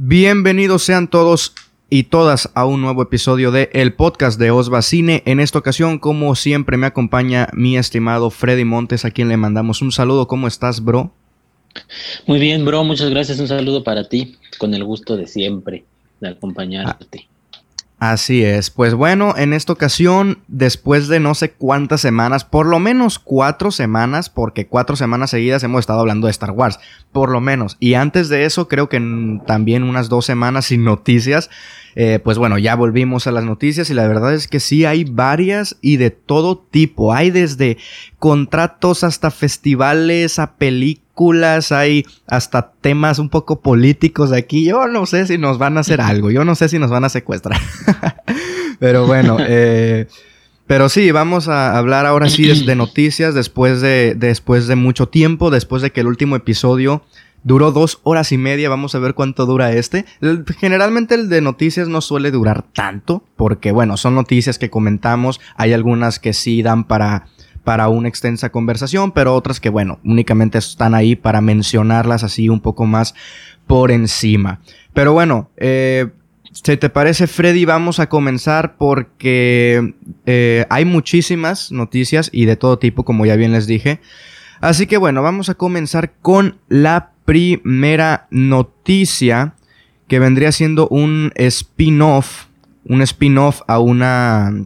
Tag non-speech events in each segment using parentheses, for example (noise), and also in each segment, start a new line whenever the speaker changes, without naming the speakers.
Bienvenidos sean todos y todas a un nuevo episodio de el podcast de Osva Cine. En esta ocasión, como siempre, me acompaña mi estimado Freddy Montes, a quien le mandamos un saludo. ¿Cómo estás, bro?
Muy bien, bro. Muchas gracias. Un saludo para ti, con el gusto de siempre de acompañarte.
Así es, pues bueno, en esta ocasión, después de no sé cuántas semanas, por lo menos cuatro semanas, porque cuatro semanas seguidas hemos estado hablando de Star Wars, por lo menos, y antes de eso creo que también unas dos semanas sin noticias, eh, pues bueno, ya volvimos a las noticias y la verdad es que sí hay varias y de todo tipo, hay desde contratos hasta festivales, a películas, hay hasta temas un poco políticos de aquí. Yo no sé si nos van a hacer algo, yo no sé si nos van a secuestrar. (laughs) pero bueno, (laughs) eh, pero sí, vamos a hablar ahora sí de, noticias después de, después de mucho tiempo, después de que el último episodio duró dos horas y media. Vamos a ver cuánto dura este. Generalmente el de noticias no suele durar tanto, porque bueno, son noticias que comentamos. Hay algunas que sí dan para para una extensa conversación, pero otras que, bueno, únicamente están ahí para mencionarlas así un poco más por encima. Pero bueno, eh, si te parece, Freddy, vamos a comenzar porque eh, hay muchísimas noticias y de todo tipo, como ya bien les dije. Así que bueno, vamos a comenzar con la primera noticia que vendría siendo un spin-off, un spin-off a una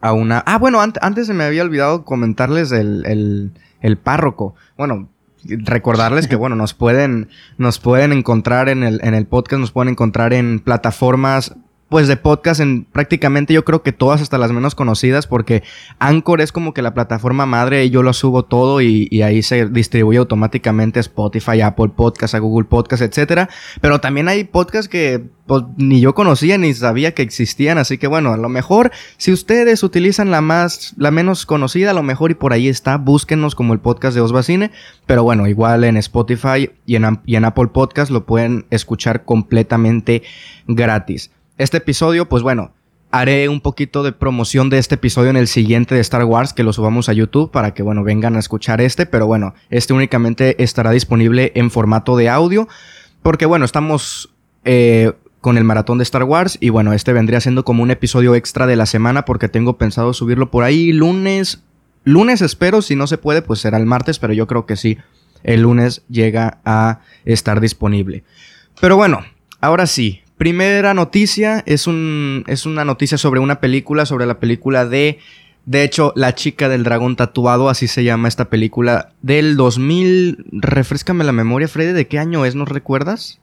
a una... Ah, bueno, antes se me había olvidado comentarles el, el, párroco. Bueno, recordarles que, bueno, nos pueden, nos pueden encontrar en el, en el podcast, nos pueden encontrar en plataformas pues de podcast en prácticamente yo creo que todas hasta las menos conocidas porque Anchor es como que la plataforma madre y yo lo subo todo y, ahí se distribuye automáticamente Spotify, Apple Podcast, a Google Podcast, etcétera. Pero también hay podcasts que pues, ni yo conocía ni sabía que existían, así que bueno, a lo mejor si ustedes utilizan la más, la menos conocida, a lo mejor y por ahí está, búsquenos como el podcast de Osbacine, pero bueno, igual en Spotify y en, y en Apple Podcast lo pueden escuchar completamente gratis. Este episodio, pues bueno, haré un poquito de promoción de este episodio en el siguiente de Star Wars que lo subamos a YouTube para que, bueno, vengan a escuchar este, pero bueno, este únicamente estará disponible en formato de audio porque, bueno, estamos... Eh, con el maratón de Star Wars y bueno, este vendría siendo como un episodio extra de la semana porque tengo pensado subirlo por ahí lunes, lunes espero, si no se puede pues será el martes, pero yo creo que sí, el lunes llega a estar disponible. Pero bueno, ahora sí, Primera noticia es, un, es una noticia sobre una película, sobre la película de, de hecho, La chica del dragón tatuado, así se llama esta película, del 2000, refrescame la memoria, Freddy, ¿de qué año es? ¿Nos recuerdas?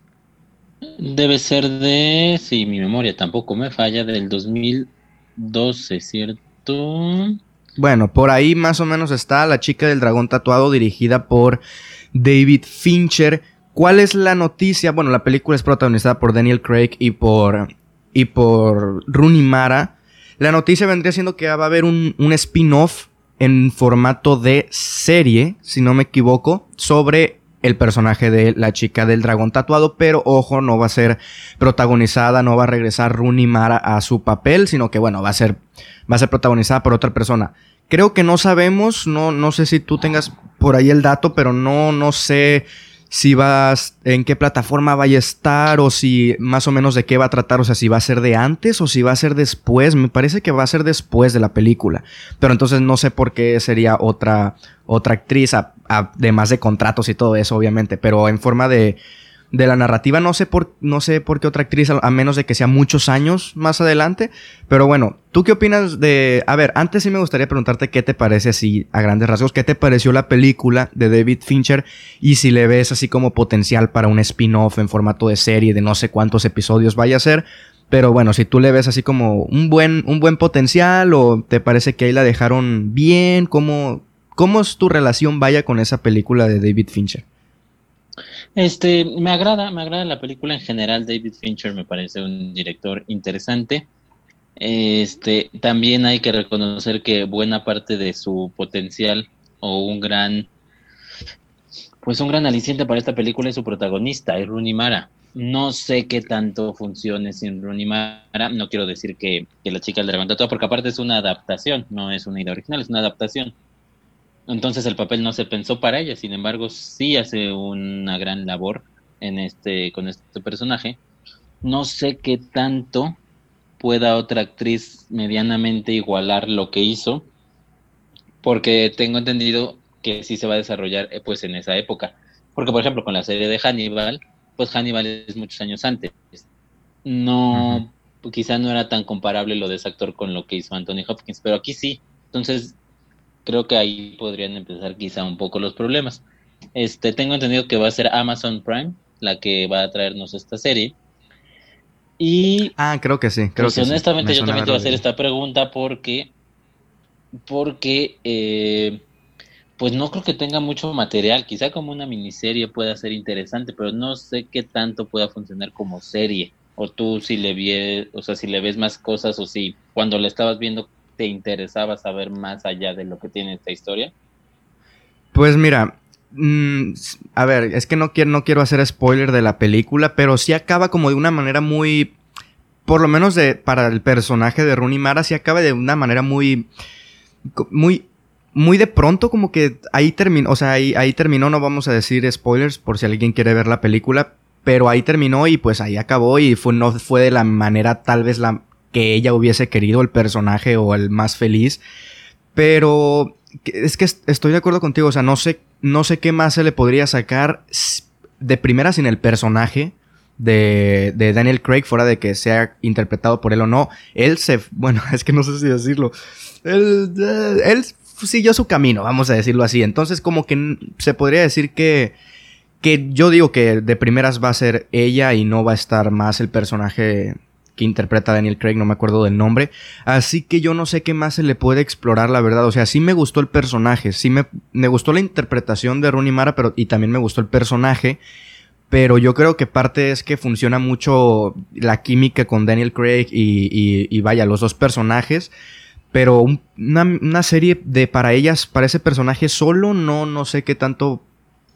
Debe ser de, sí, mi memoria tampoco me falla, del 2012, ¿cierto?
Bueno, por ahí más o menos está La chica del dragón tatuado, dirigida por David Fincher ¿Cuál es la noticia? Bueno, la película es protagonizada por Daniel Craig y por, y por Rooney Mara. La noticia vendría siendo que va a haber un, un spin-off en formato de serie, si no me equivoco, sobre el personaje de la chica del dragón tatuado, pero ojo, no va a ser protagonizada, no va a regresar Rooney Mara a su papel, sino que bueno, va a ser, va a ser protagonizada por otra persona. Creo que no sabemos, no, no sé si tú tengas por ahí el dato, pero no, no sé si vas, en qué plataforma vaya a estar o si más o menos de qué va a tratar, o sea, si va a ser de antes o si va a ser después. Me parece que va a ser después de la película, pero entonces no sé por qué sería otra, otra actriz, además de contratos y todo eso, obviamente, pero en forma de, de la narrativa. No sé por, no sé por qué otra actriz, a menos de que sea muchos años más adelante. Pero bueno, ¿tú qué opinas de... A ver, antes sí me gustaría preguntarte qué te parece así, a grandes rasgos, qué te pareció la película de David Fincher y si le ves así como potencial para un spin-off en formato de serie de no sé cuántos episodios vaya a ser. Pero bueno, si tú le ves así como un buen, un buen potencial o te parece que ahí la dejaron bien, ¿cómo, cómo es tu relación vaya con esa película de David Fincher?
Este, me agrada, me agrada la película en general. David Fincher me parece un director interesante. Este, también hay que reconocer que buena parte de su potencial o un gran, pues un gran aliciente para esta película es su protagonista, es Rooney Mara. No sé qué tanto funcione sin Rooney Mara. No quiero decir que, la chica le levanta todo, porque aparte es una adaptación, no es una idea original, es una adaptación. Entonces el papel no se pensó para ella, sin embargo sí hace una gran labor en este con este personaje no sé qué tanto pueda otra actriz medianamente igualar lo que hizo, porque tengo entendido que sí se va a desarrollar eh, pues en esa época. Porque por ejemplo con la serie de Hannibal, pues Hannibal es muchos años antes. No, quizá no era tan comparable lo de ese actor con lo que hizo Anthony Hopkins, pero aquí sí. Entonces creo que ahí podrían empezar quizá un poco los problemas. Este, tengo entendido que va a ser Amazon Prime la que va a traernos esta serie. Y
ah, creo que sí, creo
pues, honestamente yo también te voy a hacer esta pregunta porque porque eh, pues no creo que tenga mucho material, quizá como una miniserie pueda ser interesante, pero no sé qué tanto pueda funcionar como serie. O tú si le vi, o sea, si le ves más cosas o si cuando la estabas viendo te interesaba saber más allá de lo que tiene esta historia.
Pues mira, mm, a ver, es que no quiero, no quiero hacer spoiler de la película, pero sí acaba como de una manera muy, por lo menos de, para el personaje de Rooney Mara, sí acaba de una manera muy, muy muy de pronto como que ahí terminó, o sea, ahí, ahí terminó, no vamos a decir spoilers por si alguien quiere ver la película, pero ahí terminó y pues ahí acabó y no fue de la manera tal vez la que ella hubiese querido el personaje o el más feliz, pero es que estoy de acuerdo contigo, o sea, no sé, no sé qué más se le podría sacar de primera sin el personaje. De, de, Daniel Craig, fuera de que sea interpretado por él o no, él se, bueno, (laughs) es que no sé si decirlo, él, eh, él siguió su camino, vamos a decirlo así. Entonces, como que se podría decir que, que yo digo que de primeras va a ser ella y no va a estar más el personaje que interpreta Daniel Craig, no me acuerdo del nombre. Así que yo no sé qué más se le puede explorar, la verdad. O sea, sí me gustó el personaje, sí me, me gustó la interpretación de Rooney Mara, pero y también me gustó el personaje. Pero yo creo que parte es que funciona mucho la química con Daniel Craig y, y, vaya, los dos personajes. Pero una, serie de para ellas, para ese personaje solo, no, no sé qué tanto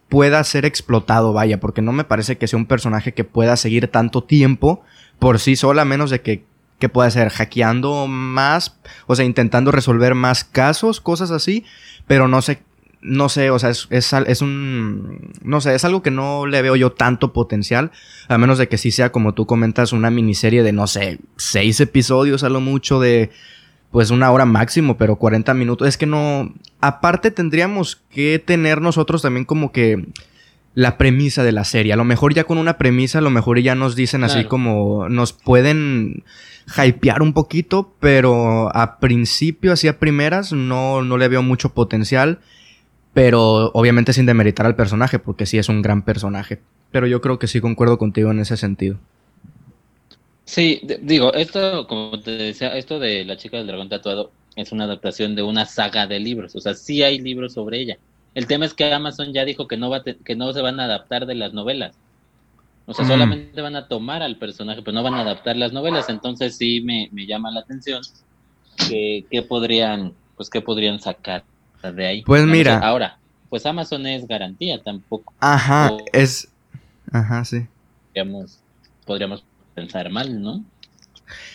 pueda ser explotado, vaya, porque no me parece que sea un personaje que pueda seguir tanto tiempo por sí sola, menos de que, que pueda ser hackeando más, o sea, intentando resolver más casos, cosas así, pero no sé, no sé, o sea, es, es, es, un, no sé, es algo que no le veo yo tanto potencial, a menos de que sí sea, como tú comentas, una miniserie de, no sé, seis episodios a lo mucho de pues una hora máximo, pero 40 minutos. Es que no. Aparte, tendríamos que tener nosotros también como que la premisa de la serie. A lo mejor ya con una premisa, a lo mejor ya nos dicen así como. Nos pueden hypear un poquito, pero a principio, así a primeras, no, no le veo mucho potencial. Pero obviamente sin demeritar al personaje, porque sí es un gran personaje. Pero yo creo que sí concuerdo contigo en ese sentido.
Sí, digo, esto, como te decía, esto de La chica del dragón tatuado es una adaptación de una saga de libros, o sea, sí hay libros sobre ella. El tema es que Amazon ya dijo que no, va que no se van a adaptar de las novelas. O sea, mm. solamente van a tomar al personaje, pero no van a adaptar las novelas. Entonces sí me, llama la atención que, podrían, pues qué podrían sacar de ahí.
Pues mira.
ahora, pues Amazon es garantía, tampoco.
Ajá, es. Ajá, sí.
Podríamos, podríamos pensar mal, ¿no?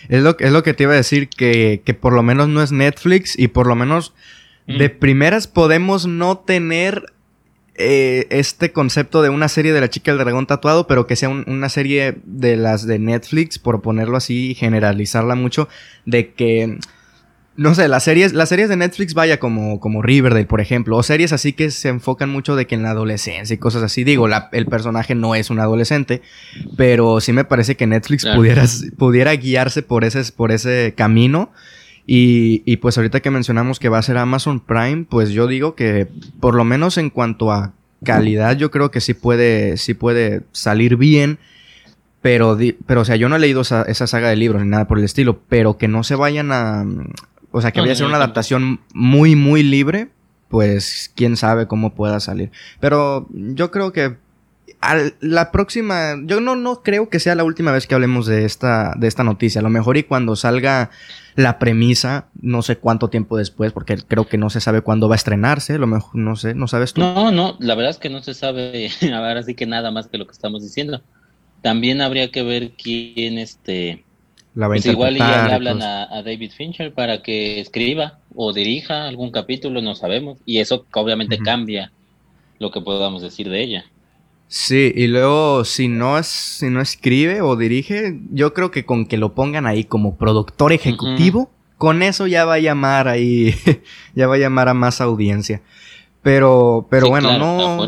Es lo, es lo que te iba a decir, que, por lo menos no es Netflix y por lo menos de primeras podemos no tener eh, este concepto de una serie de la chica del dragón tatuado, pero que sea una serie de las de Netflix, por ponerlo así y generalizarla mucho, de que no sé, las series, las series de Netflix, vaya, como, como Riverdale, por ejemplo, o series así que se enfocan mucho de que en la adolescencia y cosas así. Digo, el personaje no es un adolescente, pero sí me parece que Netflix pudiera, pudiera guiarse por ese, por ese camino. Y, y pues ahorita que mencionamos que va a ser Amazon Prime, pues yo digo que por lo menos en cuanto a calidad, yo creo que sí puede, sí puede salir bien. Pero, pero, o sea, yo no he leído esa, esa, saga de libros ni nada por el estilo, pero que no se vayan a, o sea, que vaya a ser una adaptación muy, muy libre, pues quién sabe cómo pueda salir. Pero yo creo que la próxima, yo no, no creo que sea la última vez que hablemos de esta, de esta noticia. A lo mejor y cuando salga la premisa, no sé cuánto tiempo después, porque creo que no se sabe cuándo va a estrenarse, a lo mejor, no sé, ¿no sabes tú?
No, no, la verdad es que no se sabe, (laughs) ahora sí que nada más que lo que estamos diciendo. También habría que ver quién, este, pues igual ya le hablan a, David Fincher para que escriba o dirija algún capítulo, no sabemos. Y eso obviamente cambia lo que podamos decir de ella.
Sí, y luego si no es, si no escribe o dirige, yo creo que con que lo pongan ahí como productor ejecutivo, con eso ya va a llamar ahí, (laughs) ya va a llamar a más audiencia. Pero, pero bueno, no.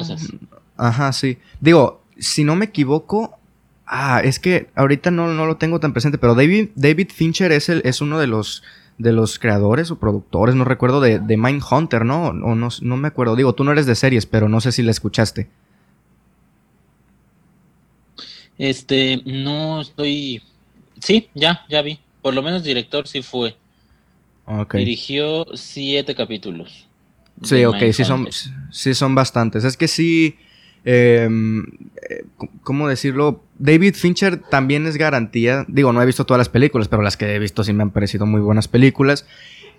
Ajá, sí. Digo, si no me equivoco, ah, es que ahorita no, no lo tengo tan presente, pero David, David Fincher es el, es uno de los de los creadores o productores, no recuerdo, de, de Mindhunter, ¿no? O no, no me acuerdo. Digo, tú no eres de series, pero no sé si la escuchaste.
Este, no estoy. Sí, ya, ya vi. Por lo menos director sí fue. Dirigió siete capítulos.
Sí, ok, sí son, sí son bastantes. Es que sí. Em, eh, ¿Cómo decirlo? David Fincher también es garantía. Digo, no he visto todas las películas, pero las que he visto sí me han parecido muy buenas películas.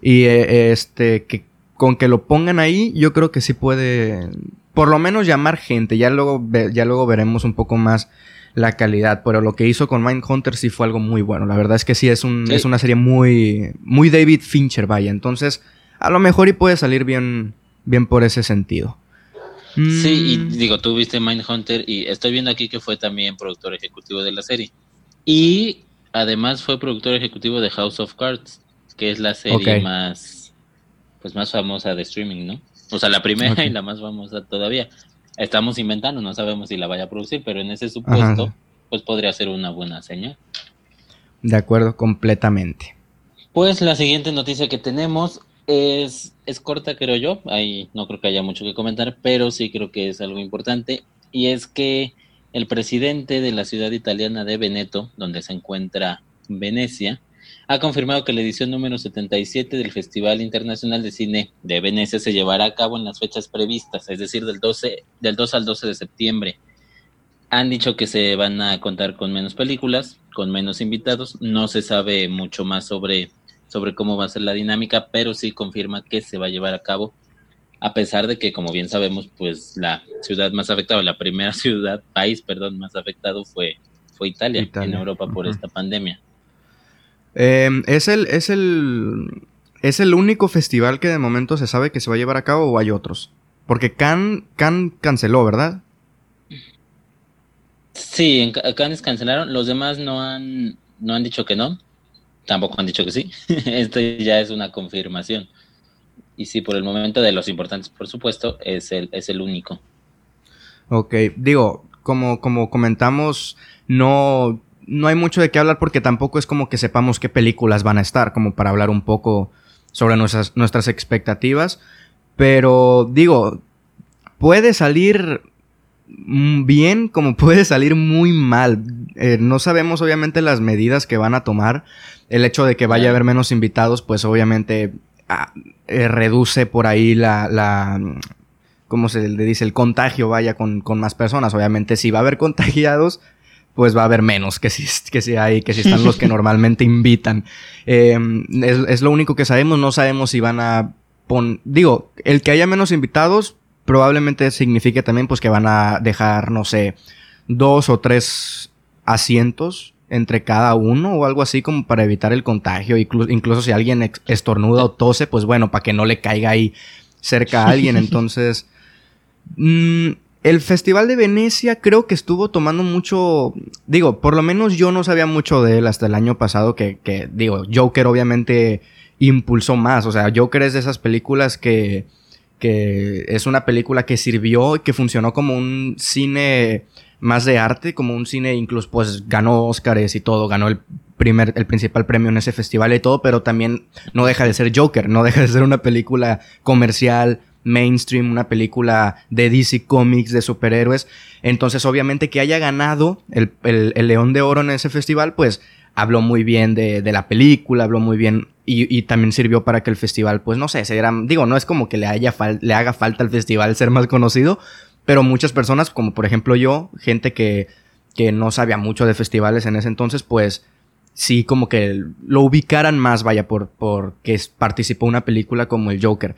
Y eh, este, que con que lo pongan ahí, yo creo que sí puede. Por lo menos llamar gente. Ya luego, ya luego veremos un poco más la calidad, pero lo que hizo con Mindhunter sí fue algo muy bueno. La verdad es que sí es, un, es una serie muy, muy David Fincher, vaya. Entonces, a lo mejor y puede salir bien, bien por ese sentido.
Sí, y mm. digo, tú viste Mindhunter y estoy viendo aquí que fue también productor ejecutivo de la serie. Y además fue productor ejecutivo de House of Cards, que es la serie más, pues más famosa de streaming, ¿no? O sea, la primera y la más famosa todavía estamos inventando, no sabemos si la vaya a producir, pero en ese supuesto, pues podría ser una buena señal.
De acuerdo, completamente.
Pues la siguiente noticia que tenemos es, es corta, creo yo. Ahí no creo que haya mucho que comentar, pero sí creo que es algo importante. Y es que el presidente de la ciudad italiana de Veneto, donde se encuentra Venecia, ha confirmado que la edición número 77 del Festival Internacional de Cine de Venecia se llevará a cabo en las fechas previstas, es decir, del, 12, del 2 al 12 de septiembre. Han dicho que se van a contar con menos películas, con menos invitados. No se sabe mucho más sobre, sobre cómo va a ser la dinámica, pero sí confirma que se va a llevar a cabo, a pesar de que, como bien sabemos, pues la ciudad más afectada, la primera (laughs) ciudad, país, perdón, más afectado fue, fue Italia, en Europa por esta pandemia.
Em, ¿es, el, es, el, ¿Es el único festival que de momento se sabe que se va a llevar a cabo o hay otros? Porque Cannes, canceló, ¿verdad?
Sí, en Cannes cancelaron. Los demás no han, no han dicho que no. Tampoco han dicho que sí. (laughs) Esto ya es una confirmación. Y sí, por el momento de los importantes, por supuesto, es el, es el único.
Ok, digo, como, como comentamos, no no hay mucho de qué hablar porque tampoco es como que sepamos qué películas van a estar, como para hablar un poco sobre nuestras, nuestras expectativas. Pero digo, puede salir bien como puede salir muy mal. Eh, no sabemos obviamente las medidas que van a tomar. El hecho de que vaya a haber menos invitados, pues obviamente ah, eh, reduce por ahí la, la, ¿cómo se le dice? El contagio vaya con, con más personas. Obviamente si va a haber contagiados, pues va a haber menos que si, que si hay, que si están (laughs) los que normalmente invitan. Em, es, lo único que sabemos, no sabemos si van a poner, digo, el que haya menos invitados probablemente signifique también pues que van a dejar, no sé, dos o tres asientos entre cada uno o algo así como para evitar el contagio, incluso, incluso si alguien estornuda o tose, pues bueno, para que no le caiga ahí cerca a alguien, (laughs) entonces... Mm, el Festival de Venecia creo que estuvo tomando mucho, digo, por lo menos yo no sabía mucho de él hasta el año pasado que, digo, Joker obviamente impulsó más, o sea, Joker es de esas películas que, que es una película que sirvió y que funcionó como un cine más de arte, como un cine incluso pues ganó Oscars y todo, ganó el primer, el principal premio en ese festival y todo, pero también no deja de ser Joker, no deja de ser una película comercial mainstream, una película de DC Comics, de superhéroes. Entonces, obviamente que haya ganado el, León de Oro en ese festival, pues habló muy bien de, la película, habló muy bien y, también sirvió para que el festival, pues no sé, se digo, no es como que le, haya le haga falta al festival ser más conocido, pero muchas personas, como por ejemplo yo, gente que, que no sabía mucho de festivales en ese entonces, pues sí como que lo ubicaran más, vaya, por, por que participó una película como el Joker.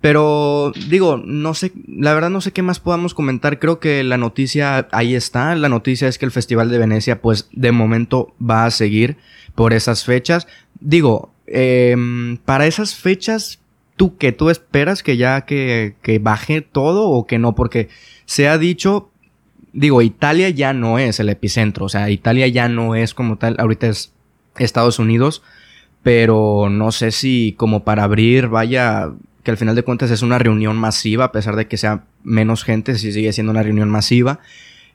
Pero digo, no sé, la verdad no sé qué más podamos comentar. Creo que la noticia ahí está. La noticia es que el Festival de Venecia, pues de momento va a seguir por esas fechas. Digo, em, para esas fechas, ¿tú qué? ¿Tú esperas que ya que, que baje todo o que no? Porque se ha dicho, digo, Italia ya no es el epicentro, o sea, Italia ya no es como tal, ahorita es Estados Unidos, pero no sé si como para abrir vaya, que al final de cuentas es una reunión masiva, a pesar de que sea menos gente, si sigue siendo una reunión masiva.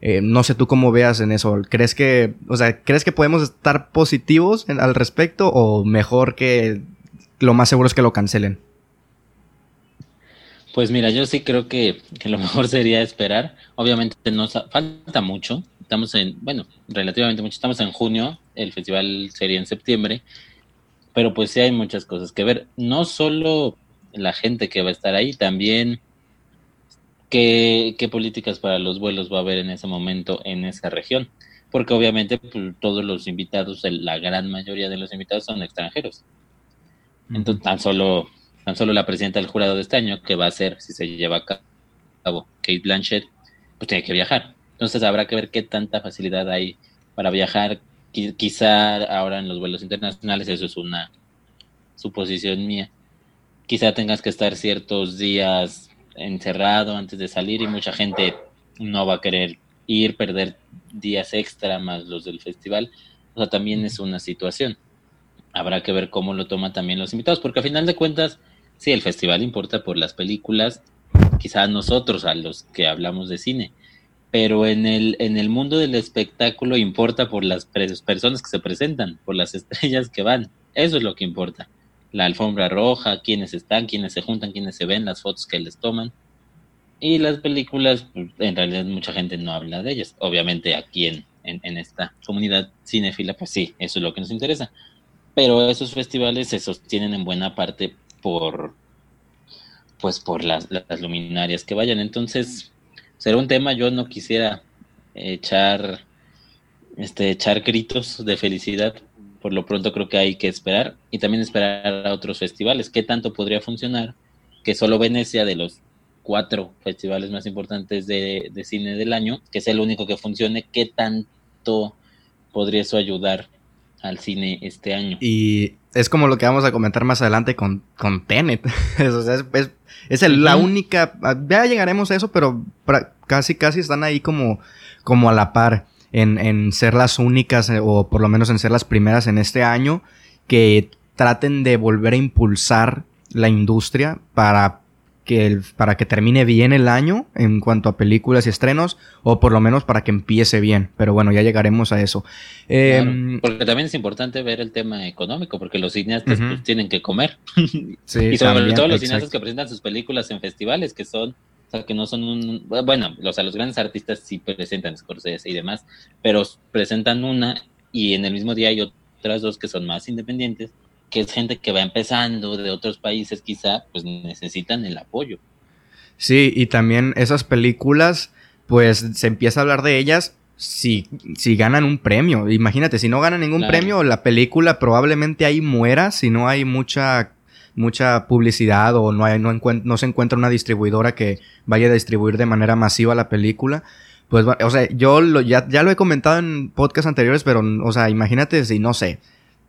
Eh, no sé tú cómo veas en eso. ¿Crees que, o sea, crees que podemos estar positivos al respecto o mejor que lo más seguro es que lo cancelen?
Pues mira, yo sí creo que, lo (laughs) mejor sería esperar. Obviamente nos falta mucho. Estamos en, bueno, relativamente mucho. Estamos en junio. El festival sería en septiembre. Pero pues sí hay muchas cosas que ver. No solo la gente que va a estar ahí, también qué, políticas para los vuelos va a haber en ese momento en esa región. Porque obviamente pues, todos los invitados, la gran mayoría de los invitados son extranjeros. Entonces, tan solo, tan solo la presidenta del jurado de este año, que va a ser, si se lleva a cabo, Kate Blanchett, pues tiene que viajar. Entonces habrá que ver qué tanta facilidad hay para viajar. Quizá ahora en los vuelos internacionales, eso es una suposición mía. Quizá tengas que estar ciertos días encerrado antes de salir y mucha gente no va a querer ir, perder días extra más los del festival. O sea, también es una situación. Habrá que ver cómo lo toman también los invitados, porque a final de cuentas, sí, el festival importa por las películas, quizás nosotros, a los que hablamos de cine, pero en el, en el mundo del espectáculo importa por las personas que se presentan, por las (laughs) estrellas que van. Eso es lo que importa la alfombra roja, quiénes están, quiénes se juntan, quiénes se ven, las fotos que les toman. Y las películas, pues, en realidad mucha gente no habla de ellas. Obviamente aquí en, en, esta comunidad cinéfila, pues sí, eso es lo que nos interesa. Pero esos festivales se sostienen en buena parte por, pues por las, las luminarias que vayan. Entonces, será un tema, yo no quisiera echar, este, echar gritos de felicidad por lo pronto creo que hay que esperar y también esperar a otros festivales. ¿Qué tanto podría funcionar que solo Venecia de los cuatro festivales más importantes de, cine del año, que sea el único que funcione, qué tanto podría eso ayudar al cine este año?
Y es como lo que vamos a comentar más adelante con, con Tenet. (laughs) es, es, la única, ya llegaremos a eso, pero casi casi están ahí como, como a la par en, ser las únicas, eh, o por lo menos en ser las primeras en este año, que traten de volver a impulsar la industria para que, para que termine bien el año en cuanto a películas y estrenos, o por lo menos para que empiece bien. Pero bueno, ya llegaremos a eso.
Em, porque también es importante ver el tema económico, porque los cineastas pues, tienen que comer. (laughs) y sobre todo los cineastas que presentan sus películas en festivales, que son que no son un, bueno, los, los grandes artistas sí presentan Scorsese y demás, pero presentan una y en el mismo día hay otras dos que son más independientes, que es gente que va empezando de otros países quizá, pues necesitan el apoyo.
Sí, y también esas películas, pues se empieza a hablar de ellas si, si ganan un premio. Imagínate, si no ganan ningún premio, la película probablemente ahí muera si no hay mucha mucha publicidad o no, hay, no, no, se encuentra una distribuidora que vaya a distribuir de manera masiva la película. Pues, o sea, yo lo, ya, ya lo he comentado en podcasts anteriores, pero, o sea, imagínate si, no sé,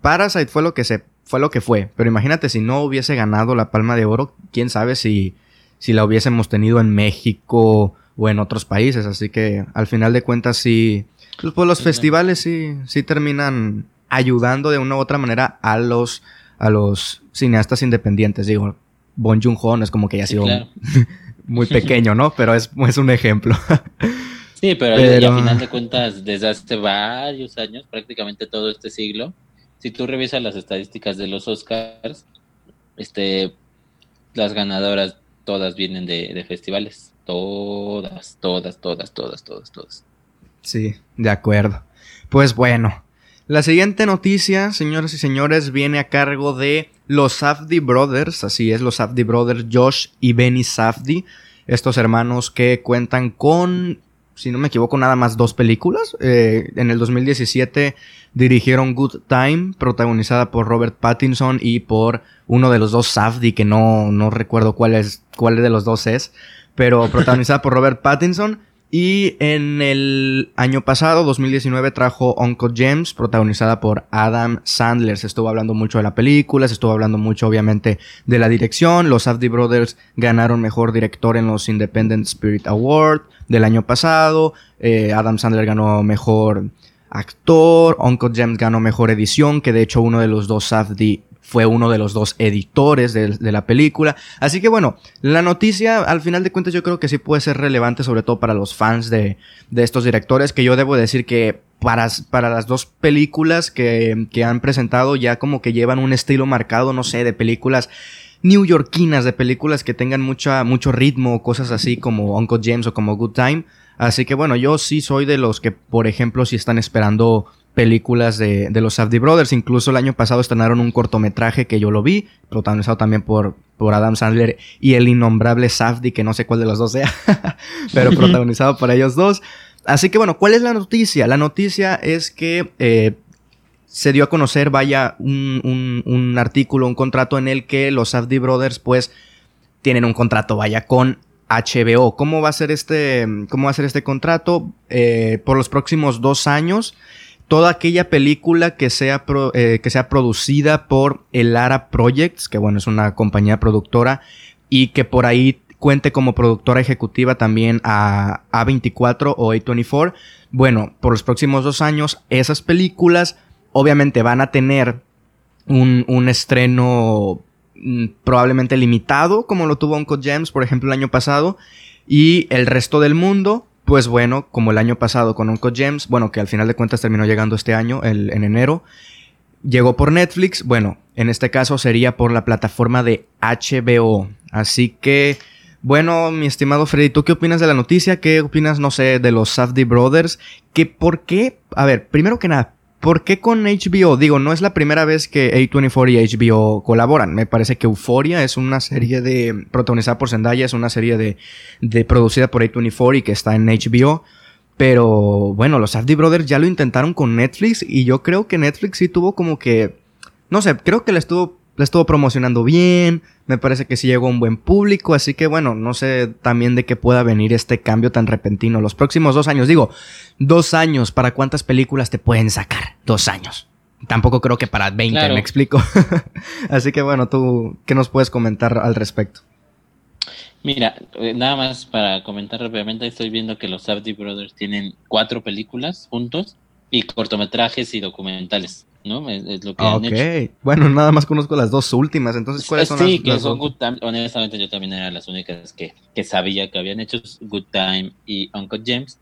Parasite fue lo que se, fue lo que fue, pero imagínate si no hubiese ganado la Palma de Oro, quién sabe si, si la hubiésemos tenido en México o en otros países, así que al final de cuentas sí, pues, pues los festivales sí, sí terminan ayudando de una u otra manera a los a los cineastas independientes. Digo, Bon Joon-ho es como que ya ha sido (laughs) muy pequeño, ¿no? Pero es, es un ejemplo. (laughs)
sí, pero, al final de cuentas, desde hace varios años, prácticamente todo este siglo, si tú revisas las estadísticas de los Oscars, este, las ganadoras todas vienen de, de festivales. Todas, todas, todas, todas, todas, todas.
Sí, de acuerdo. Pues bueno, la siguiente noticia, señoras y señores, viene a cargo de los Safdie Brothers, así es, los Safdie Brothers, Josh y Benny Safdie, estos hermanos que cuentan con, si no me equivoco, nada más dos películas. Eh, en el 2017 dirigieron Good Time, protagonizada por Robert Pattinson y por uno de los dos Safdie, que no, no recuerdo cuál, es, cuál de los dos es, pero protagonizada por Robert Pattinson. Y en el año pasado, 2019, trajo Uncle James, protagonizada por Adam Sandler. Se estuvo hablando mucho de la película, se estuvo hablando mucho, obviamente, de la dirección. Los Safdie Brothers ganaron mejor director en los Independent Spirit Award del año pasado. Eh, Adam Sandler ganó mejor actor. Uncle James ganó mejor edición, que de hecho uno de los dos Safdie fue uno de los dos editores de, la película. Así que bueno, la noticia al final de cuentas yo creo que sí puede ser relevante sobre todo para los fans de, estos directores, que yo debo decir que para, para las dos películas que, que han presentado ya como que llevan un estilo marcado, no sé, de películas newyorkinas, de películas que tengan mucha, mucho ritmo, cosas así como Uncle James o como Good Time. Así que bueno, yo sí soy de los que, por ejemplo, si están esperando películas de, de los Safdie Brothers. Incluso el año pasado estrenaron un cortometraje que yo lo vi, protagonizado también por, por Adam Sandler y el innombrable Safdie, que no sé cuál de los dos sea, (laughs) pero protagonizado por ellos dos. Así que bueno, ¿cuál es la noticia? La noticia es que eh, se dio a conocer, vaya, un, un, un, artículo, un contrato en el que los Safdie Brothers pues tienen un contrato, vaya, con HBO. ¿Cómo va a ser este, cómo va a ser este contrato? Eh, por los próximos dos años toda aquella película que sea, eh, que sea producida por el Projects, que bueno, es una compañía productora, y que por ahí cuente como productora ejecutiva también a A24 o A24. Bueno, por los próximos dos años, esas películas obviamente van a tener un, un estreno mm, probablemente limitado, como lo tuvo Uncle James, por ejemplo, el año pasado, y el resto del mundo pues bueno, como el año pasado con Uncle James, bueno, que al final de cuentas terminó llegando este año, el, en enero, llegó por Netflix, bueno, en este caso sería por la plataforma de HBO. Así que, bueno, mi estimado Freddy, ¿tú qué opinas de la noticia? ¿Qué opinas, no sé, de los Safdie Brothers? ¿Que por qué? A ver, primero que nada, ¿Por qué con HBO? Digo, no es la primera vez que A24 y HBO colaboran. Me parece que Euphoria es una serie de. protagonizada por Zendaya, es una serie de. de producida por A24 y que está en HBO. Pero bueno, los Safdie Brothers ya lo intentaron con Netflix y yo creo que Netflix sí tuvo como que. No sé, creo que le estuvo la estuvo promocionando bien, me parece que sí llegó a un buen público, así que bueno, no sé también de qué pueda venir este cambio tan repentino. Los próximos dos años, digo, dos años, ¿para cuántas películas te pueden sacar? Dos años. Tampoco creo que para 20, me explico. (laughs) así que bueno, tú, ¿qué nos puedes comentar al respecto?
Mira, eh, nada más para comentar rápidamente, estoy viendo que los Safdie Brothers tienen cuatro películas juntos y cortometrajes y documentales. ¿No? Es, lo que han hecho.
Bueno, nada más conozco las dos últimas, entonces ¿cuáles son
sí,
que
son Good Time. Honestamente, yo también era las únicas que, que sabía que habían hecho Good Time y Uncle James.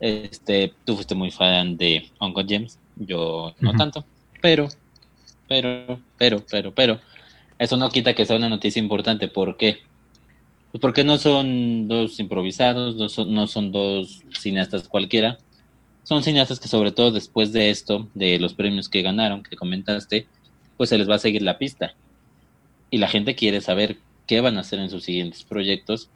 Este, tú fuiste muy fan de Uncle James, yo no tanto, pero, pero, pero, pero, pero, eso no quita que sea una noticia importante. ¿Por qué? Pues porque no son dos improvisados, no son, no son dos cineastas cualquiera, son cineastas que sobre todo después de esto, de los premios que ganaron, que comentaste, pues se les va a seguir la pista. Y la gente quiere saber qué van a hacer en sus siguientes proyectos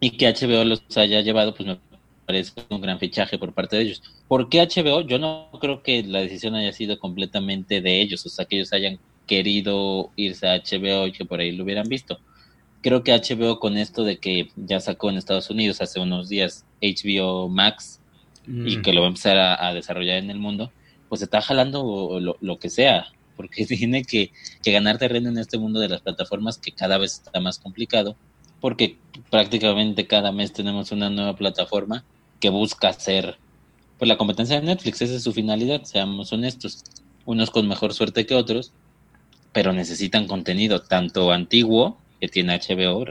y que HBO los haya llevado, pues me parece un gran fichaje por parte de ellos. ¿Por qué HBO? Yo no creo que la decisión haya sido completamente de ellos, o sea, que ellos hayan querido irse a HBO y que por ahí lo hubieran visto. Creo que HBO con esto de que ya sacó en Estados Unidos hace unos días HBO Max, y mm. que lo va a empezar a, desarrollar en el mundo, pues está jalando lo, que sea, porque (laughs) tiene que, ganar terreno en este mundo de las plataformas que cada vez está más complicado, porque prácticamente cada mes tenemos una nueva plataforma que busca ser pues la competencia de Netflix, esa es su finalidad, seamos honestos, unos con mejor suerte que otros, pero necesitan contenido tanto antiguo que tiene HBO,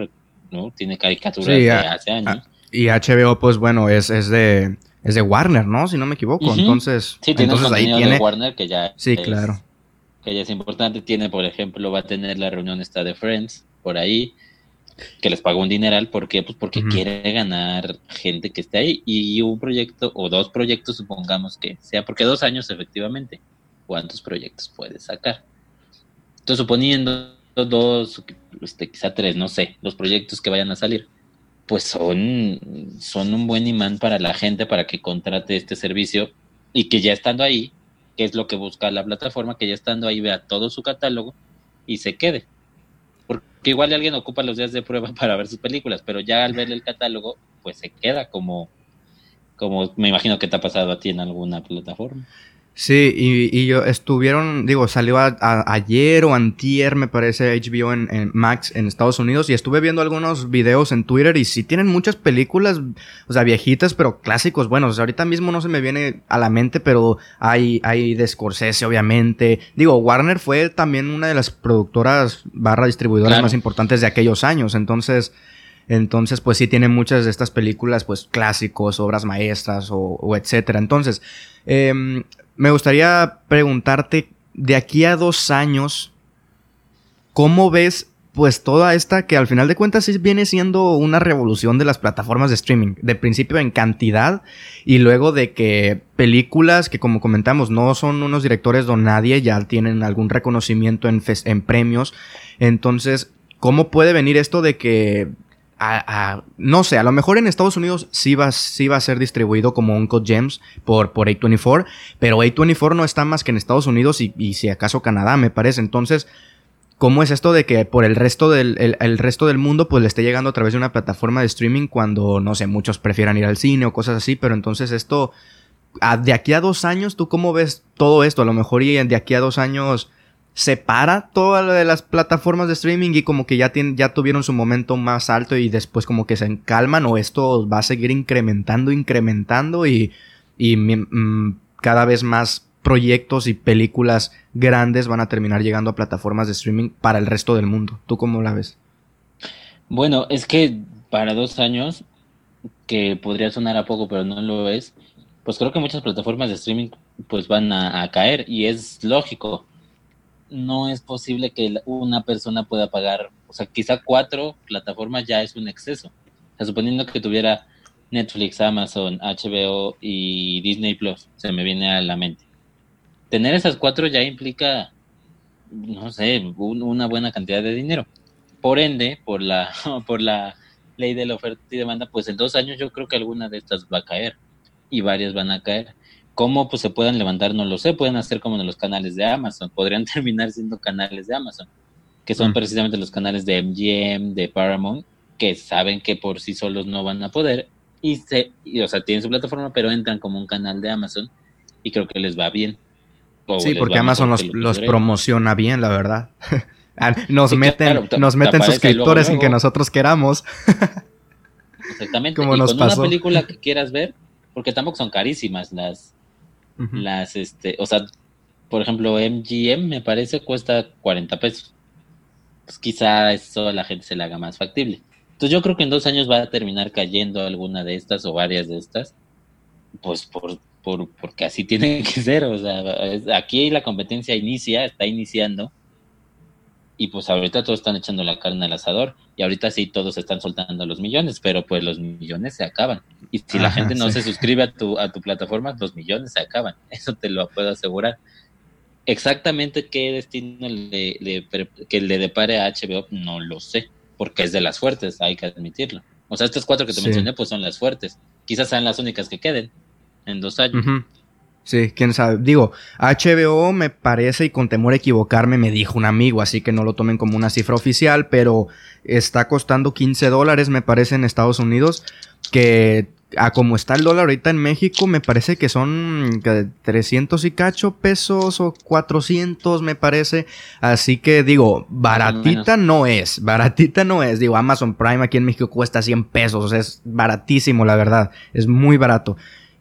¿no? Tiene caricaturas de hace años.
y HBO, pues bueno, es, es de es de Warner, ¿no? Si no me equivoco. Entonces,
sí, tiene
entonces
ahí tiene de Warner que ya
Sí, claro.
Que ya es importante, tiene, por ejemplo, va a tener la reunión esta de Friends por ahí que les pagó un dineral, ¿por qué? Pues porque quiere ganar gente que esté ahí y un proyecto o dos proyectos, supongamos que sea, porque dos años efectivamente, ¿cuántos proyectos puede sacar? Entonces, suponiendo dos, este, quizá tres, no sé, los proyectos que vayan a salir, pues son, son un buen imán para la gente para que contrate este servicio y que ya estando ahí, que es lo que busca la plataforma, que ya estando ahí vea todo su catálogo y se quede. Porque igual alguien ocupa los días de prueba (laughs) para ver sus películas, pero ya al ver el catálogo, pues se queda como, como me imagino que te ha pasado a ti en alguna plataforma.
Sí, y, yo estuvieron, digo, salió ayer o antier, me parece, HBO en, Max en Estados Unidos, y estuve viendo algunos videos en Twitter y sí tienen muchas películas, o sea, viejitas, pero clásicos buenos. ahorita mismo no se me viene a la mente, pero hay, hay de Scorsese, obviamente. Digo, Warner fue también una de las productoras barra distribuidoras más importantes de aquellos años, entonces... Entonces, pues sí tienen muchas de estas películas, pues clásicos, obras maestras o, o etcétera. Entonces, eh, me gustaría preguntarte, de aquí a dos años, ¿cómo ves pues toda esta que al final de cuentas viene siendo una revolución de las plataformas de streaming, de principio en cantidad y luego de que películas que como comentamos no son unos directores don nadie, ya tienen algún reconocimiento en, en premios, entonces, ¿cómo puede venir esto de que no sé, a lo mejor en Estados Unidos sí va, sí va a ser distribuido como Uncle Gems por, por A24, pero A24 no está más que en Estados Unidos y, si acaso Canadá, me parece. Entonces, ¿cómo es esto de que por el resto del, el, resto del mundo pues le esté llegando a través de una plataforma de streaming cuando, no sé, muchos prefieran ir al cine o cosas así, pero entonces esto, de aquí a dos años, ¿tú cómo ves todo esto? A lo mejor y de aquí a dos años separa toda lo de las plataformas de streaming y como que ya, ya tuvieron su momento más alto y después como que se encalman o esto va a seguir incrementando, incrementando y, y mm, cada vez más proyectos y películas grandes van a terminar llegando a plataformas de streaming para el resto del mundo. ¿Tú cómo la ves?
Bueno, es que para dos años, que podría sonar a poco pero no lo es, pues creo que muchas plataformas de streaming pues van a caer y es lógico no es posible que una persona pueda pagar, o sea, quizá cuatro plataformas ya es un exceso. Suponiendo que tuviera Netflix, Amazon, HBO y Disney Plus, se me viene a la mente. Tener esas cuatro ya implica, no sé, una buena cantidad de dinero. Por ende, por la, (laughs) por la ley de la oferta y demanda, pues en dos años yo creo que alguna de estas va a caer y varias van a caer. ¿Cómo pues, se puedan levantar? No lo sé. Pueden hacer como en los canales de Amazon. Podrían (laughs) terminar siendo canales de Amazon, que son mm. precisamente los canales de MGM, de Paramount, que saben que por sí solos no van a poder. Y, se, o sea, tienen su plataforma, pero entran como un canal de Amazon y creo que les va bien.
sí, porque Amazon los, promociona bien, la verdad. (laughs) Ah, nos meten, nos meten suscriptores sin que nosotros queramos. (laughs)
Exactamente. Como y con una película que quieras ver, porque tampoco son carísimas las, las, este, o sea, por ejemplo, MGM me parece cuesta 40 pesos. Pues quizá eso la gente se le haga más factible. Entonces yo creo que en dos años va a terminar cayendo alguna de estas o varias de estas. Pues por, por, porque así (laughs) tiene que ser. O sea, aquí la competencia inicia, está iniciando y pues ahorita todos están echando la carne al asador y ahorita sí todos están soltando los millones, pero pues los millones se acaban. Y si la gente no se suscribe a tu, a tu plataforma, los millones se acaban. (laughs) Eso te lo puedo asegurar. Exactamente qué destino le, que le depare a HBO, no lo sé, porque es de las fuertes, hay que admitirlo. O sea, estas cuatro que te mencioné, pues son las fuertes. Quizás sean las únicas que queden en dos años.
Sí, quién sabe. Digo, HBO me parece, y con temor a equivocarme, me dijo un amigo, así que no lo tomen como una cifra oficial, pero está costando 15 dólares, me parece, en Estados Unidos, que a como está el dólar ahorita en México, me parece que son 300 y cacho pesos o 400, me parece. Así que digo, baratita no es, baratita no es. Digo, Amazon Prime aquí en México cuesta 100 pesos, es baratísimo, la verdad, es muy barato.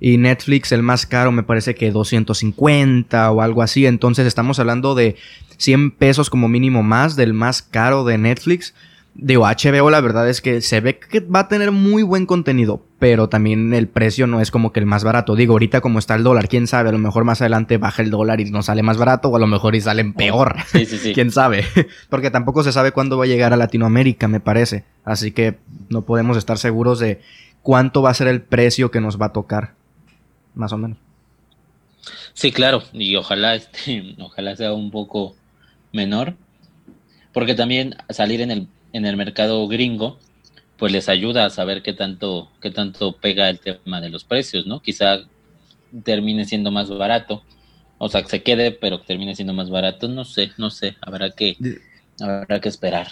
Y Netflix, el más caro, me parece que 250 o algo así. Entonces estamos hablando de 100 pesos como mínimo más del más caro de Netflix. Digo, HBO la verdad es que se ve que va a tener muy buen contenido, pero también el precio no es como que el más barato. Digo, ahorita como está el dólar, quién sabe, a lo mejor más adelante baja el dólar y nos sale más barato, o a lo mejor y salen peor. (laughs) Sí, sí, sí. (laughs) quién sabe. (laughs) Porque tampoco se sabe cuándo va a llegar a Latinoamérica, me parece. Así que no podemos estar seguros de cuánto va a ser el precio que nos va a tocar más o menos.
Sí, claro, y ojalá este, (laughs) ojalá sea un poco menor, porque también salir en el, en el mercado gringo, pues les ayuda a saber qué tanto, qué tanto pega el tema de los precios, ¿no? Quizá termine siendo más barato, o sea, que se quede, pero termine siendo más barato, no sé, no sé, habrá que, habrá que esperar.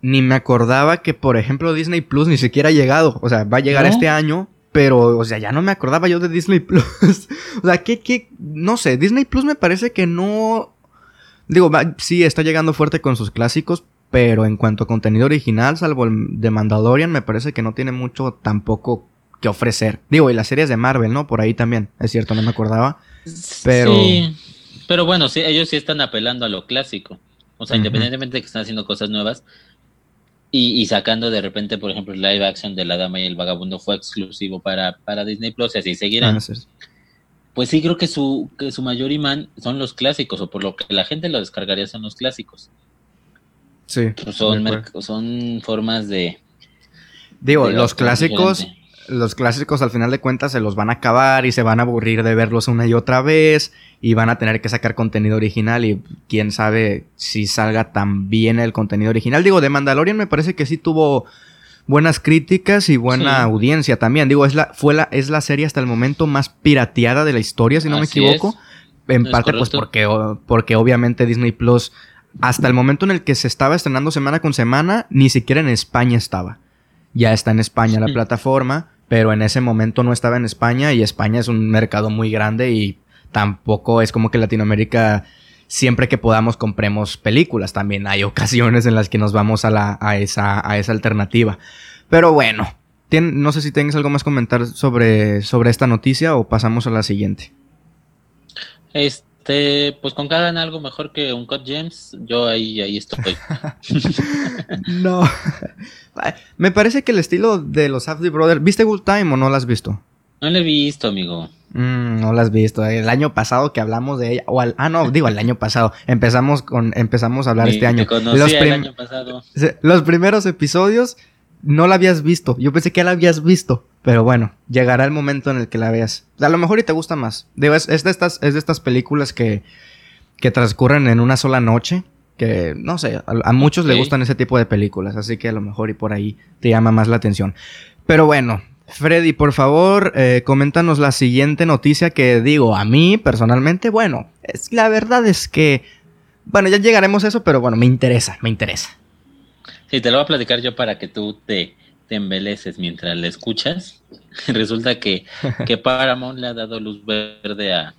Ni me acordaba que, por ejemplo, Disney Plus ni siquiera ha llegado, o sea, va a llegar este año, pero, o sea, ya no me acordaba yo de Disney Plus. (laughs) o sea, que, que, no sé, Disney Plus me parece que no... Digo, sí, está llegando fuerte con sus clásicos, pero en cuanto a contenido original, salvo el de Mandalorian, me parece que no tiene mucho tampoco que ofrecer. Digo, y las series de Marvel, ¿no? Por ahí también, es cierto, no me acordaba. Pero...
Sí, pero bueno, sí, ellos sí están apelando a lo clásico. O sea, independientemente de que están haciendo cosas nuevas, y, sacando de repente, por ejemplo, el live action de La Dama y el Vagabundo fue exclusivo para, para Disney Plus y así seguirán. Ah, pues sí, creo que su, que su mayor imán son los clásicos, o por lo que la gente lo descargaría son los clásicos.
Sí.
Son, son formas de.
Digo, los clásicos. Los clásicos al final de cuentas se los van a acabar y se van a aburrir de verlos una y otra vez y van a tener que sacar contenido original y quién sabe si salga tan bien el contenido original. Digo, de Mandalorian me parece que sí tuvo buenas críticas y buena audiencia también. Digo, es la, fue la, es la serie hasta el momento más pirateada de la historia, si no me equivoco. En parte, pues porque, porque obviamente Disney Plus, hasta el momento en el que se estaba estrenando semana con semana, ni siquiera en España estaba. Ya está en España la plataforma, pero en ese momento no estaba en España y España es un mercado muy grande y tampoco es como que Latinoamérica siempre que podamos compremos películas. También hay (laughs) ocasiones en las que nos vamos a, la, a, esa, a esa alternativa. Pero bueno, no sé si tienes algo más que comentar sobre, sobre esta noticia o pasamos a la siguiente.
Este, pues con cada algo mejor que un Cut James, yo ahí, ahí estoy. (laughs)
no. Me parece que el estilo de los Safdie Brothers. ¿Viste Good Time o no lo has visto?
No lo he visto, amigo.
Mm, no la has visto. El año pasado que hablamos de ella. O ah, no, (laughs) digo el año pasado. Empezamos con, empezamos a hablar este año.
los, el año pasado.
los primeros episodios no la habías visto. Yo pensé que la habías visto. Pero bueno, llegará el momento en el que la veas. A lo mejor y te gusta más. Digo, es, de, estas, es de estas películas que, que transcurren en una sola noche. Que no sé, a, muchos les gustan ese tipo de películas. Así que a lo mejor y por ahí te llama más la atención. Pero bueno, Freddy, por favor, eh, coméntanos la siguiente noticia que digo a mí personalmente. Bueno, es, la verdad es que, bueno, ya llegaremos a eso, pero bueno, me interesa, me interesa.
Sí, te lo voy a platicar yo para que tú te, te embeleces mientras le escuchas. (laughs) Resulta que, que Paramount le ha dado luz verde a,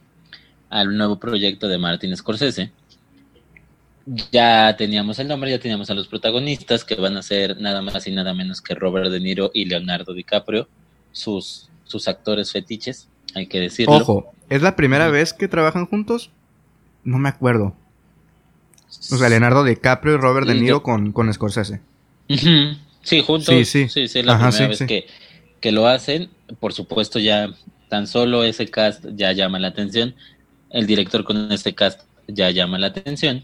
al nuevo proyecto de Martin Scorsese. Ya teníamos el nombre, ya teníamos a los protagonistas que van a ser nada más y nada menos que Robert De Niro y Leonardo DiCaprio sus, sus actores fetiches, hay que decirlo.
Ojo, ¿es la primera vez que trabajan juntos? No me acuerdo. O sea, Leonardo DiCaprio y Robert De Niro con, con Scorsese.
Sí, juntos. Sí, sí. Sí, es la primera vez que, que lo hacen. Por supuesto, ya tan solo ese cast ya llama la atención. El director con ese cast ya llama la atención.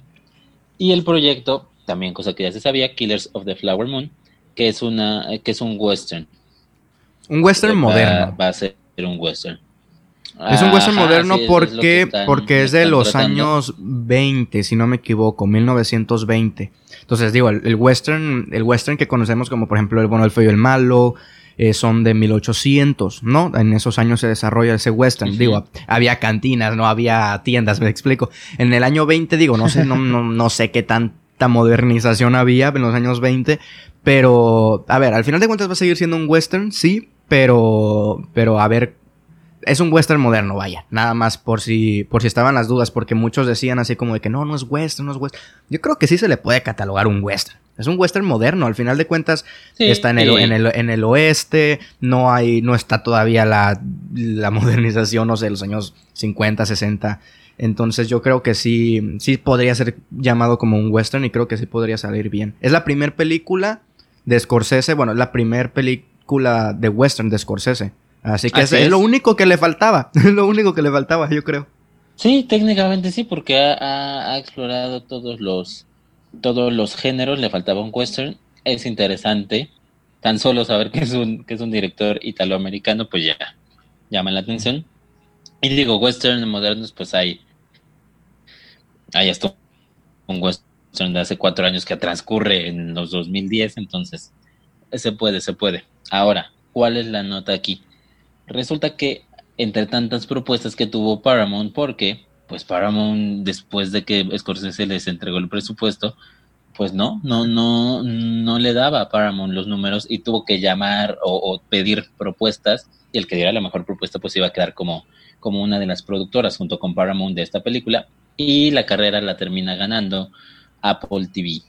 Y el proyecto, también cosa que ya se sabía, Killers of the Flower Moon, que es una, que es un western.
Un western moderno.
Va a ser un western.
Es un western moderno porque, porque es de los años 20, si no me equivoco, 1920. Entonces digo, el, western, el western que conocemos como por ejemplo el bueno, el feo y el malo, eh, son de 1800, ¿no? En esos años se desarrolla ese western. Digo, había cantinas, no había tiendas, (laughs) me explico. En el año 20, digo, no sé, no, no, no sé qué tanta modernización había en los años 20, pero, a ver, al final de cuentas va a seguir siendo un western, sí, pero, pero a ver, es un western moderno, vaya. Nada más por si, por si estaban las dudas, porque muchos decían así como de que no, no es western, no es western. Yo creo que sí se le puede catalogar un western. Es un western moderno, al final de cuentas está en el, en, el, en el, oeste, no hay, no está todavía la, la (laughs) modernización, no sé, de los años 50, 60. Entonces yo creo que sí, sí podría ser llamado como un western y creo que sí podría salir bien. Es la primera película de Scorsese, bueno, la primera película de western de Scorsese. Así que es, lo único que le faltaba. (laughs) Es lo único que le faltaba, yo creo.
Sí, técnicamente sí, porque ha, explorado todos los todos los géneros. Le faltaba un western. Es interesante. Tan solo saber que es un que es un director italoamericano, pues ya llama la atención. Y digo, western modernos, pues hay hay esto un western de hace cuatro años que transcurre en los 2010, entonces se puede, se puede. Ahora, ¿cuál es la nota aquí? Resulta que entre tantas propuestas que tuvo Paramount, porque pues Paramount después de que Scorsese les entregó el presupuesto, pues no, no, no, no le daba a Paramount los números y tuvo que llamar o, pedir propuestas y el que diera la mejor propuesta pues iba a quedar como, como una de las productoras junto con Paramount de esta película y la carrera la termina ganando Apple TV.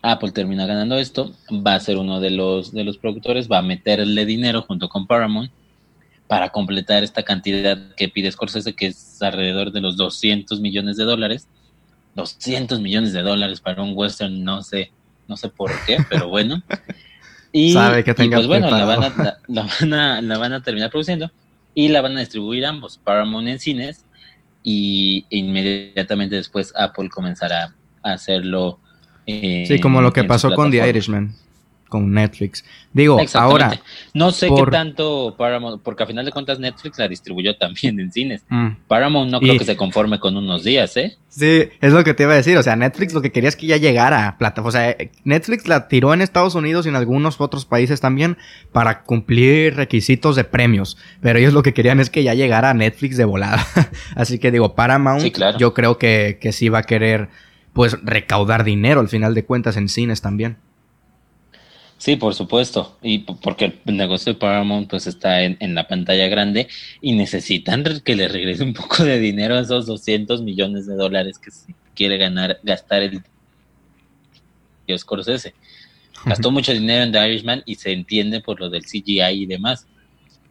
Apple termina ganando esto, va a ser uno de los, de los productores, va a meterle dinero junto con Paramount para completar esta cantidad que pide Scorsese, que es alrededor de los 200 millones de dólares. 200 millones de dólares para un western, no sé, no sé por qué, pero bueno. (laughs) Y, Sabe que pues bueno, la van, a, la, van a, terminar produciendo y la van a distribuir ambos, Paramount en cines y inmediatamente después Apple comenzará a hacerlo.
Eh, sí, como lo que pasó con The Irishman con Netflix. Digo, ahora.
No sé qué tanto Paramount, porque a final de cuentas Netflix la distribuyó también en cines. Mm. Paramount no creo que se conforme con unos días, ¿eh?
Sí, es lo que te iba a decir. O sea, Netflix lo que quería es que ya llegara a plata. O sea, Netflix la tiró en Estados Unidos y en algunos otros países también para cumplir requisitos de premios. Pero ellos lo que querían es que ya llegara a Netflix de volada. (laughs) Así que digo, Paramount, yo creo que, que sí va a querer, pues, recaudar dinero al final de cuentas en cines también.
Sí, por supuesto. Y porque el negocio de Paramount pues está en, la pantalla grande y necesitan que le regrese un poco de dinero a esos 200 millones de dólares que se quiere ganar, gastar el Scorsese. Gastó mucho dinero en The Irishman y se entiende por lo del CGI y demás.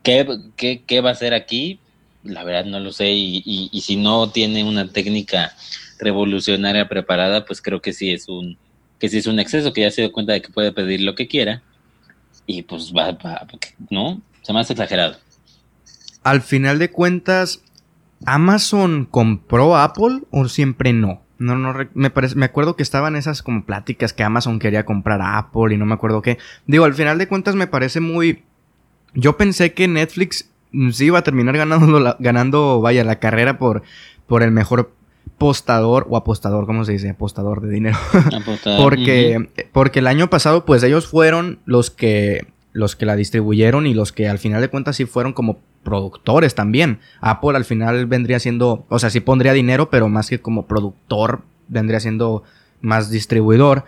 ¿Qué, qué, qué va a hacer aquí? La verdad no lo sé y, y, y si no tiene una técnica revolucionaria preparada, pues creo que sí es un que si es un exceso, que ya se dio cuenta de que puede pedir lo que quiera, y pues va, va ¿no? Se me hace exagerado.
Al final de cuentas, ¿Amazon compró Apple o siempre no? No, no, me, me acuerdo que estaban esas como pláticas que Amazon quería comprar Apple y no me acuerdo qué. Digo, al final de cuentas me parece muy... Yo pensé que Netflix sí iba a terminar ganando, ganando vaya, la carrera por, por el mejor apostador o apostador, ¿cómo se dice? Apostador de dinero. (laughs) porque, porque el año pasado, pues ellos fueron los que, los que la distribuyeron y los que al final de cuentas sí fueron como productores también. Apple al final vendría siendo, o sea, sí pondría dinero, pero más que como productor, vendría siendo más distribuidor.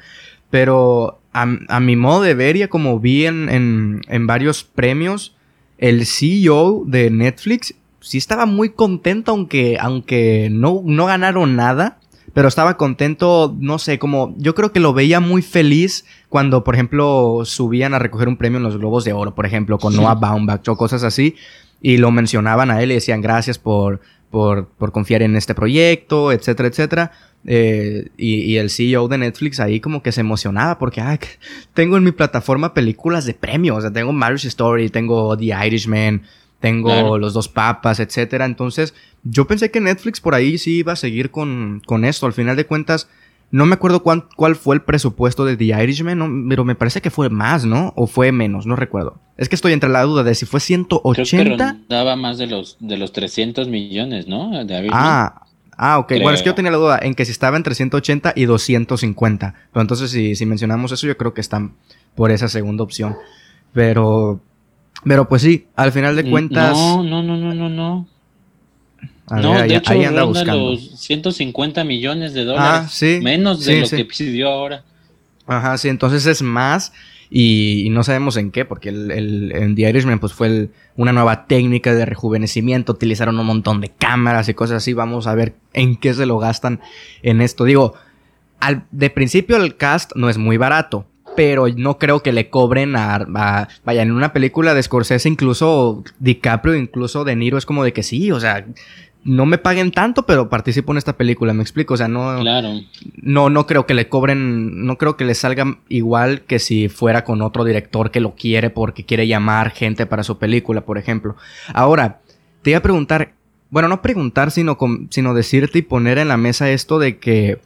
Pero a, mi modo de ver, ya como vi en, en, en varios premios, el CEO de Netflix sí estaba muy contento, aunque, aunque no, no ganaron nada. Pero estaba contento, no sé, como yo creo que lo veía muy feliz cuando, por ejemplo, subían a recoger un premio en los Globos de Oro, por ejemplo, con Noah Baumbach o cosas así. Y lo mencionaban a él y decían gracias por, por, por confiar en este proyecto, etcétera, etcétera. Eh, y, el CEO de Netflix ahí como que se emocionaba porque ah, tengo en mi plataforma películas de premios. O sea, tengo Marriage Story, tengo The Irishman, tengo los dos papas, etcétera. Entonces, yo pensé que Netflix por ahí sí iba a seguir con, con esto. Al final de cuentas, no me acuerdo cuál, cuál fue el presupuesto de The Irishman, pero me parece que fue más, ¿no? O fue menos, no recuerdo. Es que estoy entre la duda de si fue 180. Creo
que daba más de los, de los 300 millones, ¿no?
ah, ah, ok. Bueno, es que yo tenía la duda en que si estaba entre 180 y 250. Pero entonces, si, si mencionamos eso, yo creo que están por esa segunda opción. Pero pero pues sí, al final de cuentas.
No, no, no, no, no, no. no, de hecho, ahí anda buscando. los 150 millones de dólares. Ah, sí. Menos de lo que pidió ahora.
Ajá, sí, entonces es más. Y, no sabemos en qué, porque el, el, The Irishman pues fue una nueva técnica de rejuvenecimiento, utilizaron un montón de cámaras y cosas así, vamos a ver en qué se lo gastan en esto. Digo, al, de principio el cast no es muy barato, pero no creo que le cobren a, Vaya, en una película de Scorsese, incluso DiCaprio, incluso De Niro, es como de que sí, o sea, no me paguen tanto, pero participo en esta película, me explico, o sea, no.
Claro.
No, no creo que le cobren, no creo que le salga igual que si fuera con otro director que lo quiere porque quiere llamar gente para su película, por ejemplo. Ahora, te iba a preguntar, bueno, no preguntar, sino, sino decirte y poner en la mesa esto de que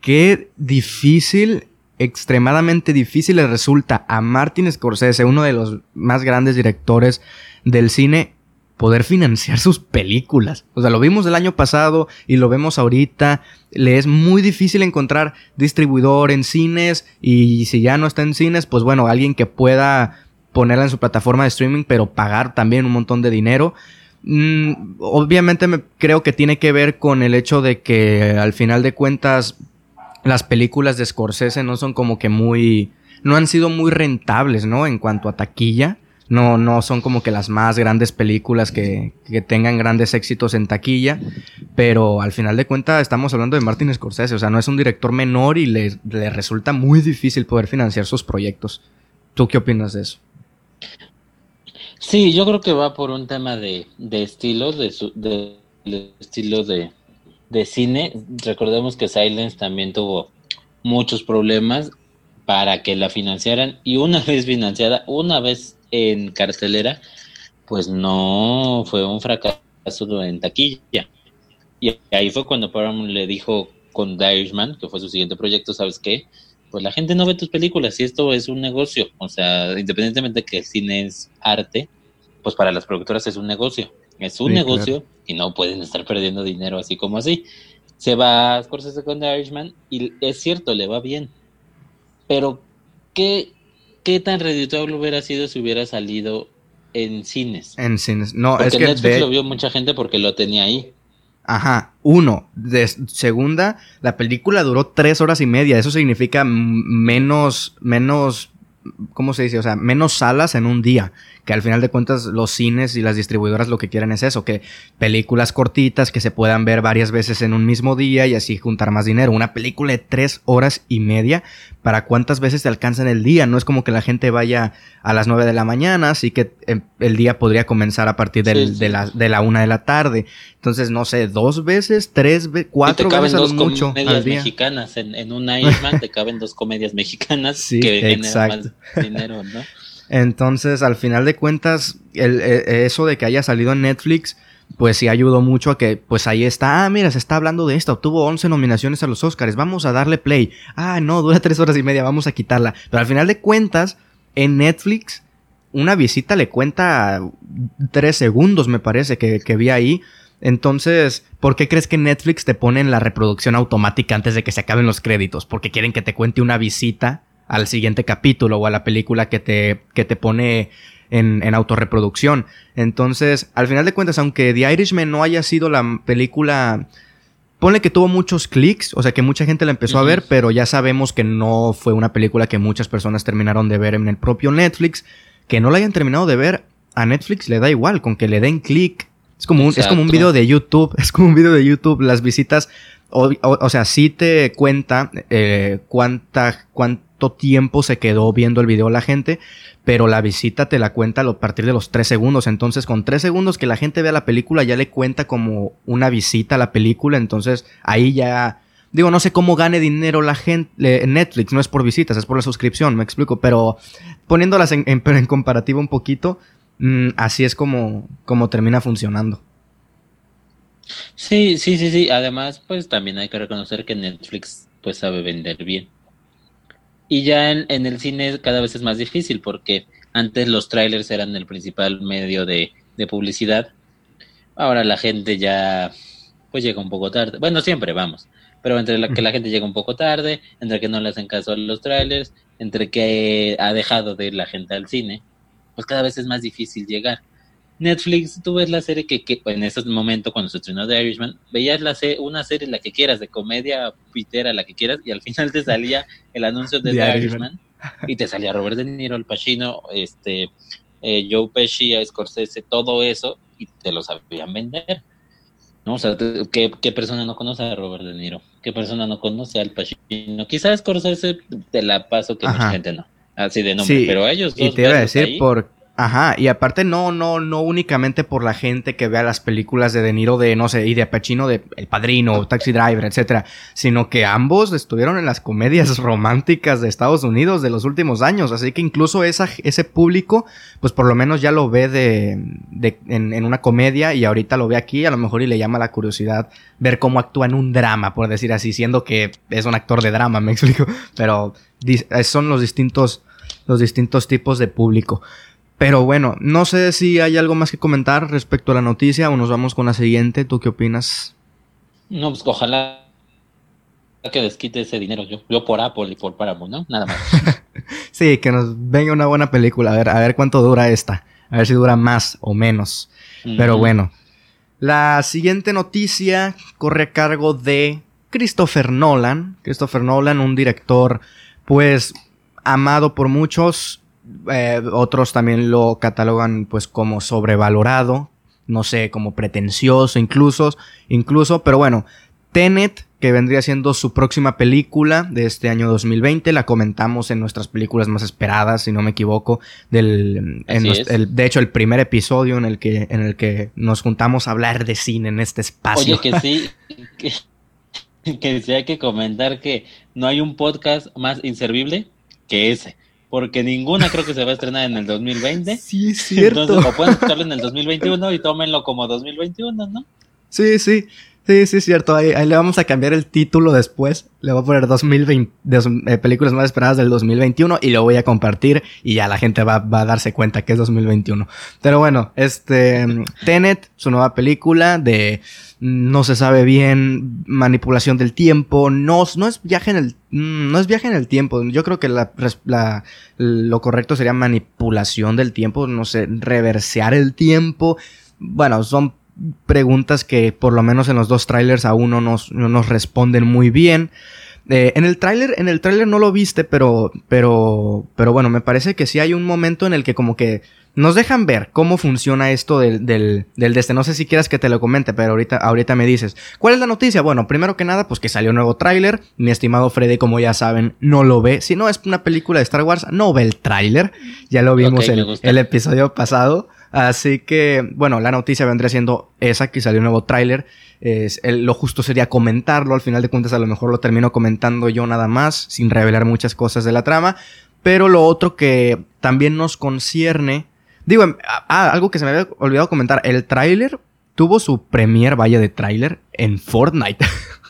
qué difícil extremadamente difícil le resulta a Martin Scorsese, uno de los más grandes directores del cine, poder financiar sus películas. O sea, lo vimos el año pasado y lo vemos ahorita. Le es muy difícil encontrar distribuidor en cines y si ya no está en cines, pues bueno, alguien que pueda ponerla en su plataforma de streaming, pero pagar también un montón de dinero. Mm, obviamente me creo que tiene que ver con el hecho de que al final de cuentas las películas de Scorsese no son como que muy... no han sido muy rentables, ¿no? En cuanto a taquilla. No, no son como que las más grandes películas que, que tengan grandes éxitos en taquilla. Pero al final de cuentas estamos hablando de Martin Scorsese. O sea, no es un director menor y le, le resulta muy difícil poder financiar sus proyectos. ¿Tú qué opinas de eso?
Sí, yo creo que va por un tema de, de estilo, de, su, de, estilo de, de cine. Recordemos que Silence también tuvo muchos problemas para que la financiaran y una (laughs) vez financiada, una vez en cartelera, pues no fue un fracaso en taquilla. Y ahí fue cuando Paramount le dijo con The que fue su siguiente proyecto, ¿sabes qué? Pues la gente no ve tus películas y esto es un negocio. O sea, independientemente de que el cine es arte, pues para las productoras es un negocio. Es un negocio y no pueden estar perdiendo dinero así como así. Se va a Scorsese con The Irishman y es cierto, le va bien. Pero, ¿qué, qué tan redituable hubiera sido si hubiera salido en cines?
En cines. No,
porque
es que.
Netflix lo vio mucha gente porque lo tenía ahí.
Ajá, uno. De segunda, la película duró tres horas y media. Eso significa menos, menos, ¿cómo se dice? O sea, menos salas en un día que al final de cuentas los cines y las distribuidoras lo que quieren es eso, que películas cortitas que se puedan ver varias veces en un mismo día y así juntar más dinero. Una película de tres horas y media, ¿para cuántas veces te alcanza en el día? No es como que la gente vaya a las nueve de la mañana, así que em, el día podría comenzar a partir De, la, de la una de la tarde. Entonces, no sé, dos veces, tres, cuatro
te
veces
dos mucho comedias mexicanas. En, en una te caben dos comedias mexicanas que generan más dinero, ¿no?
Entonces, al final de cuentas, el, e, eso de que haya salido en Netflix, pues sí ayudó mucho a que, pues ahí está, ah, mira, se está hablando de esto, obtuvo 11 nominaciones a los Oscars, vamos a darle play. Ah, no, dura tres horas y media, vamos a quitarla. Pero al final de cuentas, en Netflix, una visita le cuenta tres segundos, me parece, que, que vi ahí. Entonces, ¿por qué crees que Netflix te pone en la reproducción automática antes de que se acaben los créditos? Porque quieren que te cuente una visita al siguiente capítulo o a la película que te, que te pone en, en autorreproducción. Entonces, al final de cuentas, aunque The Irishman no haya sido la película Ponle que tuvo muchos clics, o sea que mucha gente la empezó a ver, pero ya sabemos que no fue una película que muchas personas terminaron de ver en el propio Netflix. Que no la hayan terminado de ver, a Netflix le da igual, con que le den clic. Es como un, es como un video de YouTube, (laughs) es como un video de YouTube, las visitas, o, o, sea, sí te cuenta eh, cuánta, tiempo se quedó viendo el video la gente, pero la visita te la cuenta a partir de los tres segundos. Entonces, con tres segundos que la gente vea la película, ya le cuenta como una visita a la película. Entonces, ahí ya. Digo, no sé cómo gane dinero la gente. Netflix no es por visitas, es por la suscripción, me explico. Pero poniéndolas en, en, comparativa un poquito, mm, así es como, como termina funcionando.
Sí, sí, sí, sí. Además, pues también hay que reconocer que Netflix pues sabe vender bien. Y ya en, en, el cine cada vez es más difícil porque antes los trailers eran el principal medio de, de publicidad. Ahora la gente ya pues llega un poco tarde. Bueno, siempre vamos. Pero entre la, que la gente llega un poco tarde, entre que no le hacen caso a los trailers, entre que ha dejado de ir la gente al cine, pues cada vez es más difícil llegar. Netflix, tú ves la serie que, que en ese momento, cuando se estrenó The Irishman, veías la una serie la que quieras, de comedia pitera, la que quieras, y al final te salía el anuncio de The, Irishman, y te salía Robert De Niro, Al Pacino, este, eh, Joe Pesci, Scorsese, todo eso, y te lo sabían vender. ¿no? O sea, ¿qué, ¿qué, persona no conoce a Robert De Niro? ¿Qué persona no conoce al Pacino? Quizás Scorsese te la paso que mucha gente no. Así de nombre, pero ellos dos.
Y te iba a decir, por, Ajá, y aparte no, no, no únicamente por la gente que vea las películas de De Niro de, no sé, y de Pacino de El Padrino, Taxi Driver, etcétera, sino que ambos estuvieron en las comedias (laughs) románticas de Estados Unidos de los últimos años, así que incluso esa, ese público, pues por lo menos ya lo ve de, de en, en, una comedia y ahorita lo ve aquí, a lo mejor y le llama la curiosidad ver cómo actúa en un drama, por decir así, siendo que es un actor de drama, (laughs) me explico, pero son los distintos, los distintos tipos de público. Pero bueno, no sé si hay algo más que comentar respecto a la noticia o nos vamos con la siguiente. ¿Tú qué opinas?
No, pues ojalá que desquite ese dinero yo, yo por Apple y por Paramount, ¿no? Nada más. (laughs)
sí, que nos venga una buena película, a ver, a ver cuánto dura esta, a ver si dura más o menos. Pero bueno, la siguiente noticia corre a cargo de Christopher Nolan. Christopher Nolan, un director pues amado por muchos, eh, otros también lo catalogan pues como sobrevalorado, no sé, como pretencioso incluso, incluso, pero bueno, Tenet, que vendría siendo su próxima película de este año 2020, la comentamos en nuestras películas más esperadas, si no me equivoco, del, de hecho el primer episodio en el que en el que nos juntamos a hablar de cine en este espacio.
Oye, que sí, (laughs) que, que sí hay que comentar que no hay un podcast más inservible que ese porque ninguna creo que se va a estrenar en el (laughs) 2020.
Sí, es cierto.
Entonces, o pueden escucharlo en el 2021 y tómenlo como 2021, ¿no?
Sí, sí. Sí, sí, es cierto. Ahí, le vamos a cambiar el título después. Le voy a poner 2020, eh, películas más esperadas del 2021 y lo voy a compartir y ya la gente va, a darse cuenta que es 2021. Pero bueno, este, Tenet, su nueva película de no se sabe bien manipulación del tiempo, no, no es viaje en el, mm, no es viaje en el tiempo. Yo creo que la, lo correcto sería manipulación del tiempo, no sé, reversear el tiempo. Bueno, son preguntas que por lo menos en los dos trailers aún no nos, no nos responden muy bien. Eh, en el tráiler, en el tráiler no lo viste, pero, pero, pero bueno, me parece que sí hay un momento en el que como que nos dejan ver cómo funciona esto del, del, del de este. No sé si quieras que te lo comente, pero ahorita, ahorita me dices. ¿Cuál es la noticia? Bueno, primero que nada, pues que salió un nuevo tráiler. Mi estimado Freddy, como ya saben, no lo ve. Si no es una película de Star Wars, no ve el tráiler. Ya lo vimos en el episodio pasado. Así que, bueno, la noticia vendría siendo esa, que salió un nuevo tráiler. lo justo sería comentarlo, al final de cuentas a lo mejor lo termino comentando yo nada más, sin revelar muchas cosas de la trama. Pero lo otro que también nos concierne, digo, em, ah, algo que se me había olvidado comentar, el tráiler tuvo su premier vaya de tráiler en Fortnite. (laughs)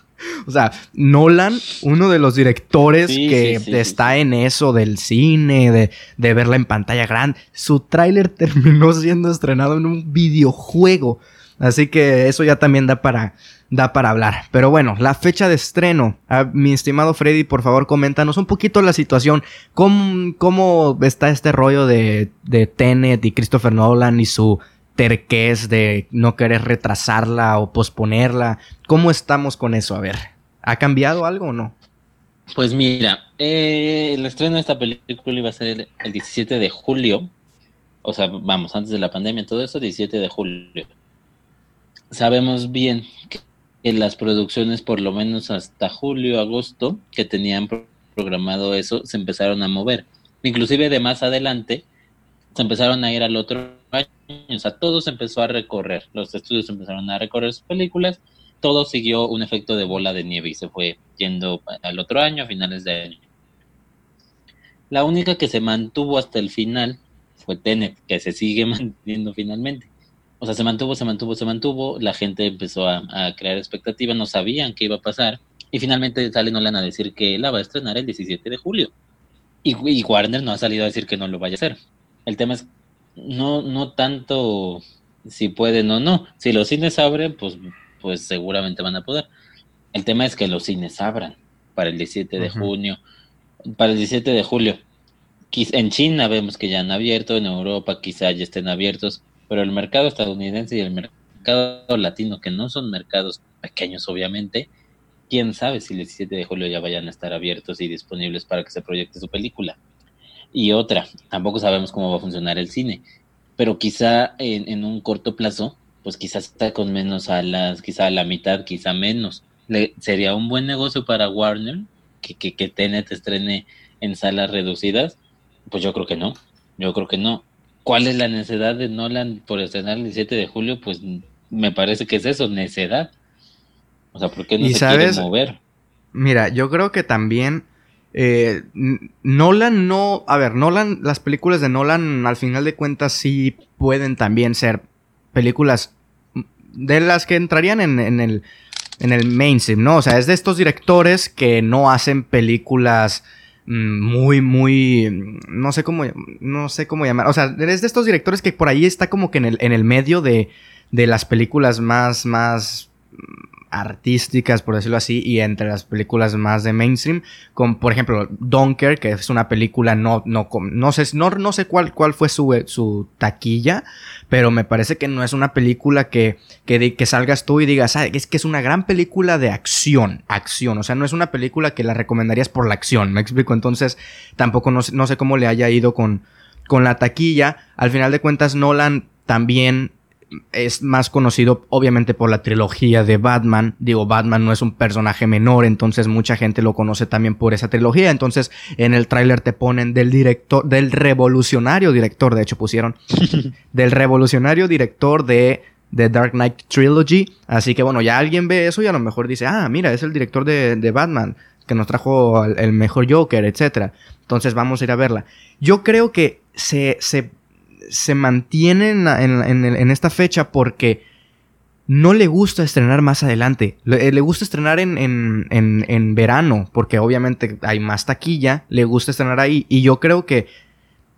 O sea, Nolan, uno de los directores que está en eso del cine, de, de, verla en pantalla grande, su tráiler (laughs) terminó siendo estrenado en un videojuego. Así que eso ya también da para, da para hablar. Pero bueno, la fecha de estreno. Ah, mi estimado Freddy, por favor, coméntanos un poquito la situación. ¿Cómo, cómo está este rollo de, de Tenet y Christopher Nolan y su terquez de no querer retrasarla o posponerla. ¿Cómo estamos con eso? A ver, ¿ha cambiado algo o no?
Pues mira, eh, el estreno de esta película iba a ser el, 17 de julio. O sea, vamos, antes de la pandemia, todo eso, 17 de julio. Sabemos bien que, las producciones, por lo menos hasta julio, agosto, que tenían programado eso, se empezaron a mover. Inclusive de más adelante, se empezaron a ir al otro año, o sea, todo se empezó a recorrer, los estudios empezaron a recorrer sus películas, todo siguió un efecto de bola de nieve y se fue yendo al otro año, a finales de año. La única que se mantuvo hasta el final fue Tenet, que se sigue (laughs) manteniendo finalmente. O sea, se mantuvo, se mantuvo, se mantuvo, la gente empezó a, crear expectativas, no sabían qué iba a pasar, y finalmente sale Nolan a decir que la va a estrenar el 17 de julio. Y, y Warner no ha salido a decir que no lo vaya a hacer. El tema es no, no tanto si pueden o no. Si los cines abren, pues, pues seguramente van a poder. El tema es que los cines abran para el 17 de junio, para el 17 de julio. En China vemos que ya han abierto, en Europa quizá ya estén abiertos, pero el mercado estadounidense y el mercado latino, que no son mercados pequeños obviamente, quién sabe si el 17 de julio ya vayan a estar abiertos y disponibles para que se proyecte su película. Y otra, tampoco sabemos cómo va a funcionar el cine, pero quizá en, un corto plazo, pues quizás está con menos salas, quizá a la mitad, quizá menos. Le, sería un buen negocio para Warner que, que, que Tenet estrene en salas reducidas. Pues yo creo que no, yo creo que no. ¿Cuál es la necesidad de Nolan por estrenar el 17 de julio? Pues me parece que es eso, necedad. O sea, ¿por qué no se quiere mover?
Mira, yo creo que también eh, Nolan no. A ver, Nolan, las películas de Nolan, al final de cuentas, sí pueden también ser películas de las que entrarían en, el, en el mainstream, ¿no? O sea, es de estos directores que no hacen películas mm, muy, muy. No sé cómo. No sé cómo llamar. O sea, es de estos directores que por ahí está como que en el, en el medio de, de las películas más. más artísticas, por decirlo así, y entre las películas más de mainstream, como por ejemplo Donker, que es una película no, no, no sé, no, no sé cuál, cuál fue su, su taquilla, pero me parece que no es una película que, que, que salgas tú y digas, ah, es que es una gran película de acción, acción, o sea, no es una película que la recomendarías por la acción, me explico, entonces tampoco no, no sé cómo le haya ido con, con la taquilla, al final de cuentas Nolan también es más conocido obviamente por la trilogía de Batman. Digo, Batman no es un personaje menor, entonces mucha gente lo conoce también por esa trilogía. Entonces en el tráiler te ponen del director, del revolucionario director, de hecho pusieron, (laughs) del revolucionario director de The Dark Knight Trilogy. Así que bueno, ya alguien ve eso y a lo mejor dice, ah, mira, es el director de, de Batman que nos trajo el, mejor Joker, etc. Entonces vamos a ir a verla. Yo creo que se, se se mantiene en, esta fecha porque no le gusta estrenar más adelante. Le, eh, gusta estrenar en, verano, porque obviamente hay más taquilla, le gusta estrenar ahí. Y yo creo que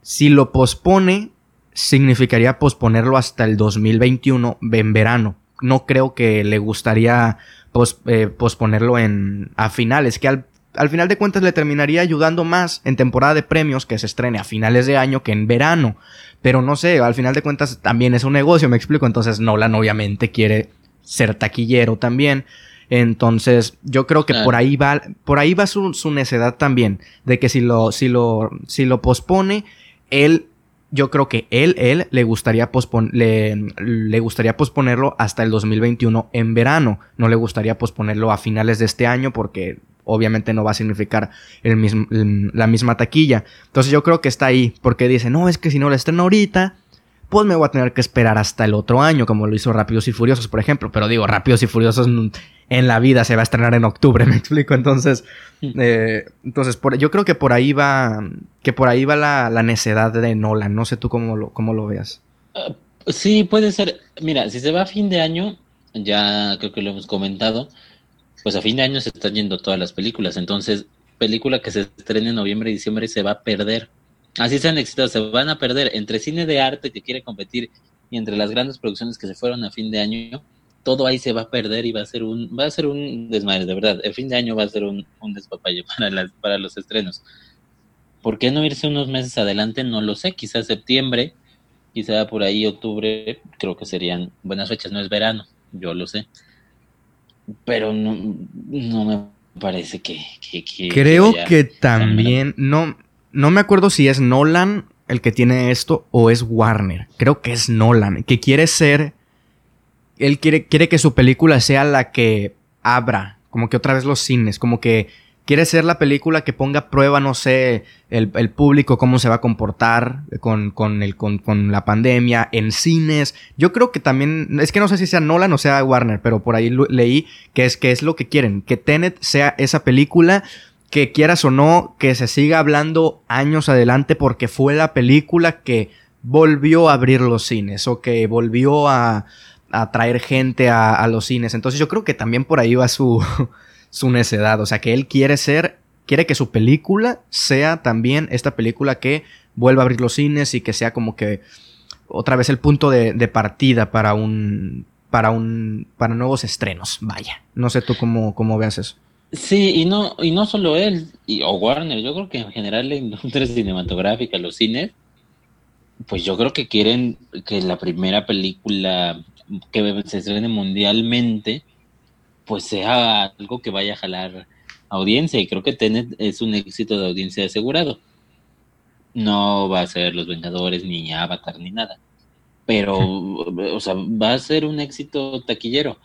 si lo pospone, significaría posponerlo hasta el 2021 en verano. No creo que le gustaría eh, posponerlo en, a finales, que al al final de cuentas le terminaría ayudando más en temporada de premios que se estrene a finales de año que en verano. Pero no sé, al final de cuentas también es un negocio, me explico. Entonces Nolan obviamente quiere ser taquillero también. Entonces, yo creo que por ahí va, por ahí va su, necedad también. De que si lo, si lo, si lo pospone, él, yo creo que él, él le gustaría, le, le gustaría posponerlo hasta el 2021 en verano. No le gustaría posponerlo a finales de este año porque obviamente no va a significar el mismo, la misma taquilla. Entonces yo creo que está ahí, porque dice, no, es que si no la estreno ahorita, pues me voy a tener que esperar hasta el otro año, como lo hizo Rápidos y Furiosos, por ejemplo. Pero digo, Rápidos y Furiosos en la vida se va a estrenar en octubre, (laughs) me explico. Entonces, eh, entonces por, yo creo que por ahí va, que por ahí va la, la necedad de Nolan. No sé tú cómo lo, cómo lo veas.
Ah, sí, puede ser. Mira, si se va a fin de año, ya creo que lo hemos comentado, pues a fin de año se están yendo todas las películas. Entonces, película que se estrene en noviembre y diciembre se va a perder. Así sean exitosos, se van a perder entre cine de arte que quiere competir y entre las grandes producciones que se fueron a fin de año, todo ahí se va a perder y va a ser un, va a ser un desmadre, de verdad. El fin de año va a ser un, un despapalle (laughs) para, las, para los estrenos. ¿Por qué no irse unos meses adelante? No lo sé, quizás septiembre, quizá por ahí octubre, creo que serían buenas fechas, no es verano, yo lo sé pero no, no me parece que...
Creo que, también, no, no me acuerdo si es Nolan el que tiene esto o es Warner. Creo que es Nolan, que quiere ser... Él quiere, quiere que su película sea la que abra, como que otra vez los cines, como que quiere ser la película que ponga a prueba, no sé, el, público, cómo se va a comportar con, con, la pandemia, en cines. Yo creo que también, es que no sé si sea Nolan o sea Warner, pero por ahí leí que es, que es lo que quieren, que Tenet sea esa película que quieras o no, que se siga hablando años adelante porque fue la película que volvió a abrir los cines o que volvió a, a traer gente a los cines. Entonces yo creo que también por ahí va su su necedad. O sea, que él quiere ser, quiere que su película sea también esta película que vuelva a abrir los cines y que sea como que otra vez el punto de, partida para un, para un, para nuevos estrenos. Vaya, no sé tú cómo, cómo veas eso.
Sí, y no, y no solo él, y, o Warner, yo creo que en general la industria cinematográfica, los cines, pues yo creo que quieren que la primera película que se estrene mundialmente pues sea algo que vaya a jalar audiencia y creo que Tenet es un éxito de audiencia asegurado. No va a ser Los Vengadores ni Avatar ni nada, pero o sea, va a ser un éxito taquillero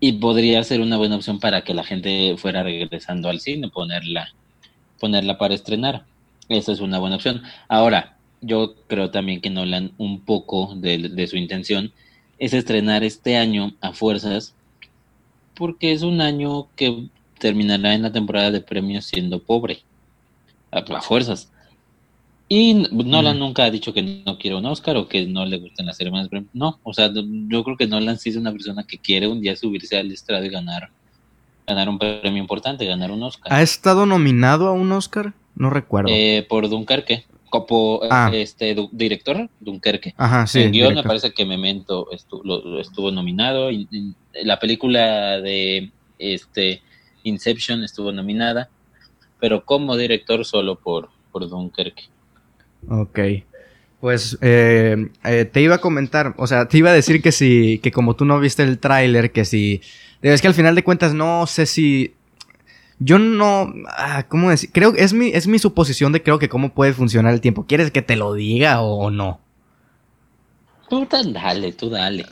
y podría ser una buena opción para que la gente fuera regresando al cine, ponerla ponerla para estrenar. Esa es una buena opción. Ahora, yo creo también que Nolan un poco de, de su intención es estrenar este año a fuerzas porque es un año que terminará en la temporada de premios siendo pobre, a, fuerzas. Y Nolan nunca ha dicho que no quiere un Oscar o que no le gustan las ceremonias. No, o sea, yo creo que Nolan sí es una persona que quiere un día subirse al estrado y ganar, ganar un premio importante, ganar un Oscar.
¿Ha estado nominado a un Oscar? No recuerdo.
Eh, por Dunkerque. Copo, ah. este director, Dunkerque.
Ajá, sí.
Guión me parece que Memento estuvo, estuvo nominado. Y, la película de este Inception estuvo nominada, pero como director solo por, por Dunkerque.
Ok. Pues eh, eh, te iba a comentar, o sea, te iba a decir que si, que como tú no viste el tráiler, que si, es que al final de cuentas no sé si, yo no, ah, ¿cómo decir? Creo que es mi, es mi suposición de creo que cómo puede funcionar el tiempo. ¿Quieres que te lo diga o no?
Tú dale, tú dale.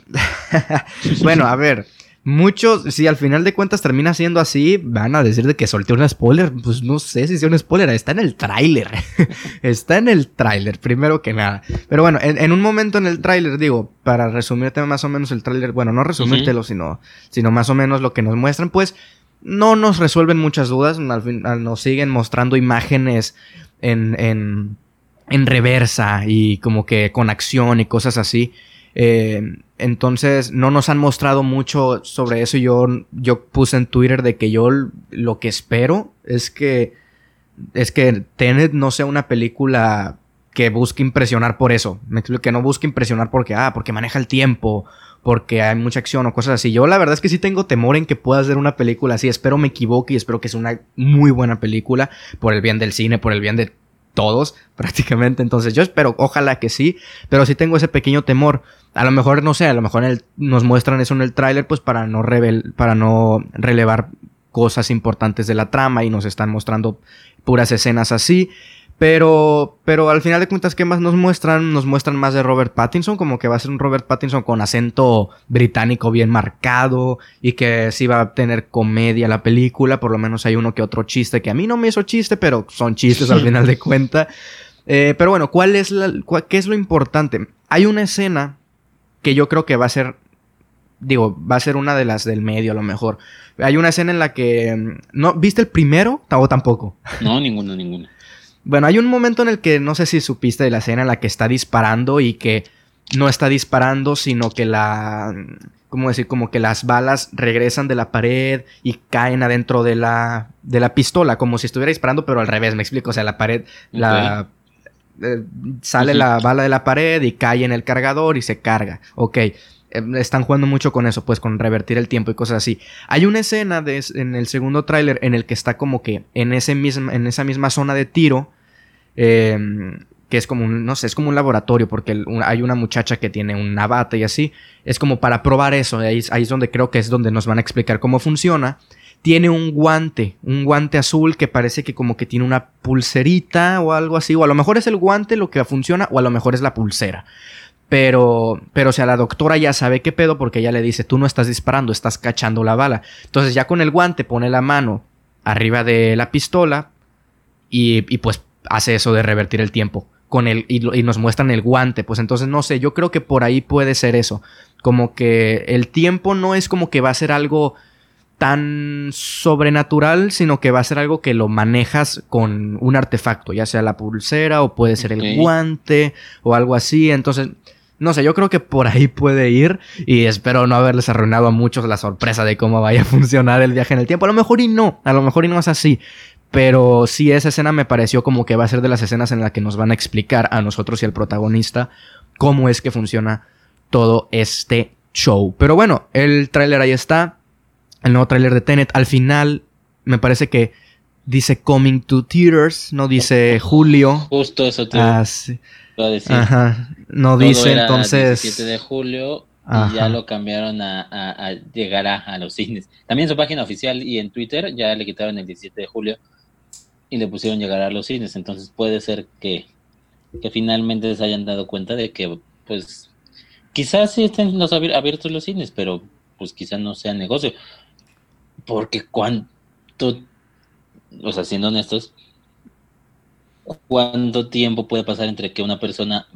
(laughs)
bueno, a ver, Muchos, si al final de cuentas termina siendo así, van a decir de que solté un spoiler. Pues no sé si es un spoiler, está en el tráiler. (laughs) está en el tráiler, primero que nada. Pero bueno, en, un momento en el tráiler, digo, para resumirte más o menos el tráiler, bueno, no resumírtelo, sino, sino más o menos lo que nos muestran, pues no nos resuelven muchas dudas. Al final nos siguen mostrando imágenes en, en, en reversa y como que con acción y cosas así. Eh, entonces no nos han mostrado mucho sobre eso. Yo, yo puse en Twitter de que yo lo que espero es que es que Tenet no sea una película que busque impresionar por eso. Me explico que no busque impresionar porque ah, porque maneja el tiempo, porque hay mucha acción o cosas así. Yo la verdad es que sí tengo temor en que pueda ser una película así. Espero me equivoque y espero que sea una muy buena película por el bien del cine, por el bien de todos (laughs) prácticamente. Entonces yo espero, ojalá que sí, pero sí tengo ese pequeño temor. A lo mejor, no sé, a lo mejor nos muestran eso en el tráiler pues para no, revel para no relevar cosas importantes de la trama y nos están mostrando puras escenas así. Pero, pero al final de cuentas, ¿qué más nos muestran? Nos muestran más de Robert Pattinson, como que va a ser un Robert Pattinson con acento británico bien marcado y que sí va a tener comedia la película, por lo menos hay uno que otro chiste que a mí no me hizo chiste, pero son chistes al (laughs) final de cuentas. Eh, pero bueno, ¿cuál es la, ¿qué es lo importante? Hay una escena que yo creo que va a ser digo, va a ser una de las del medio a lo mejor. Hay una escena en la que mm, no ¿viste el primero o tampoco?
No, ninguno, ninguno.
Bueno, hay un momento en el que no sé si supiste de la escena en la que está disparando y que no está disparando, sino que la. ¿Cómo decir? Como que las balas regresan de la pared y caen adentro de la, de la pistola, como si estuviera disparando, pero al revés, me explico. O sea, la pared, la. Eh, sale la bala de la pared y cae en el cargador y se carga. Ok eh, están jugando mucho con eso, pues con revertir el tiempo y cosas así. Hay una escena de, en el segundo tráiler en el que está como que en, ese en esa misma zona de tiro Em, que es como un, no sé, es como un laboratorio porque hay una muchacha que tiene una bata y así. Es como para probar eso, ahí, ahí es donde creo que es donde nos van a explicar cómo funciona. Tiene un guante, un guante azul que parece que como que tiene una pulserita o algo así, o a lo mejor es el guante lo que funciona o a lo mejor es la pulsera. Pero, pero o sea, la doctora ya sabe qué pedo porque ella le dice, tú no estás disparando, estás cachando la bala. Entonces ya con el guante pone la mano arriba de la pistola y, y pues hace eso de revertir el tiempo con el, y, nos muestran el guante. Pues entonces, no sé, yo creo que por ahí puede ser eso. Como que el tiempo no es como que va a ser algo tan sobrenatural, sino que va a ser algo que lo manejas con un artefacto, ya sea la pulsera o puede ser el guante o algo así. Entonces, no sé, yo creo que por ahí puede ir y espero no haberles arruinado a muchos la sorpresa de cómo vaya a (laughs) funcionar el viaje en el tiempo. A lo mejor y no, a lo mejor y no es así, pero sí, esa escena me pareció como que va a ser de las escenas en las que nos van a explicar a nosotros y al protagonista cómo es que funciona todo este show. Pero bueno, el tráiler ahí está. El nuevo tráiler de Tenet. Al final, me parece que dice Coming to Theaters, no dice Julio.
Justo eso te ah, a decir.
Ajá. No dice entonces.
17 de julio y ya lo cambiaron a, a, llegar a, los cines. También en su página oficial y en Twitter ya le quitaron el 17 de julio y le pusieron llegar a los cines. Entonces puede ser que, que finalmente se hayan dado cuenta de que, pues, quizás sí estén los abiertos los cines, pero pues quizás no sea negocio. Porque cuánto, o sea, siendo honestos, cuánto tiempo puede pasar entre que una persona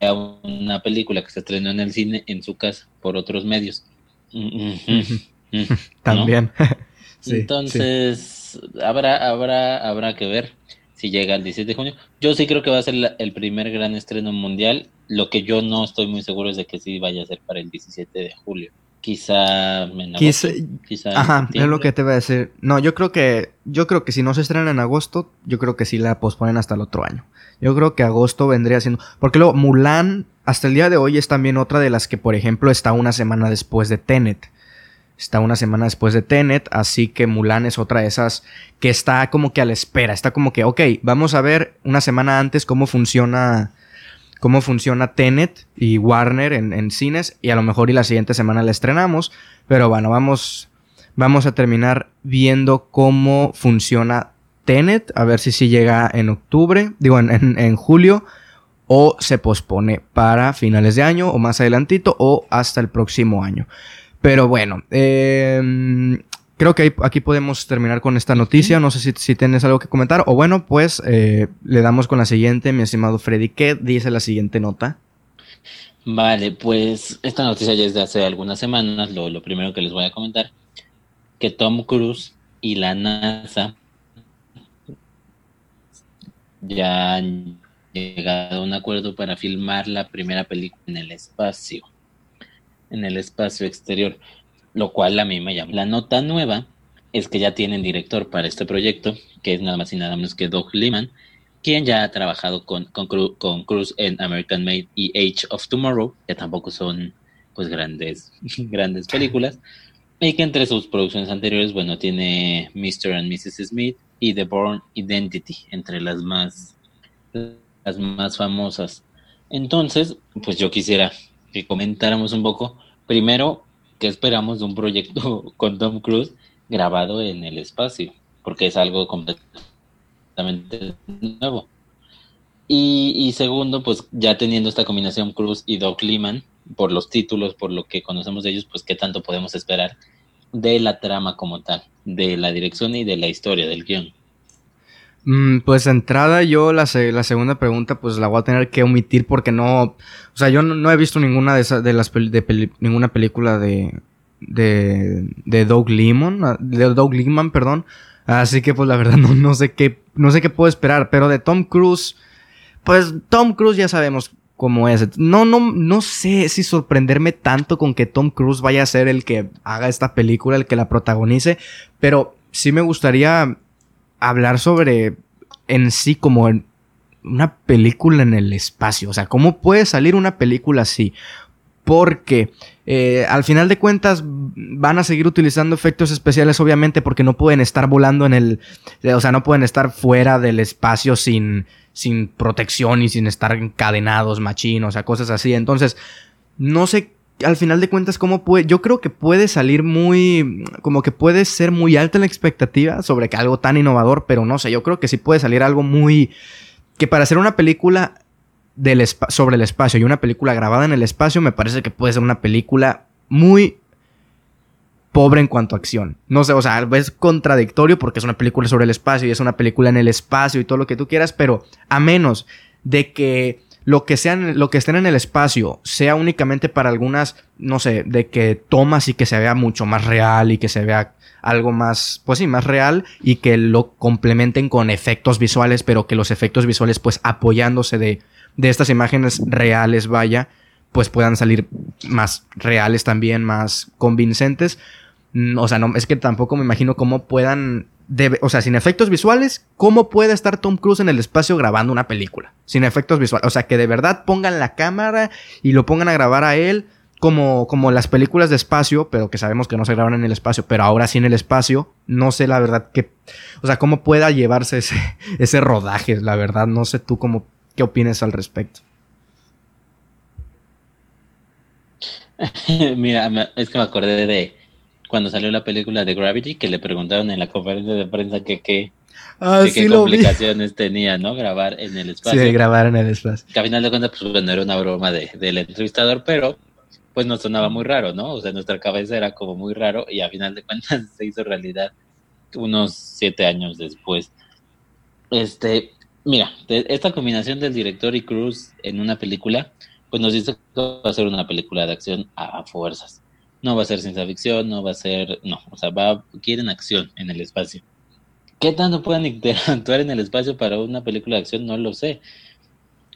vea una película que se estrenó en el cine en su casa por otros medios. (laughs)
También. (laughs) (laughs)
Entonces, habrá, habrá, habrá que ver si llega el 17 de junio. Yo sí creo que va a ser el primer gran estreno mundial. Lo que yo no estoy muy seguro es de que sí vaya a ser para el 17 de julio. Quizá,
quizá, quizá Ajá, es lo que te voy a decir. No, yo creo que yo creo que si no se estrena en agosto, yo creo que sí la posponen hasta el otro año. Yo creo que agosto vendría siendo porque luego Mulan hasta el día de hoy es también otra de las que, por ejemplo, está una semana después de Tenet. Está una semana después de Tenet, así que Mulan es otra de esas que está como que a la espera. Está como que, ok, vamos a ver una semana antes cómo funciona cómo funciona Tenet y Warner en, cines y a lo mejor y la siguiente semana la estrenamos, pero bueno, vamos, vamos a terminar viendo cómo funciona Tenet, a ver si sí llega en octubre, digo en, julio, o se pospone para finales de año o más adelantito o hasta el próximo año. Pero bueno, eh, creo que aquí podemos terminar con esta noticia. No sé si, si tienes algo que comentar. O bueno, pues eh, le damos con la siguiente, mi estimado Freddy. ¿Qué dice la siguiente nota?
Vale, pues esta noticia ya es de hace algunas semanas. Lo, lo primero que les voy a comentar, que Tom Cruise y la NASA ya han llegado a un acuerdo para filmar la primera película en el espacio, en el espacio exterior lo cual a mí me llama. La nota nueva es que ya tienen director para este proyecto, que es nada más y nada menos que Doug Liman, quien ya ha trabajado con, con, Cruz en American Made y Age of Tomorrow, que tampoco son pues grandes, (laughs) grandes películas, y que entre sus producciones anteriores, bueno, tiene Mr. and Mrs. Smith y The Born Identity, entre las más, las más famosas. Entonces, pues yo quisiera que comentáramos un poco, primero, ¿qué esperamos de un proyecto (laughs) con Tom Cruise grabado en el espacio? Porque es algo completamente nuevo. Y, segundo, pues ya teniendo esta combinación Cruz y Doc Liman, por los títulos, por lo que conocemos de ellos, pues qué tanto podemos esperar de la trama como tal, de la dirección y de la historia del guion.
Mm, pues entrada yo la, la, segunda pregunta pues la voy a tener que omitir porque no, o sea, yo no, he visto ninguna de esas, de las de ninguna película de, de, de Doug Liman, ah, de Doug Liman, perdón, así que pues la verdad (laughs) no, no sé qué, no sé qué puedo esperar, pero de Tom Cruise, pues Tom Cruise ya sabemos cómo es, no, no, no sé si sorprenderme tanto con que Tom Cruise vaya a ser el que haga esta película, el que la protagonice, pero sí me gustaría hablar sobre en sí como en una película en el espacio. O sea, ¿cómo puede salir una película así? Porque eh, al final de cuentas van a seguir utilizando efectos especiales, obviamente, porque no pueden estar volando en el. O sea, no pueden estar fuera del espacio sin, sin protección y sin estar encadenados, machinos, o sea, cosas así. Entonces, no sé al final de cuentas, ¿cómo puede? Yo creo que puede salir muy. Como que puede ser muy alta la expectativa sobre que algo tan innovador, pero no sé, yo creo que sí puede salir algo muy. Que para hacer una película del sobre el espacio y una película grabada en el espacio, me parece que puede ser una película muy pobre en cuanto a acción. No sé, o sea, es contradictorio porque es una película sobre el espacio y es una película en el espacio y todo lo que tú quieras, pero a menos de que lo que sean, lo que estén en el espacio sea únicamente para algunas, no sé, de que tomas y que se vea mucho más real y que se vea algo más, pues sí, más real y que lo complementen con efectos visuales, pero que los efectos visuales, pues apoyándose de, de estas imágenes reales, vaya, pues puedan salir más reales también, más convincentes. Mm, o sea, no, es que tampoco me imagino cómo puedan o sea, sin efectos visuales, ¿cómo puede estar Tom Cruise en el espacio grabando una película? Sin efectos visuales. O sea, que de verdad pongan la cámara y lo pongan a grabar a él como, como las películas de espacio, pero que sabemos que no se graban en el espacio, pero ahora sí en el espacio. No sé la verdad que... O sea, cómo pueda llevarse ese, (laughs) ese rodaje, la verdad. No sé tú cómo, qué opinas al respecto. (laughs)
Mira, es que me acordé de cuando salió la película de Gravity, que le preguntaron en la conferencia de prensa que qué, ah, qué complicaciones tenía, ¿no? Grabar en el espacio.
Sí, grabar en el espacio.
Que a final de cuentas, pues bueno, era una broma de, del entrevistador, pero pues nos sonaba muy raro, ¿no? O sea, nuestra cabeza era como muy raro y a final de cuentas (laughs) se hizo realidad unos siete años después. Este, mira, esta combinación del director y Cruz en una película, pues nos dice que va a ser una película de acción a fuerzas no va a ser ciencia ficción, no va a ser, no, o sea, va, quieren acción en el espacio. ¿Qué tanto pueden (laughs) interactuar en el espacio para una película de acción? No lo sé.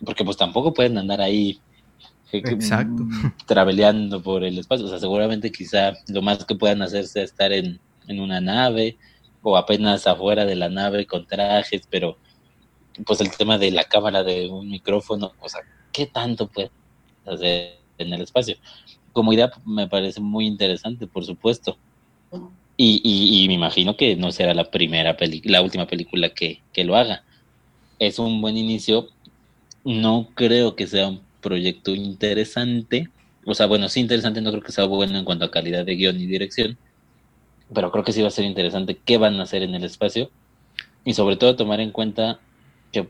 Porque pues tampoco pueden andar ahí
Exacto.
Traveleando por el espacio. O sea, seguramente quizá lo más que puedan hacer sea estar en, en una nave o apenas afuera de la nave con trajes, pero pues el tema de la cámara de un micrófono, o sea, ¿qué tanto puede hacer en el espacio? Como idea me parece muy interesante, por supuesto. Y, me imagino que no será la primera película, la última película que, que lo haga. Es un buen inicio. No creo que sea un proyecto interesante. O sea, bueno, sí interesante, no creo que sea bueno en cuanto a calidad de guion y dirección. Pero creo que sí va a ser interesante qué van a hacer en el espacio. Y sobre todo tomar en cuenta que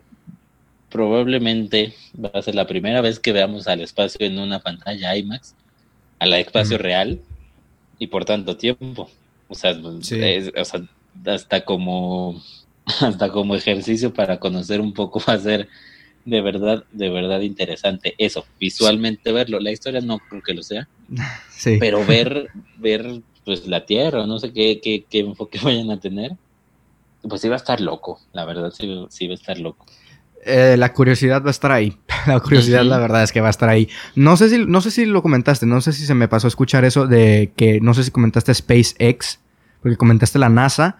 probablemente va a ser la primera vez que veamos al espacio en una pantalla IMAX, al espacio real y por tanto tiempo. O sea, hasta como (laughs) hasta como ejercicio para conocer un poco (laughs) va a ser de verdad, de verdad interesante. Eso, visualmente verlo. La historia no creo que lo sea. (laughs) Sí. Pero ver, ver pues la Tierra, no sé qué, qué, qué enfoque vayan a tener, pues iba a estar loco, la verdad sí, sí iba a estar loco.
Eh, la curiosidad va a estar ahí. (laughs) La curiosidad, la verdad, es que va a estar ahí. No sé, si, no sé si lo comentaste, no sé si se me pasó a escuchar eso de que no sé si comentaste SpaceX, porque comentaste la NASA,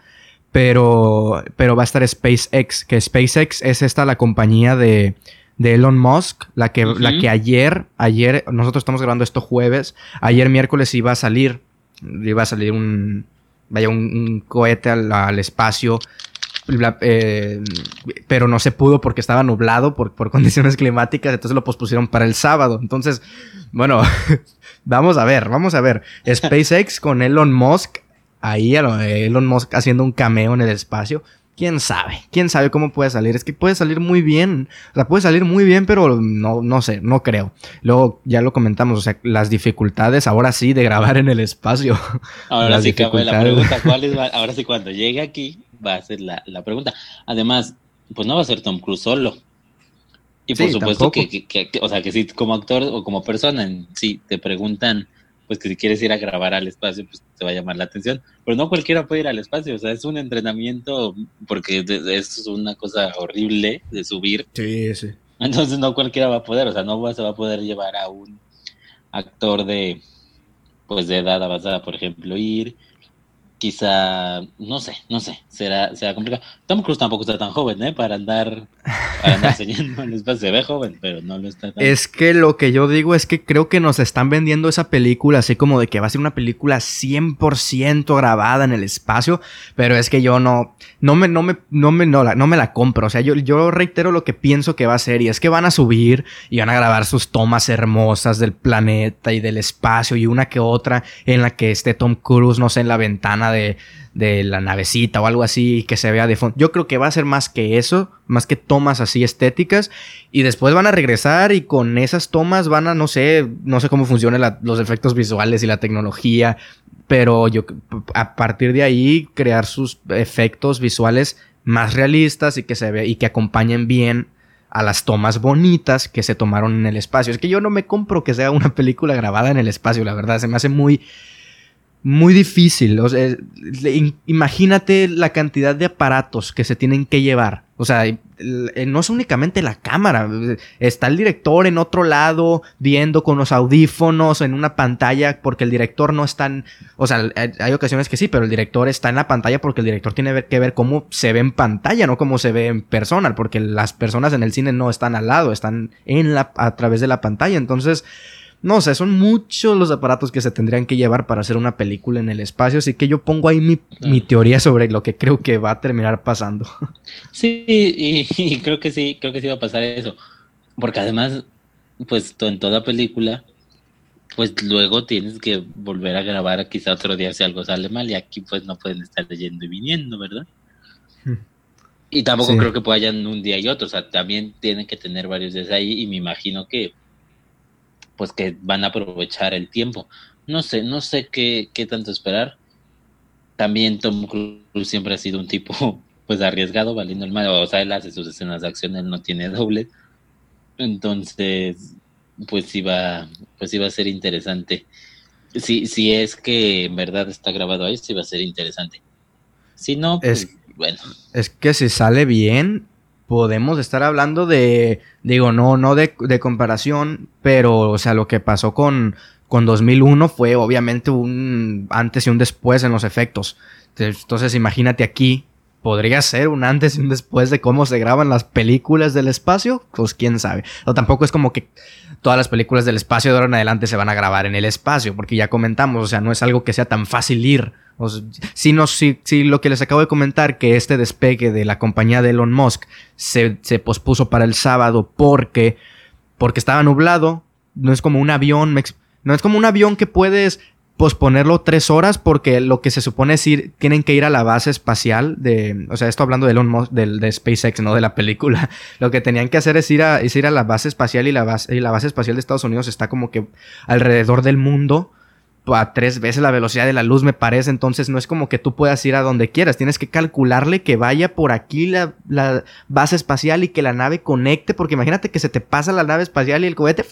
pero, pero va a estar SpaceX, que SpaceX es esta la compañía de, de Elon Musk, la que, la que ayer, ayer, nosotros estamos grabando esto jueves, ayer miércoles iba a salir, iba a salir un, vaya, un, cohete al, espacio, eh, pero no se pudo porque estaba nublado por, por, (laughs) condiciones climáticas, entonces lo pospusieron para el sábado. Entonces, bueno, (laughs) vamos a ver, vamos a ver. SpaceX con Elon Musk, ahí Elon Musk haciendo un cameo en el espacio quién sabe, quién sabe cómo puede salir. Es que puede salir muy bien, o sea, puede salir muy bien, pero no, no sé, no creo. Luego ya lo comentamos, o sea, las dificultades ahora sí de grabar en el espacio.
Ahora (laughs) sí, que la pregunta, ¿cuál es? Ahora sí, cuando llegue aquí, va a ser la, pregunta. Además, pues no va a ser Tom Cruise solo. Y por supuesto que, o sea, que si como actor o como persona, sí, te preguntan pues que si quieres ir a grabar al espacio, pues te va a llamar la atención. Pero no cualquiera puede ir al espacio, o sea, es un entrenamiento porque es una cosa horrible de subir.
Sí, sí.
Entonces no cualquiera va a poder, o sea, no se va a poder llevar a un actor de pues de edad avanzada, por ejemplo, ir quizá, no sé, no sé, será, será complicado. Tom Cruise tampoco está tan joven, ¿eh? Para andar, para andar (laughs) enseñando el espacio. Se ve joven, pero no lo está tan
Es que lo que yo digo es que creo que nos están vendiendo esa película así como de que va a ser una película 100% grabada en el espacio, pero es que yo no, no me, no me, no me, no, la, no me la compro. O sea, yo, yo reitero lo que pienso que va a ser y es que van a subir y van a grabar sus tomas hermosas del planeta y del espacio y una que otra en la que esté Tom Cruise, no sé, en la ventana de, la navecita o algo así que se vea de fondo. Yo creo que va a ser más que eso, más que tomas así estéticas. Y después van a regresar y con esas tomas van a, no sé, no sé cómo funcionan los efectos visuales y la tecnología. Pero yo, a partir de ahí, crear sus efectos visuales más realistas y que se ve y que acompañen bien a las tomas bonitas que se tomaron en el espacio. Es que yo no me compro que sea una película grabada en el espacio, la verdad, se me hace muy muy difícil. O sea, imagínate la cantidad de aparatos que se tienen que llevar. O sea, no es únicamente la cámara. Está el director en otro lado viendo con los audífonos en una pantalla porque el director no está en... O sea, hay ocasiones que sí, pero el director está en la pantalla porque el director tiene que ver cómo se ve en pantalla, no cómo se ve en persona, porque las personas en el cine no están al lado, están en la, a través de la pantalla. Entonces no sé, son muchos los aparatos que se tendrían que llevar para hacer una película en el espacio, así que yo pongo ahí mi, teoría sobre lo que creo que va a terminar pasando.
Sí, y, (laughs) creo que sí, creo que sí va a pasar eso, porque además, pues en toda película, pues luego tienes que volver a grabar quizá otro día si algo sale mal y aquí pues no pueden estar leyendo y viniendo, ¿verdad? Hmm. Y tampoco creo que puedan un día y otro, o sea, también tienen que tener varios días ahí y me imagino que pues que van a aprovechar el tiempo. No sé, no sé qué, qué tanto esperar. También Tom Cruise siempre ha sido un tipo (laughs) pues arriesgado, valiendo el mal. O sea, él hace sus escenas de acción, él no tiene doble. Entonces, pues iba, pues iba a ser interesante. Si, si es que en verdad está grabado ahí, sí va a ser interesante. Si no, pues,
es,
bueno.
Es que si sale bien, podemos estar hablando de, digo, no, no de, comparación, pero, o sea, lo que pasó con, con 2001 fue obviamente un antes y un después en los efectos. Entonces, imagínate aquí, podría ser un antes y un después de cómo se graban las películas del espacio, pues quién sabe. O tampoco es como que todas las películas del espacio de ahora en adelante se van a grabar en el espacio, porque ya comentamos, o sea, no es algo que sea tan fácil ir. Si, no, si, si, lo que les acabo de comentar, que este despegue de la compañía de Elon Musk se, se pospuso para el sábado porque, porque estaba nublado, no es como un avión, no es como un avión que puedes posponerlo tres horas porque lo que se supone es ir, tienen que ir a la base espacial de, o sea, esto hablando de Elon Musk, de, SpaceX, no de la película. (laughs) Lo que tenían que hacer es ir a, ir a la base espacial y la base, y la base espacial de Estados Unidos está como que alrededor del mundo a tres veces la velocidad de la luz me parece, entonces no es como que tú puedas ir a donde quieras, tienes que calcularle que vaya por aquí la, la base espacial y que la nave conecte, porque imagínate que se te pasa la nave espacial y el cohete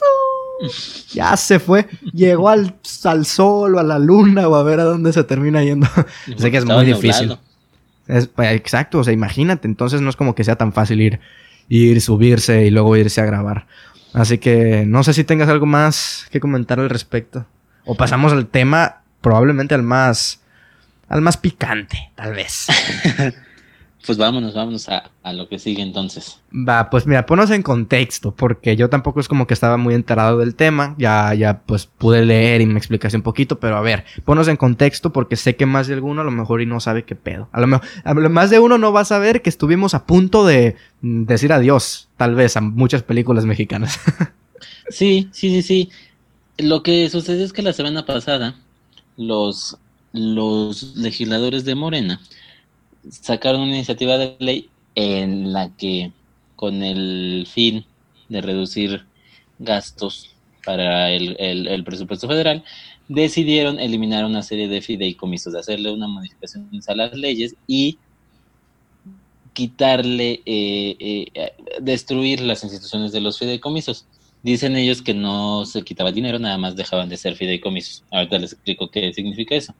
(laughs) ya se fue, llegó al, al, sol o a la luna o a ver a dónde se termina yendo. (laughs) sé que es muy difícil. Es, pues, exacto, o sea, imagínate, entonces no es como que sea tan fácil ir, ir, subirse y luego irse a grabar. Así que no sé si tengas algo más que comentar al respecto. O pasamos al tema, probablemente al más, al más picante, tal vez. (laughs)
Pues vámonos, vámonos a, lo que sigue entonces.
Va, pues mira, ponos en contexto, porque yo tampoco es como que estaba muy enterado del tema, ya, ya pues pude leer y me explicaste un poquito, pero a ver, ponos en contexto porque sé que más de alguno a lo mejor y no sabe qué pedo. A lo mejor, más de uno no va a saber que estuvimos a punto de decir adiós, tal vez, a muchas películas mexicanas. (laughs)
sí, sí, sí, sí. Lo que sucede es que la semana pasada los, los legisladores de Morena sacaron una iniciativa de ley en la que con el fin de reducir gastos para el, presupuesto federal, decidieron eliminar una serie de fideicomisos, de hacerle una modificación a las leyes y quitarle, eh, eh, destruir las instituciones de los fideicomisos. Dicen ellos que no se quitaba dinero, nada más dejaban de ser fideicomisos. Ahorita les explico qué significa eso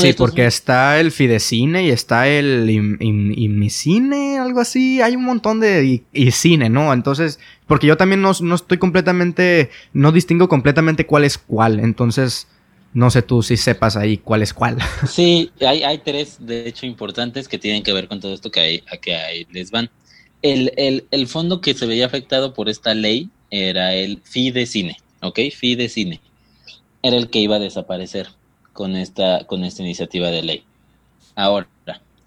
sí, porque está el Fidecine y está el Imicine, algo así. Hay un montón de. Y, cine, ¿no? Entonces. Porque yo también no, estoy completamente. No distingo completamente cuál es cuál. Entonces. No sé tú si sepas ahí cuál es cuál. (laughs)
Sí, hay, hay tres, de hecho, importantes que tienen que ver con todo esto que, hay, a que ahí les van. El, el, el fondo que se veía afectado por esta ley era el Fidecine, ¿ok? Fidecine. Era el que iba a desaparecer con esta, con esta iniciativa de ley. Ahora,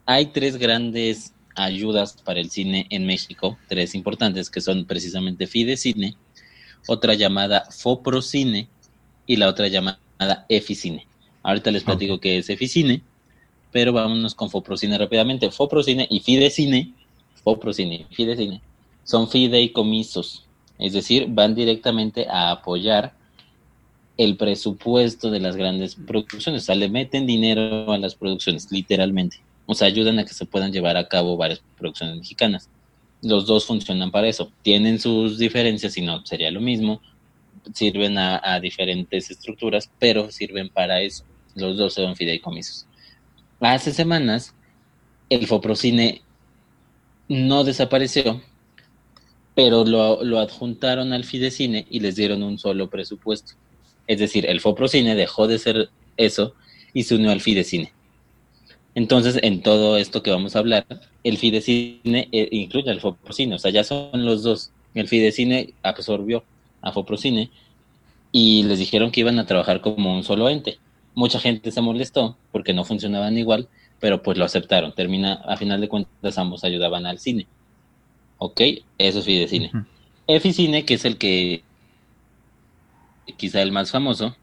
hay tres grandes ayudas para el cine en México, tres importantes, que son precisamente Fidecine, otra llamada Foprocine y la otra llamada Eficine. Ahorita les platico qué es Eficine, pero vámonos con Foprocine rápidamente. Foprocine y Fidecine, Foprocine y Fidecine, son fideicomisos, es decir, van directamente a apoyar el presupuesto de las grandes producciones. O sea, le meten dinero a las producciones, literalmente. O sea, ayudan a que se puedan llevar a cabo varias producciones mexicanas. Los dos funcionan para eso. Tienen sus diferencias, si no, sería lo mismo. Sirven a, diferentes estructuras, pero sirven para eso. Los dos son fideicomisos. Hace semanas, el Foprocine no desapareció, pero lo, adjuntaron al Fidecine y les dieron un solo presupuesto. Es decir, el Foprocine dejó de ser eso y se unió al Fidecine. Entonces, en todo esto que vamos a hablar, el Fidecine eh, incluye al Foprocine, o sea, ya son los dos. El Fidecine absorbió a Foprocine y les dijeron que iban a trabajar como un solo ente. Mucha gente se molestó porque no funcionaban igual, pero pues lo aceptaron. Termina, a final de cuentas, ambos ayudaban al cine. ¿Ok? Eso es Fidecine. Eficine, que es el que quizá el más famoso,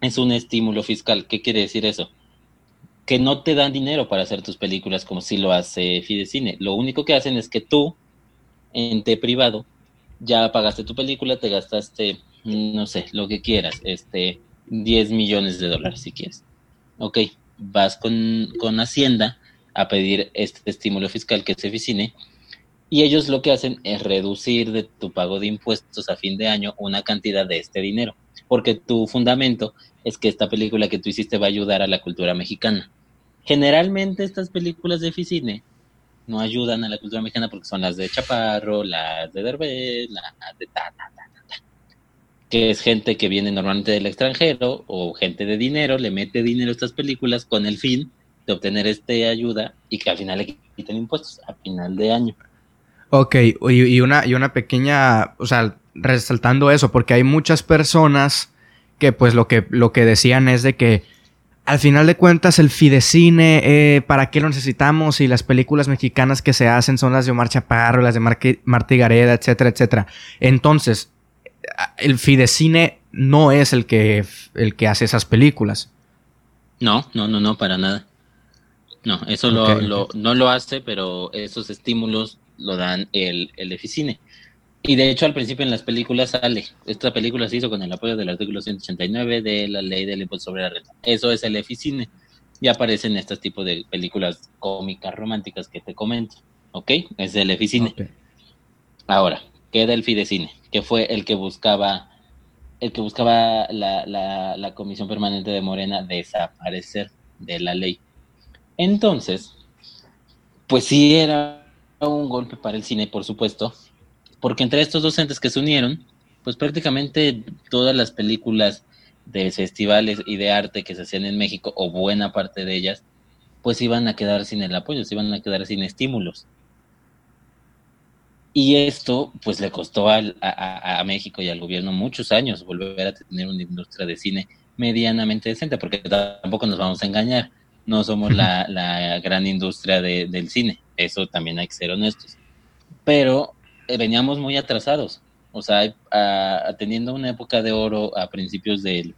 es un estímulo fiscal. ¿Qué quiere decir eso? Que no te dan dinero para hacer tus películas como si lo hace Fidecine. Lo único que hacen es que tú, ente privado, ya pagaste tu película, te gastaste, no sé, lo que quieras, este, 10 millones de dólares si quieres. Ok, vas con, con Hacienda a pedir este estímulo fiscal que es Eficine y ellos lo que hacen es reducir de tu pago de impuestos a fin de año una cantidad de este dinero, porque tu fundamento es que esta película que tú hiciste va a ayudar a la cultura mexicana. Generalmente estas películas de Ficine no ayudan a la cultura mexicana porque son las de Chaparro, las de Derbez, las de ta, ta, ta, ta, que es gente que viene normalmente del extranjero o gente de dinero, le mete dinero a estas películas con el fin de obtener este ayuda y que al final le quiten impuestos a final de año.
Ok, y, una, y una pequeña, o sea, resaltando eso, porque hay muchas personas que pues lo que, lo que decían es de que al final de cuentas el fidecine, eh, ¿para qué lo necesitamos? Y las películas mexicanas que se hacen son las de Omar Chaparro, las de Martí Gareda, etcétera, etcétera. Entonces, el fidecine no es el que, el que hace esas películas.
No, no, no, no, para nada. No, eso lo, no lo hace, pero esos estímulos lo dan el, el Eficine. Y de hecho al principio en las películas sale, esta película se hizo con el apoyo del artículo 189 de la ley del impuesto sobre la renta. Eso es el Eficine. Y aparecen estos tipos de películas cómicas románticas que te comento. ¿Ok? Es el Eficine. Ahora, queda el Fidecine, que fue el que buscaba el que buscaba la, la, la Comisión Permanente de Morena desaparecer de la ley. Entonces, pues sí era un golpe para el cine, por supuesto, porque entre estos docentes que se unieron, pues prácticamente todas las películas de festivales y de arte que se hacían en México, o buena parte de ellas, pues iban a quedar sin el apoyo, se iban a quedar sin estímulos. Y esto, pues le costó a, México y al gobierno muchos años volver a tener una industria de cine medianamente decente, porque tampoco nos vamos a engañar, no somos la, gran industria de, del cine, eso también hay que ser honestos. Pero eh, veníamos muy atrasados. O sea, teniendo una época de oro a principios del,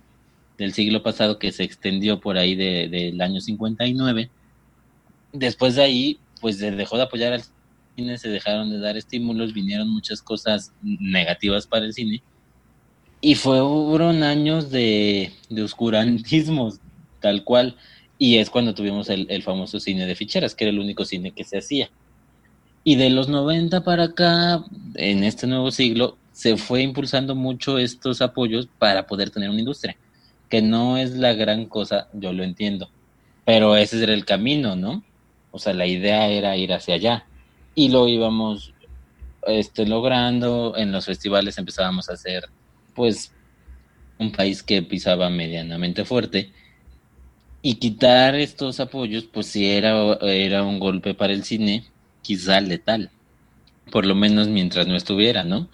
siglo pasado que se extendió por ahí del año 59, después de ahí, pues se dejó de apoyar al cine, se dejaron de dar estímulos, vinieron muchas cosas negativas para el cine. Y fueron años de, de oscurantismos, tal cual. Y es cuando tuvimos el, el famoso cine de ficheras, que era el único cine que se hacía. Y de los 90 para acá, en este nuevo siglo, se fue impulsando mucho estos apoyos para poder tener una industria, que no es la gran cosa, yo lo entiendo, pero ese era el camino, ¿no? O sea, la idea era ir hacia allá y lo íbamos este, logrando, en los festivales empezábamos a ser, pues, un país que pisaba medianamente fuerte y quitar estos apoyos, pues sí era, era un golpe para el cine, quizá letal, por lo menos mientras no estuviera, ¿no?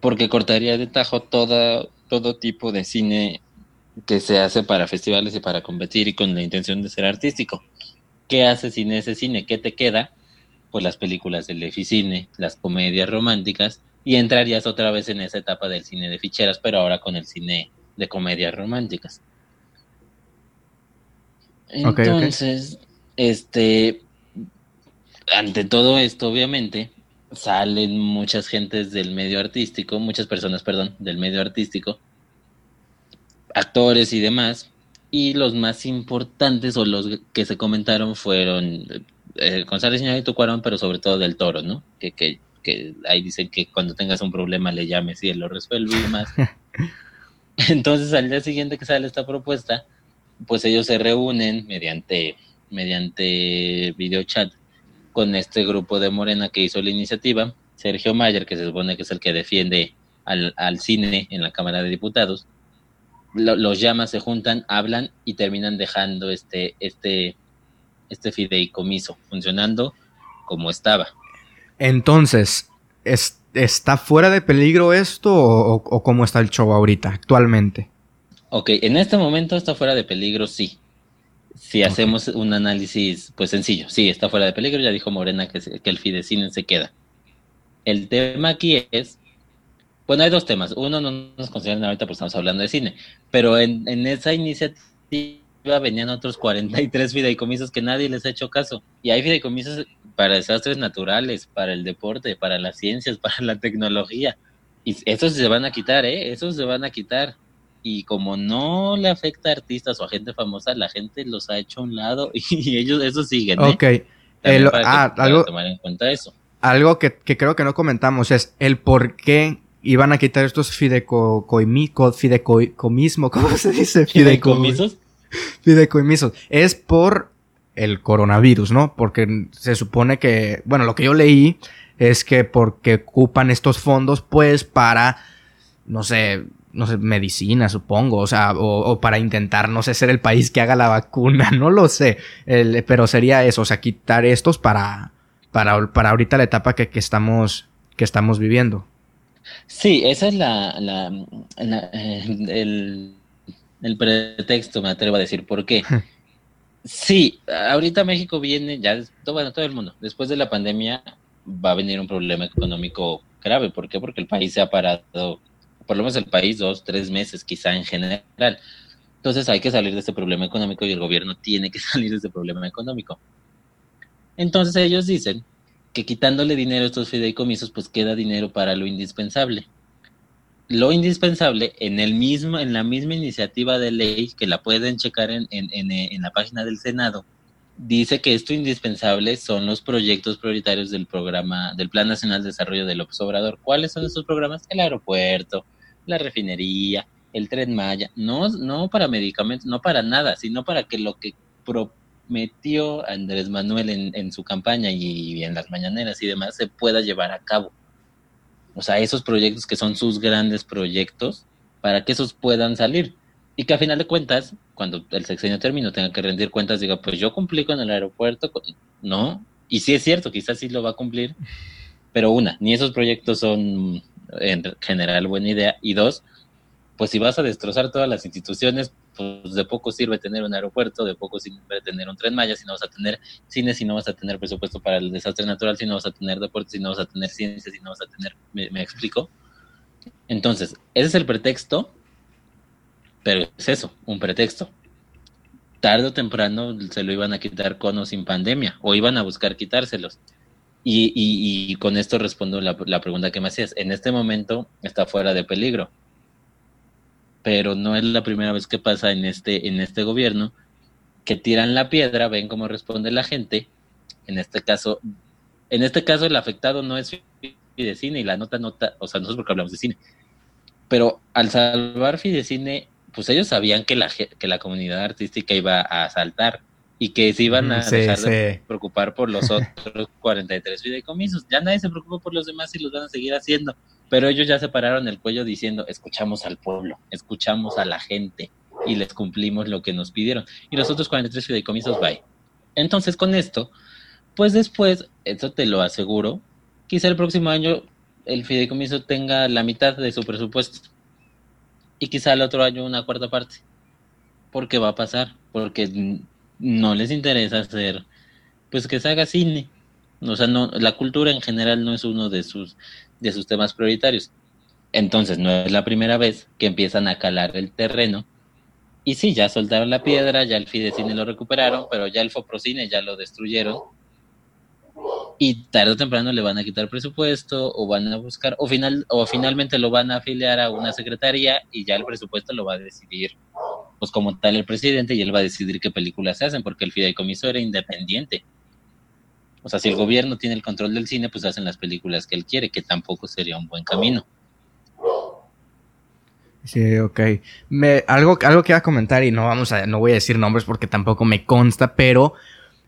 Porque cortaría de tajo toda, todo tipo de cine que se hace para festivales y para competir y con la intención de ser artístico. ¿Qué hace sin ese cine? ¿Qué te queda? Pues las películas del Eficine, las comedias románticas, y entrarías otra vez en esa etapa del cine de ficheras, pero ahora con el cine de comedias románticas. Entonces, este, ante todo esto, obviamente, salen muchas gentes del medio artístico, muchas personas, perdón, del medio artístico, actores y demás, y los más importantes o los que se comentaron fueron eh, González Iñárritu Cuarón, pero sobre todo del Toro, ¿no? Que, que, que ahí dicen que cuando tengas un problema le llames y él lo resuelve y demás. (laughs) Entonces, al día siguiente que sale esta propuesta, pues ellos se reúnen mediante, mediante videochat con este grupo de Morena que hizo la iniciativa, Sergio Mayer, que se supone que es el que defiende al, cine en la Cámara de Diputados, los llama, se juntan, hablan y terminan dejando este, este, este fideicomiso funcionando como estaba.
Entonces, ¿está fuera de peligro esto o, o, cómo está el show ahorita, actualmente?
Ok, en este momento está fuera de peligro, sí. Si hacemos un análisis, pues sencillo, sí, está fuera de peligro, ya dijo Morena que, que el Fidecine se queda. El tema aquí es, bueno, hay dos temas. Uno no nos consideran ahorita porque estamos hablando de cine, pero en, en esa iniciativa venían otros 43 fideicomisos que nadie les ha hecho caso. Y hay fideicomisos para desastres naturales, para el deporte, para las ciencias, (laughs) para la tecnología. Y esos se van a quitar, ¿eh? Esos se van a quitar y como no le afecta a artistas o a gente famosa, la gente los ha hecho a un lado (laughs) y ellos eso siguen.
¿eh? Ok.
ah, algo, tomar en cuenta eso.
Algo que, creo que no comentamos es el por qué iban a quitar estos fideicomismos, fideicomismo, (laughs) ¿cómo se dice?
Fideicomisos. (laughs)
Fideicomisos. Es por el coronavirus, ¿no? Porque se supone que, bueno, lo que yo leí es que porque ocupan estos fondos, pues, para, no sé, no sé, medicina, supongo, o sea, o, para intentar, no sé, ser el país que haga la vacuna, (laughs) no lo sé, pero sería eso, o sea, quitar estos para, para, para ahorita la etapa que, que estamos, que estamos viviendo.
Sí, esa es la, la, eh, el, el, pretexto, me atrevo a decir, ¿por qué? (laughs) sí, ahorita México viene, ya, bueno, todo el mundo, después de la pandemia va a venir un problema económico grave, ¿por qué? Porque el país se ha parado por lo menos el país, dos, tres meses quizá en general. Entonces hay que salir de este problema económico y el gobierno tiene que (laughs) salir de este problema económico. Entonces ellos dicen que quitándole dinero a estos fideicomisos, pues queda dinero para lo indispensable. Lo indispensable, en, el mismo, en la misma iniciativa de ley, que la pueden checar en, en, en la página del Senado, dice que esto indispensable son los proyectos prioritarios del programa, del Plan Nacional de Desarrollo del Obrador. ¿Cuáles son esos programas? El aeropuerto, la refinería, el tren Maya, no, no para medicamentos, no para nada, sino para que lo que prometió Andrés Manuel en, en su campaña y en las mañaneras y demás se pueda llevar a cabo. O sea, esos proyectos que son sus grandes proyectos, para que esos puedan salir. Y que a final de cuentas, cuando el sexenio termine, tenga que rendir cuentas, diga, pues yo cumplí con el aeropuerto, no, y sí es cierto, quizás sí lo va a cumplir, pero una, ni esos proyectos son en general buena idea. Y dos, pues si vas a destrozar todas las instituciones, pues de poco sirve tener un aeropuerto, de poco sirve tener un tren Maya, si no vas a tener cine, si no vas a tener presupuesto para el desastre natural, si no vas a tener deporte, si no vas a tener ciencia, si no vas a tener, me, explico. Entonces, ese es el pretexto, pero es eso, un pretexto. Tarde o temprano se lo iban a quitar con o sin pandemia, o iban a buscar quitárselos. Y, con esto respondo la, la, pregunta que me hacías. En este momento está fuera de peligro, pero no es la primera vez que pasa en este, en este gobierno que tiran la piedra, ven cómo responde la gente. En este caso, en este caso el afectado no es Fidecine y la nota nota, o sea, no es porque hablamos de cine, pero al salvar Fidecine, pues ellos sabían que la, que la comunidad artística iba a saltar y que se iban a dejar de preocupar por los (laughs) otros 43 fideicomisos. Ya nadie se preocupa por los demás y los van a seguir haciendo, pero ellos ya se pararon el cuello diciendo, escuchamos al pueblo, escuchamos a la gente y les cumplimos lo que nos pidieron. Y los otros 43 fideicomisos, bye. Entonces con esto, pues después, eso te lo aseguro, quizá el próximo año el fideicomiso tenga la mitad de su presupuesto y quizá el otro año una cuarta parte. Porque va a pasar, porque no les interesa hacer, pues que se haga cine. O sea, no, la cultura en general no es uno de sus, de sus temas prioritarios. Entonces, no es la primera vez que empiezan a calar el terreno. Y sí, ya soltaron la piedra, ya el Fidecine lo recuperaron, pero ya el Foprocine ya lo destruyeron. Y tarde o temprano le van a quitar presupuesto o van a buscar, o, final, o finalmente lo van a afiliar a una secretaría y ya el presupuesto lo va a decidir pues como tal el presidente y él va a decidir qué películas se hacen, porque el fideicomiso era independiente. O sea, si el gobierno tiene el control del cine, pues hacen las películas que él quiere, que tampoco sería un buen camino.
Sí, ok. Me, algo, algo que iba a comentar y no vamos a, no voy a decir nombres porque tampoco me consta, pero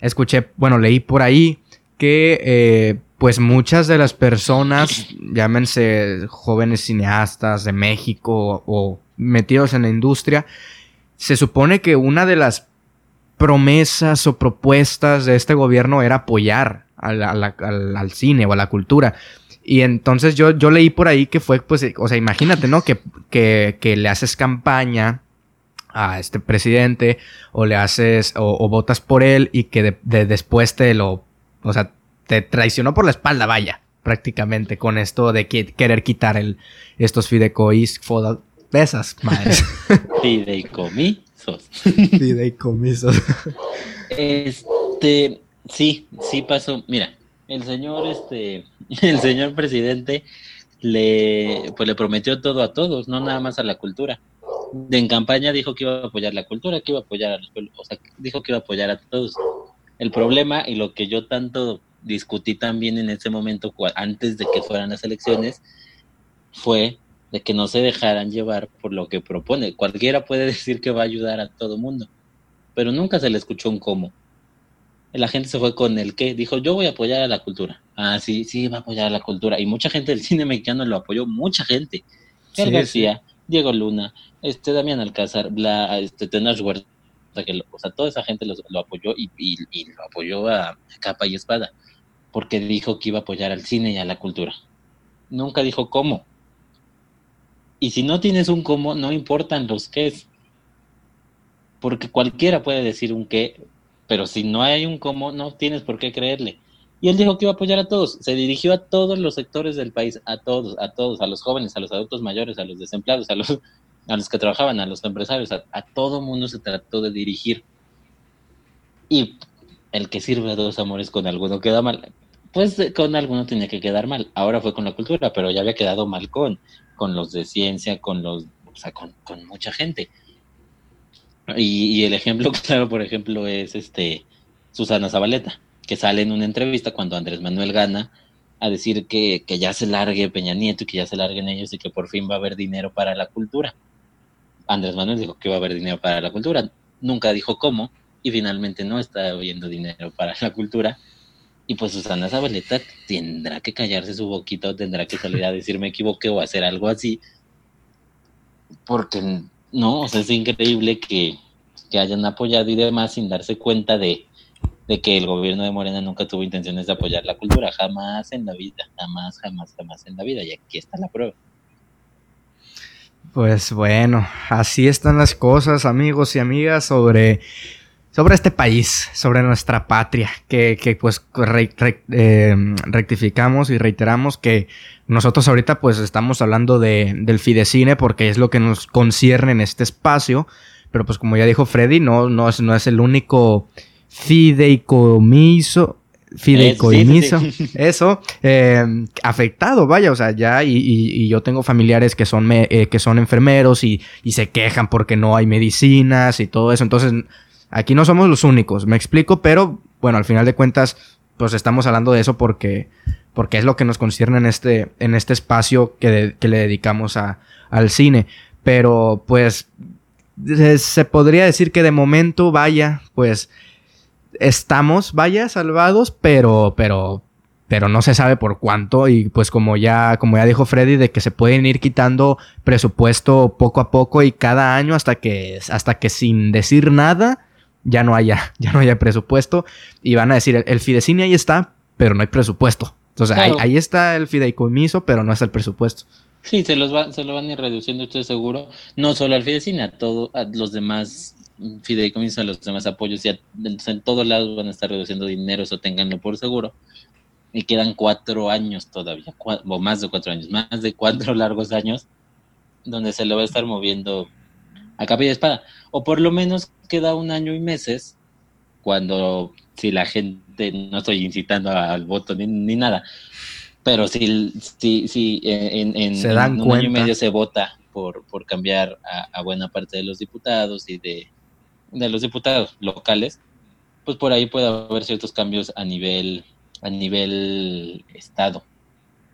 escuché, bueno, leí por ahí que eh, pues muchas de las personas, (clears throat) llámense jóvenes cineastas de México o metidos en la industria, se supone que una de las promesas o propuestas de este gobierno era apoyar al, cine o a la cultura. Y entonces yo, yo leí por ahí que fue, pues, o sea, imagínate, ¿no? Que, que, le haces campaña a este presidente o le haces o, votas por él y que después te lo, o sea, te traicionó por la espalda, vaya, prácticamente con esto de querer quitar el, estos fideicomisos, esas madres. (laughs)
Fideicomisos. (laughs)
Fideicomisos.
Este, sí, sí pasó. Mira, el señor, este, (laughs) el señor presidente le, pues le prometió todo a todos, no nada más a la cultura. En campaña dijo que iba a apoyar la cultura, que iba a apoyar a los o sea, dijo que iba a apoyar a todos. El problema y lo que yo tanto discutí también en ese momento, antes de que fueran las elecciones, fue de que no se dejaran llevar por lo que propone. Cualquiera puede (laughs) decir que va a ayudar a todo mundo, pero nunca se le escuchó un cómo. la gente se fue con el que dijo, yo voy a apoyar a la cultura. Ah, sí, sí, va a apoyar a la cultura. Y mucha gente del (laughs) cine mexicano lo apoyó, mucha gente. Sí, García, Diego Luna, este Damián Alcázar, la, este Tenoch Huerta, que o sea, toda esa gente lo, apoyó y, lo apoyó a capa y espada, porque dijo que iba a apoyar al cine y a la cultura. Nunca dijo cómo. Y si no tienes un cómo, no importan los qué porque cualquiera puede decir un qué, pero si no hay un cómo, no tienes por qué creerle. Y él dijo que iba a apoyar a todos, se dirigió a todos los sectores del país, a todos, a todos, a los jóvenes, a los adultos mayores, a los desempleados, a los, a los que trabajaban, a los empresarios, a, todo mundo se trató de dirigir. Y el que sirve a dos amores con alguno queda mal, pues con alguno tenía que quedar mal. Ahora fue con la cultura, pero ya había quedado mal con, con los de ciencia, con los, o sea, con, mucha gente. Y, el ejemplo (laughs) claro, por ejemplo, es este Susana Zabaleta, que sale en una entrevista cuando Andrés Manuel gana a decir que, ya se largue Peña Nieto y que ya se larguen ellos y que por fin va a haber dinero para la cultura. Andrés Manuel dijo que va a haber dinero para la cultura, nunca dijo cómo y finalmente no está habiendo dinero para la cultura. Y pues Susana Zabaleta tendrá que callarse su boquita o tendrá que salir a decir me equivoqué o hacer algo así, porque no, o sea, es increíble que, hayan apoyado y demás sin darse cuenta de, que el gobierno de Morena nunca tuvo intenciones de apoyar la cultura, jamás en la vida, jamás, jamás, jamás en la vida, y aquí está la prueba.
Pues bueno, así están las cosas, amigos y amigas, sobre, sobre este país, sobre nuestra patria, que, que pues eh, rectificamos y reiteramos que nosotros ahorita pues estamos hablando de, del Fidecine porque es lo que nos concierne en este espacio, pero pues como ya dijo Freddy, no, no, es, no es el único fideicomiso, fideicomiso, (laughs) eso, eh, afectado, vaya, o sea, ya, y, yo tengo familiares que son, eh, que son enfermeros y, y, se quejan porque no hay medicinas y todo eso, entonces aquí no somos los únicos, me explico, pero bueno, al final de cuentas, pues estamos hablando de eso porque porque es lo que nos concierne en este, en este espacio que, le dedicamos a, al cine. Pero pues se podría decir que de momento, vaya, pues estamos, vaya, salvados, pero, pero, pero no se sabe por cuánto. Y pues como ya, como ya dijo Freddy, de que se pueden ir quitando presupuesto poco a poco y cada año hasta que, hasta que sin decir nada ya no haya, (laughs) ya no haya presupuesto. Y van a decir, el, el Fidecine ahí está, pero no hay presupuesto. Entonces ahí, está el fideicomiso, pero no está el presupuesto.
Sí, se, los va, se lo van a ir reduciendo, estoy seguro. No solo al fideicomiso, a, todo, a los demás fideicomisos, a los demás apoyos. Y en todos lados van a estar reduciendo dinero, eso tenganlo por seguro. Y quedan cuatro años todavía, o más de cuatro años, más de cuatro largos años, donde se le va a estar moviendo a capa y espada. O por lo menos queda un año y meses cuando si la gente, no estoy incitando al voto ni, nada, pero si, si, si en, en, un año y medio se vota por, por cambiar a, buena parte de los diputados y de, de los diputados locales, pues por ahí puede haber ciertos cambios a nivel, a nivel estado.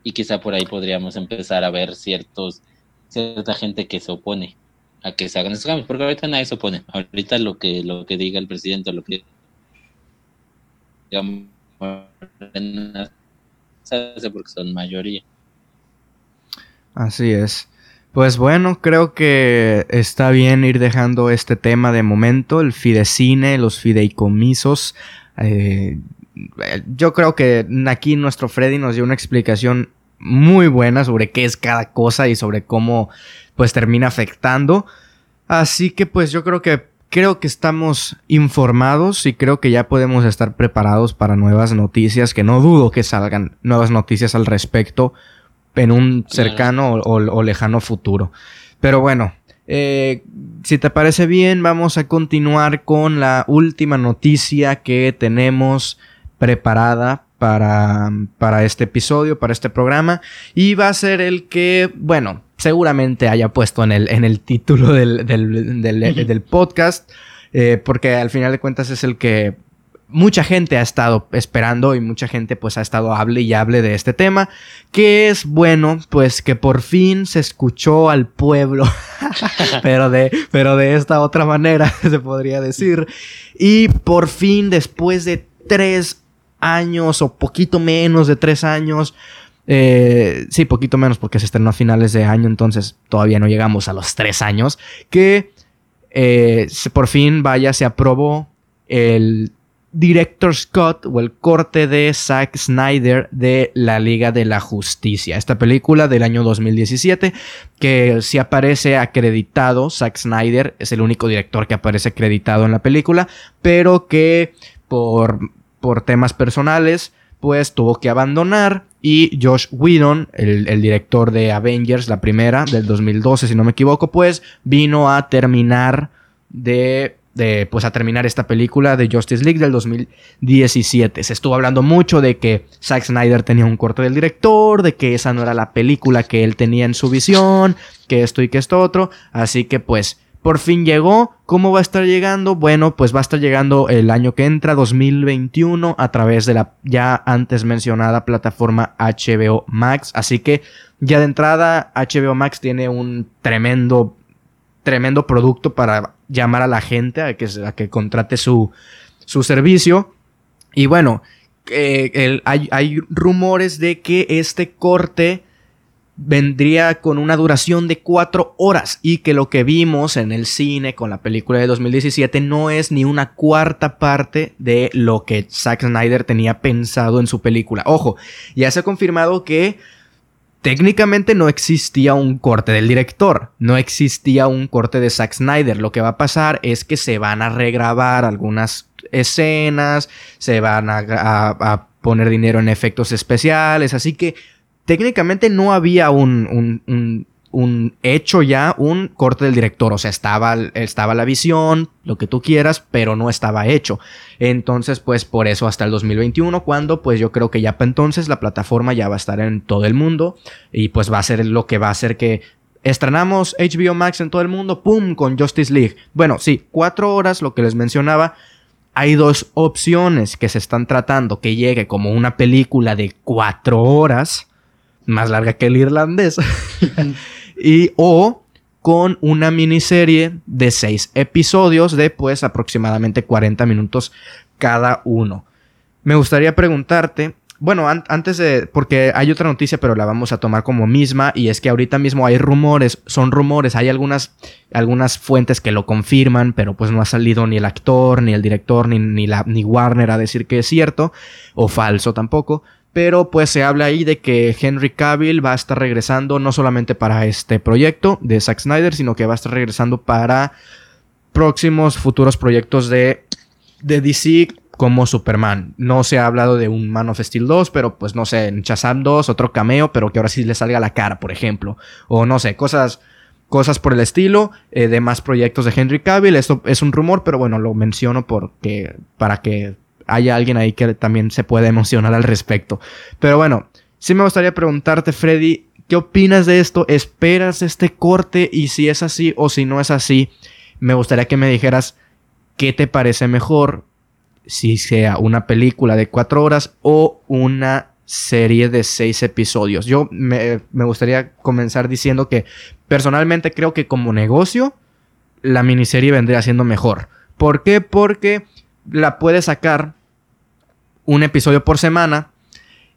Y quizá por ahí podríamos empezar a ver ciertos, cierta gente que se opone a que se hagan esos cambios, porque ahorita nadie se opone. Ahorita lo que, lo que diga el presidente, lo que porque son mayoría.
Así es. Pues bueno, creo que está bien ir dejando este tema de momento, el fidecine, los fideicomisos. Eh, yo creo que aquí nuestro Freddy nos dio una explicación muy buena sobre qué es cada cosa y sobre cómo pues termina afectando. Así que pues yo creo que creo que estamos informados y creo que ya podemos estar preparados para nuevas noticias, que no dudo que salgan nuevas noticias al respecto en un cercano o, lejano futuro. Pero bueno, eh, si te parece bien, vamos a continuar con la última noticia que tenemos preparada para, para este episodio, para este programa. Y va a ser el que, bueno, seguramente haya puesto en el, en el título del, del, podcast, eh, porque al final de cuentas es el que mucha gente ha estado esperando y mucha gente pues ha estado hable y hable de este tema, que es bueno pues que por fin se escuchó al pueblo, (laughs) pero de, pero de esta otra manera (laughs) se podría decir, y por fin después de tres años o poquito menos de tres años. Eh, sí, poquito menos porque se estrenó a finales de año, entonces todavía no llegamos a los tres años. Que eh, por fin, vaya, se aprobó el Director Scott o el corte de Zack Snyder de la Liga de la Justicia. Esta película del año 2017 que si aparece acreditado, Zack Snyder es el único director que aparece acreditado en la película, pero que por, por temas personales pues tuvo que abandonar y Josh Whedon, el, director de Avengers, la primera del 2012 si no me equivoco, pues vino a terminar de de, pues a terminar esta película de Justice League del 2017. Se estuvo hablando mucho de que Zack Snyder tenía un corte del director, de que esa no era la película que él tenía en su visión, que esto y que esto otro. Así que pues por fin llegó. ¿Cómo va a estar llegando? Bueno, pues va a estar llegando el año que entra, 2021, a través de la ya antes mencionada plataforma HBO Max. Así que ya de entrada HBO Max tiene un tremendo tremendo producto para llamar a la gente a que, a que contrate su, su servicio. Y bueno, eh, hay, hay, rumores de que este corte vendría con una duración de cuatro horas y que lo que vimos en el cine con la película de 2017 no es ni una cuarta parte de lo que Zack Snyder tenía pensado en su película. Ojo, ya se ha confirmado que técnicamente no existía un corte del director, no existía un corte de Zack Snyder. Lo que va a pasar es que se van a regrabar algunas escenas, se van a, poner dinero en efectos especiales, así que técnicamente no había un, un un hecho ya, un corte del director. O sea, estaba, estaba la visión, lo que tú quieras, pero no estaba hecho. Entonces, pues por eso hasta el 2021, cuando pues yo creo que ya para entonces la plataforma ya va a estar en todo el mundo y pues va a ser lo que va a hacer que estrenamos HBO Max en todo el mundo, ¡pum! con Justice League. Bueno, sí, cuatro horas, lo que les mencionaba. Hay dos opciones que se están tratando, que llegue como una película de cuatro horas, más larga que el irlandés. (laughs) y o con una miniserie de seis episodios de pues aproximadamente 40 minutos cada uno. Me gustaría preguntarte, bueno, antes de, porque hay otra noticia, pero la vamos a tomar como misma, y es que ahorita mismo hay rumores, son rumores, hay algunas, algunas fuentes que lo confirman, pero pues no ha salido ni el actor, ni el director, ni, ni, la, ni Warner a decir que es cierto, o falso tampoco, pero pues se habla ahí de que Henry Cavill va a estar regresando no solamente para este proyecto de Zack Snyder, sino que va a estar regresando para próximos futuros proyectos de, de DC como Superman. No se ha hablado de un Man of Steel 2, pero pues no sé, en Shazam 2, otro cameo, pero que ahora sí le salga la cara, por ejemplo. O no sé, cosas, cosas por el estilo eh, de más proyectos de Henry Cavill. Esto es un rumor, pero bueno, lo menciono porque para que hay alguien ahí que también se puede emocionar al respecto. Pero bueno, sí me gustaría preguntarte, Freddy, ¿qué opinas de esto? ¿Esperas este corte? Y si es así o si no es así, me gustaría que me dijeras qué te parece mejor, si sea una película de cuatro horas o una serie de seis episodios. Yo me, me gustaría comenzar diciendo que personalmente creo que como negocio, la miniserie vendría siendo mejor. ¿Por qué? Porque la puede sacar un episodio por semana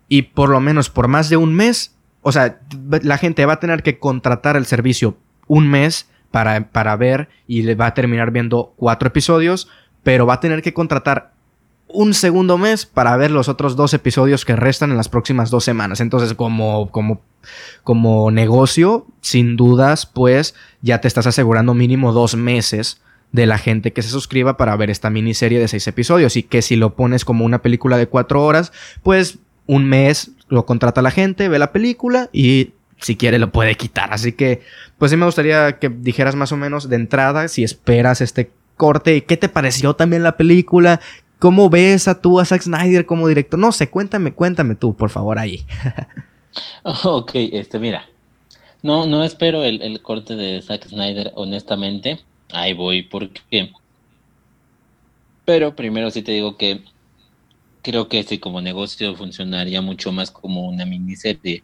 y por lo menos por más de un mes, o sea, la gente va a tener que contratar el servicio un mes para, para ver y le va a terminar viendo cuatro episodios, pero va a tener que contratar un segundo mes para ver los otros dos episodios que restan en las próximas dos semanas. Entonces, como, como, como negocio, sin dudas, pues ya te estás asegurando mínimo dos meses de la gente que se suscriba para ver esta miniserie de seis episodios y que si lo pones como una película de cuatro horas, pues un mes lo contrata la gente, ve la película y si quiere lo puede quitar. Así que, pues sí me gustaría que dijeras más o menos de entrada si esperas este corte qué te pareció también la película. ¿Cómo ves a tú, a Zack Snyder como director? No sé, cuéntame, cuéntame tú, por favor, ahí. (laughs)
ok, este, mira. No, no espero el, el corte de Zack Snyder, honestamente ahí voy porque... Pero primero sí te digo que creo que este como negocio funcionaría mucho más como una miniserie.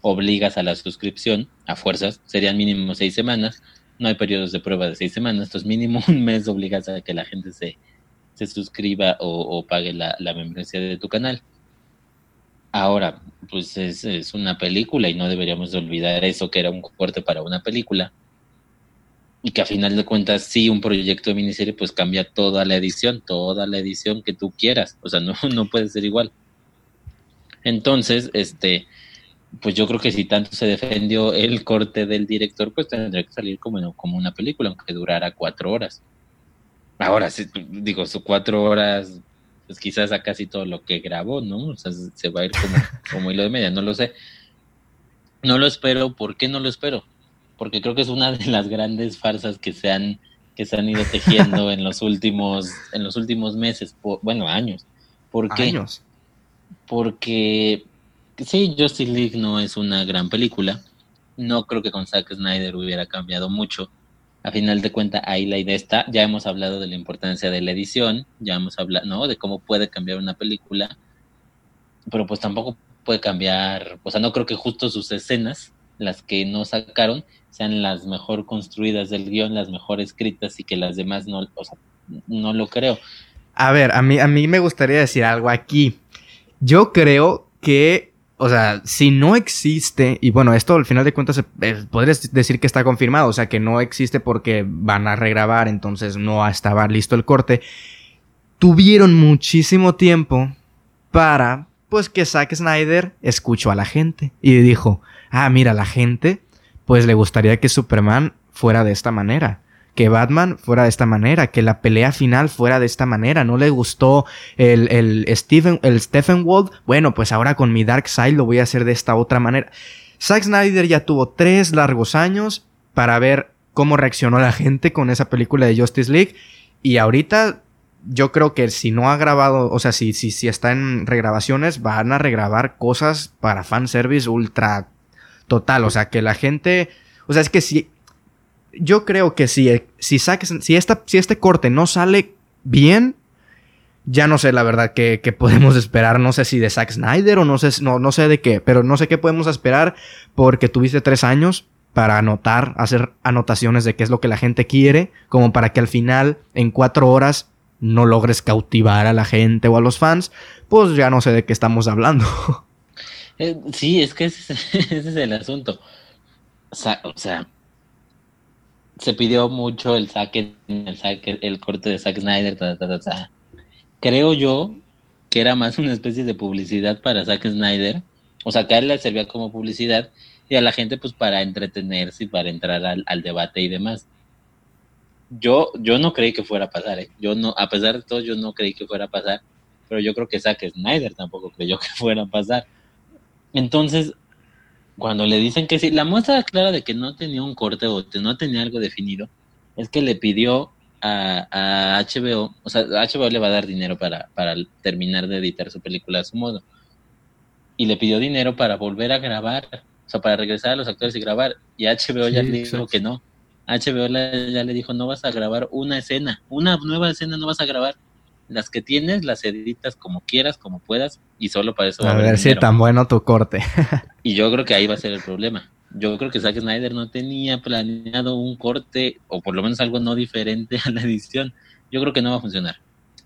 Obligas a la suscripción a fuerzas, serían mínimo seis semanas. No hay periodos de prueba de seis semanas, entonces mínimo (laughs) un mes obligas a que la gente se, se suscriba o, pague la, membresía de tu canal. Ahora, pues es, es, una película y no deberíamos olvidar eso, que era un corte para una película. Y que a final de cuentas, sí, un proyecto de miniserie, pues cambia toda la edición, toda la edición que tú quieras. O sea, no, (laughs) no puede ser igual. Entonces, este, pues yo creo que si tanto se defendió el corte del director, pues tendría que salir como, como una película, aunque durara cuatro horas. Ahora, sí, digo, sus cuatro horas, pues quizás a casi todo lo que grabó, ¿no? O sea, se va a ir como, como hilo de media, no lo sé. No lo espero, ¿por qué no lo espero? Porque creo que es una de las grandes farsas que se han, que se han ido tejiendo en los últimos, en los últimos meses, bueno, años. ¿Por qué? Años porque sí, Justice League no es una gran película. No creo que con Zack Snyder hubiera cambiado mucho. A final de cuentas, ahí la idea está. Ya hemos hablado de la importancia de la edición, ya hemos hablado, ¿no? De cómo puede cambiar una película. Pero pues tampoco puede cambiar, o sea, no creo que justo sus escenas, las que no sacaron, sean las mejor construidas del guion, las mejor escritas y que las demás no, no lo creo.
A ver, a mí, a mí me gustaría decir algo aquí. Yo creo que, o sea, si no existe, y bueno, esto al final de cuentas eh, podrías decir que está confirmado, o sea, que no existe porque van a regrabar, entonces no estaba listo el corte. Tuvieron muchísimo tiempo para, pues, que Zack Snyder escuchó a la gente y dijo, ah, mira, la gente, pues le gustaría que Superman fuera de esta manera que Batman fuera de esta manera, que la pelea final fuera de esta manera. No le gustó el, el, Stephen, el Stephen Wald. Bueno, pues ahora con mi Dark Side lo voy a hacer de esta otra manera. Zack Snyder ya tuvo tres largos años para ver cómo reaccionó la gente con esa película de Justice League. Y ahorita yo creo que si no ha grabado, o sea, si, si, si está en regrabaciones, van a regrabar cosas para fanservice ultra total. O sea, que la gente. O sea, es que si yo creo que si, si, saques, si, esta, si este corte no sale bien, ya no sé la verdad qué, podemos esperar. No sé si de Zack Snyder o no sé, no, no sé de qué, pero no sé qué podemos esperar porque tuviste tres años para anotar, hacer anotaciones de qué es lo que la gente quiere, como para que al final, en cuatro horas, no logres cautivar a la gente o a los fans, pues ya no sé de qué estamos hablando. (laughs)
Eh, sí, es que (laughs) ese, es el asunto. O sea, o sea, se pidió mucho el saque, el saque, el corte de Zack Snyder, creo yo que era más una especie de publicidad para Zack Snyder, o sea, que a él le servía como publicidad y a la gente pues para entretenerse y para entrar al, debate y demás. Yo, yo no creí que fuera a pasar, ¿eh? yo no, a pesar de todo, yo no creí que fuera a pasar, pero yo creo que Zack Snyder tampoco creyó que (laughs) fuera a pasar. Entonces, cuando le dicen que sí, la muestra clara de que no tenía un corte o que no tenía algo definido es que le pidió a, HBO, o sea, HBO le va a dar dinero para, para terminar de editar su película a su modo. Y le pidió dinero para volver a grabar, o sea, para regresar a los actores y grabar. Y HBO ya le dijo que no. HBO ya le dijo, no vas a grabar una escena, una nueva escena no vas a grabar las que tienes las editas como quieras, como puedas, y solo para eso.
a, ver si tan bueno tu corte. (laughs)
y yo creo que ahí va a ser el problema. Yo creo que Zack Snyder no tenía planeado un corte, o por lo menos algo no diferente a la edición. Yo creo que no va a funcionar.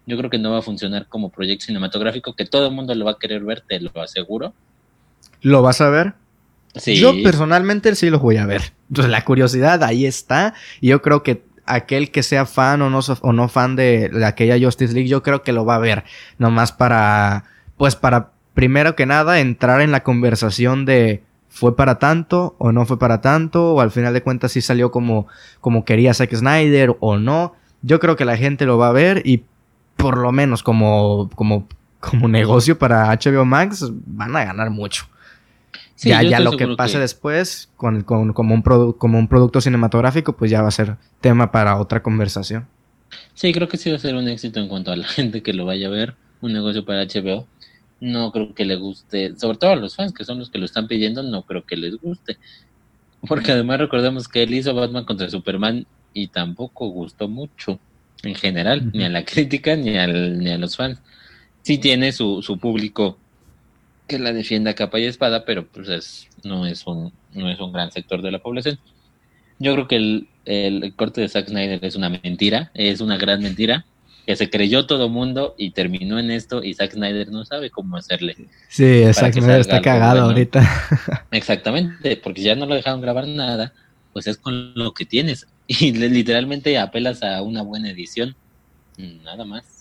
Yo creo que no va a funcionar como proyecto cinematográfico, que todo el mundo lo va a querer ver, te lo aseguro.
¿Lo vas a ver? Sí. Yo personalmente sí lo voy a ver. Entonces la curiosidad ahí está. Y yo creo que aquel que sea fan o no, o no fan de, aquella Justice League, yo creo que lo va a ver. Nomás para, pues para, primero que nada, entrar en la conversación de fue para tanto o no fue para tanto, o al final de cuentas si salió como, como quería Zack Snyder o no. Yo creo que la gente lo va a ver y por lo menos como, como, como negocio para HBO Max van a ganar mucho ya ya lo que pase después con, con, como, un como un producto cinematográfico, pues ya va a ser tema para otra conversación.
Sí, creo que sí va a ser un éxito en cuanto a la (laughs) gente que lo vaya a ver, un negocio para HBO. No creo que le guste, sobre todo a los fans que son los que lo están pidiendo, no creo que les guste. Porque además recordemos que él hizo Batman contra Superman y tampoco gustó mucho en general, ni a la (laughs) crítica ni, al, ni a los fans. Sí tiene su, su público que la defienda capa y espada, pero pues no, es un, no es un gran sector de la población. Yo creo que el, el corte de Zack Snyder es una mentira, es una gran mentira. que se creyó todo mundo y terminó en esto y Zack Snyder no sabe cómo hacerle.
Sí, Zack Snyder está cagado ahorita. (laughs)
Exactamente, porque ya no lo dejaron grabar nada, pues es con lo que tienes (laughs) y literalmente apelas a una buena edición, nada más.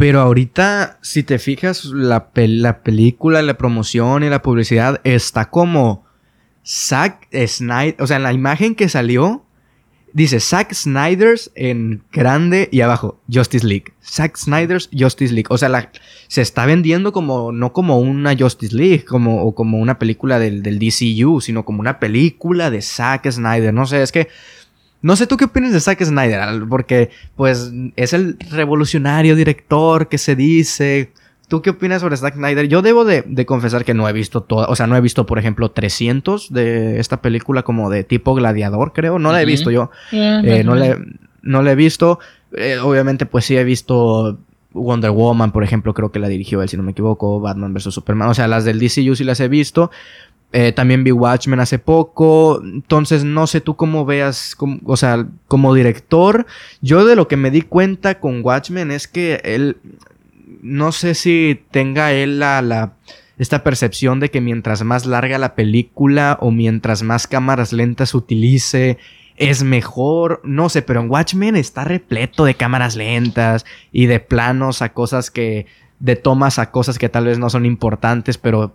Pero ahorita, si te fijas, la, la película, la promoción y la publicidad está como Zack Snyder, o sea, en la imagen que salió, Dice Zack Snyder's en grande y abajo Justice League. Zack Snyder's Justice League. O sea, se está vendiendo como no como una Justice League como, o como una película del, del, DCU, sino como una película de Zack Snyder. No sé, es que no sé tú qué opinas de Zack Snyder, porque pues es el revolucionario director que se dice ¿Tú qué opinas sobre Zack Snyder? Yo debo de, confesar que no he visto toda, o sea, no he visto, por ejemplo, 300 de esta película como de tipo gladiador, creo. No la he visto yo. Eh, no, la, no he visto. Eh, obviamente, pues sí he visto Wonder Woman, por ejemplo, creo que la dirigió él, si no me equivoco. Batman vs. Superman. O sea, las del DCU sí las he visto. Eh, también vi Watchmen hace poco. Entonces, no sé tú cómo veas, o sea, como director. Yo de lo que me di cuenta con Watchmen es que él no sé si tenga él la, esta percepción de que mientras más larga la película o mientras más cámaras lentas utilice, es mejor. No sé, pero en Watchmen está repleto de cámaras lentas y de planos a cosas que. de tomas a cosas que tal vez no son importantes, pero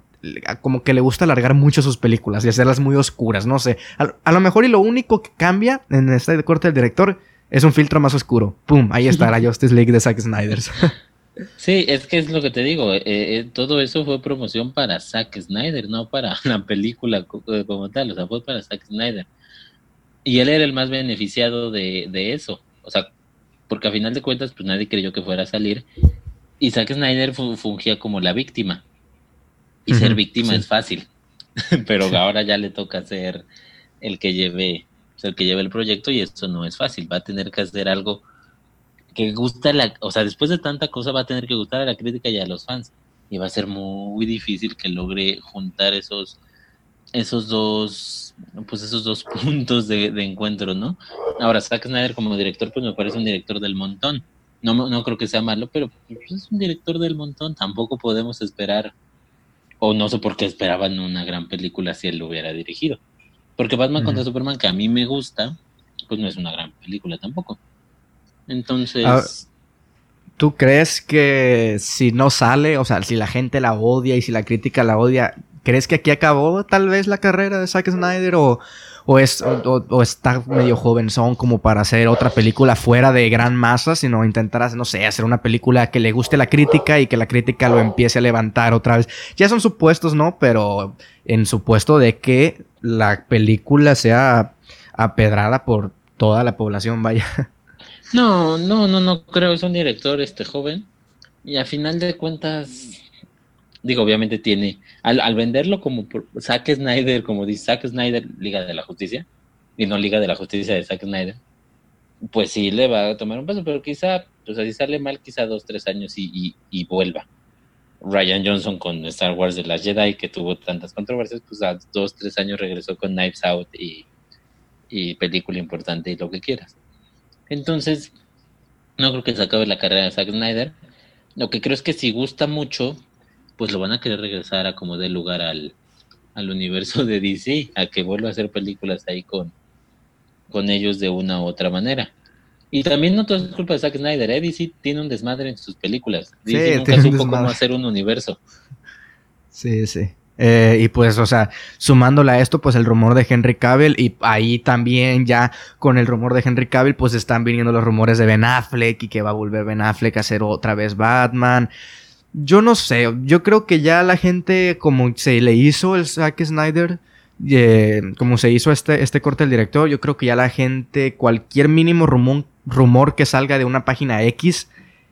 como que le gusta alargar mucho sus películas y hacerlas muy oscuras, no sé. A, lo mejor y lo único que cambia en este corte del director es un filtro más oscuro. ¡Pum! Ahí está la Justice League de Zack Snyder. (laughs)
Sí, es que es lo que te digo, eh, eh, todo eso fue promoción para Zack Snyder, no para (laughs) la película eh, como tal, o sea, fue para Zack Snyder. Y él era el más beneficiado de, eso, o sea, porque a final de cuentas, pues nadie creyó que fuera a salir. Y Zack Snyder fungía como la víctima. Y ser víctima es fácil, (laughs) pero ahora ya le toca ser el que lleve, el que lleve el proyecto y esto no es fácil, va a tener que hacer algo que gusta la, o sea, después de tanta cosa va a tener que gustar a la crítica y a los fans. Y va a ser muy difícil que logre juntar esos, esos dos, pues esos dos (laughs) puntos de, encuentro, ¿no? Ahora, Zack Snyder como director, pues me parece un director del montón. No, no creo que sea malo, pero pues, es un director del montón. Tampoco podemos esperar, o no sé por qué esperaban una gran película si él lo hubiera dirigido. Porque Batman contra Superman, que a mí me gusta, pues no es una gran película tampoco. Entonces... Ah,
¿Tú crees que si no sale, o sea, si la gente la odia y si la crítica la odia, ¿crees que aquí acabó tal vez la carrera de Zack Snyder o, o, es, o, está medio joven son como para hacer otra película fuera de gran masa, sino intentar, no sé, hacer una película que le guste la crítica y que la crítica lo empiece a levantar otra vez? Ya son supuestos, ¿no? Pero en supuesto de que la película sea apedrada por toda la población, vaya.
No, no, no, no creo, es un director este joven y a final de cuentas, digo, obviamente tiene, al, venderlo como Zack Snyder, como dice Zack Snyder, Liga de la Justicia, y no Liga de la Justicia de Zack Snyder, pues sí le va a tomar un paso, pero quizá, pues así sale mal, quizá dos, tres años y, y, vuelva. Ryan Johnson con Star Wars de la Jedi, que tuvo tantas controversias, pues a dos, tres años regresó con Knives Out y, y película importante y lo que quieras. Entonces, no creo que se acabe la carrera de Zack Snyder. Lo que creo es que si gusta mucho, pues lo van a querer regresar a como dé lugar al, universo de DC, a que vuelva a hacer películas ahí con, con ellos de una u otra manera. Y también no todo es culpa de Zack Snyder, ¿eh? DC tiene un desmadre en sus películas. DC nunca supo cómo hacer un universo.
Sí, sí. Eh, y pues, o sea, sumándole a esto, pues el rumor de Henry Cavill y ahí también ya con el rumor de Henry Cavill, pues están viniendo los rumores de Ben Affleck y que va a volver Ben Affleck a hacer otra vez Batman. Yo no sé, yo creo que ya la gente como se le hizo el Zack Snyder, eh, como se hizo este, este corte del director, yo creo que ya la gente, cualquier mínimo rumor, rumor que salga de una página X,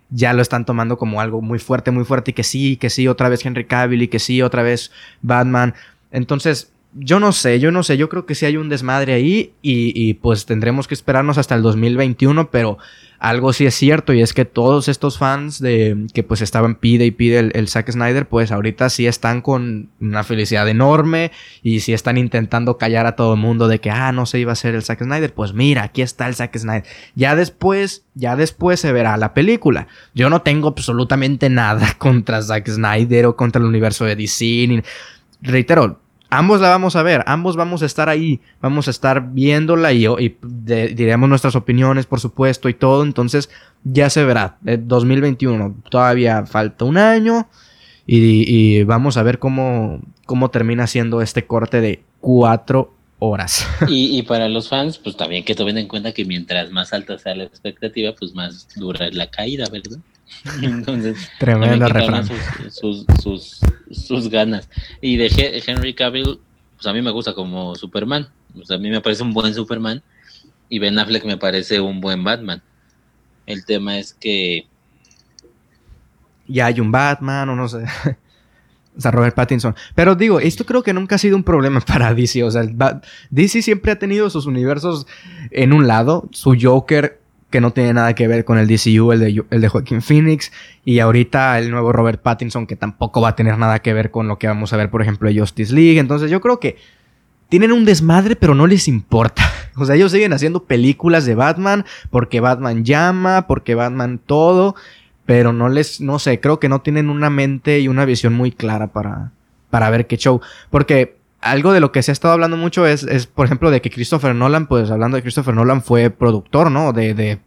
ya lo están tomando como algo muy fuerte, muy fuerte, y que sí, que sí, otra vez Henry Cavill, y que sí, otra vez Batman. Entonces, yo no sé, yo no sé, yo creo que sí hay un desmadre ahí y, y, pues tendremos que esperarnos hasta el 2021, pero algo sí es cierto y es que todos estos fans de que pues estaban pide y pide el, el, Zack Snyder, pues ahorita sí están con una felicidad enorme y sí están intentando callar a todo el mundo de que, ah, no se iba a ser el Zack Snyder, pues mira, aquí está el Zack Snyder. Ya después, ya después se verá la película. Yo no tengo absolutamente nada (laughs) contra Zack Snyder o contra el universo de DC. Reitero, ambos la vamos a ver, ambos vamos a estar ahí, vamos a estar viéndola y, y diremos nuestras opiniones, por supuesto, y todo. Entonces, ya se verá. 2021, todavía falta un año y, y, vamos a ver cómo, cómo termina siendo este corte de cuatro horas. (laughs)
Y, y, para los fans, pues también que tomen en cuenta que mientras más alta sea la expectativa, pues más dura es la caída, ¿verdad? (laughs) Entonces,
Tremendo refrán.
Sus, sus, sus, ganas. Y de Henry Cavill, pues a mí me gusta como Superman. Pues a mí me parece un buen Superman. Y Ben Affleck me parece un buen Batman. El tema es que.
Ya hay un Batman, o no sé. (laughs) O sea, Robert Pattinson. Pero digo, esto creo que nunca ha sido un problema (laughs) para DC. O sea, DC siempre ha tenido sus universos en un lado. Su Joker que no tiene nada que ver con el DCU, el de, el de Joaquin Phoenix, y ahorita el nuevo Robert Pattinson, que tampoco va a tener nada que ver con lo que vamos a ver, por ejemplo, de Justice League. Entonces yo creo que tienen un desmadre, pero no les importa. (laughs) O sea, ellos siguen haciendo películas de Batman, porque Batman llama, porque Batman todo, pero no les, no sé, creo que no tienen una mente y una visión muy clara para, para ver qué show. Porque algo de lo que se ha estado hablando mucho es, es, por ejemplo, de que Christopher Nolan, pues hablando de Christopher Nolan, fue productor, ¿no? De, de,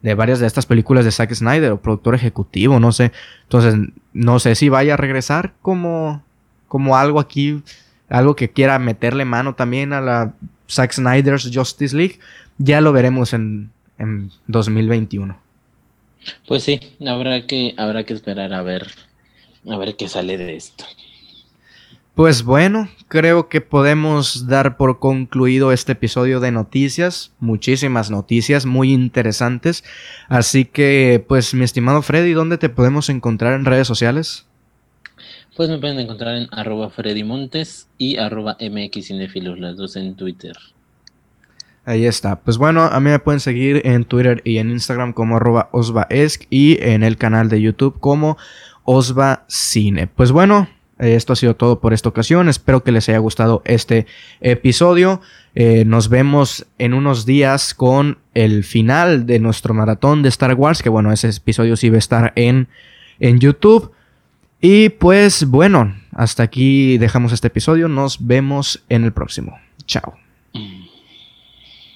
de, varias de estas películas de Zack Snyder, o productor ejecutivo, no sé. Entonces, no sé si vaya a regresar como, como algo aquí, algo que quiera meterle mano también a la Zack Snyder's Justice League. Ya lo veremos en, en 2021.
Pues sí, habrá que, habrá que esperar a ver, a ver qué sale de esto.
Pues bueno, creo que podemos dar por concluido este episodio de noticias, muchísimas noticias muy interesantes, así que pues mi estimado Freddy, ¿dónde te podemos encontrar en redes sociales?
Pues me pueden encontrar en arroba Freddy Montes y arroba MXCinefilos, las dos en Twitter.
Ahí está. Pues bueno, a mí me pueden seguir en Twitter y en Instagram como arroba osvaesc y en el canal de YouTube como Osva Cine. Pues bueno, esto ha sido todo por esta ocasión. Espero que les haya gustado este episodio. Eh, nos vemos en unos días con el final de nuestro maratón de Star Wars. Que bueno, ese episodio sí va a estar en, en YouTube. Y pues bueno, hasta aquí dejamos este episodio. Nos vemos en el próximo. Chao. Mm.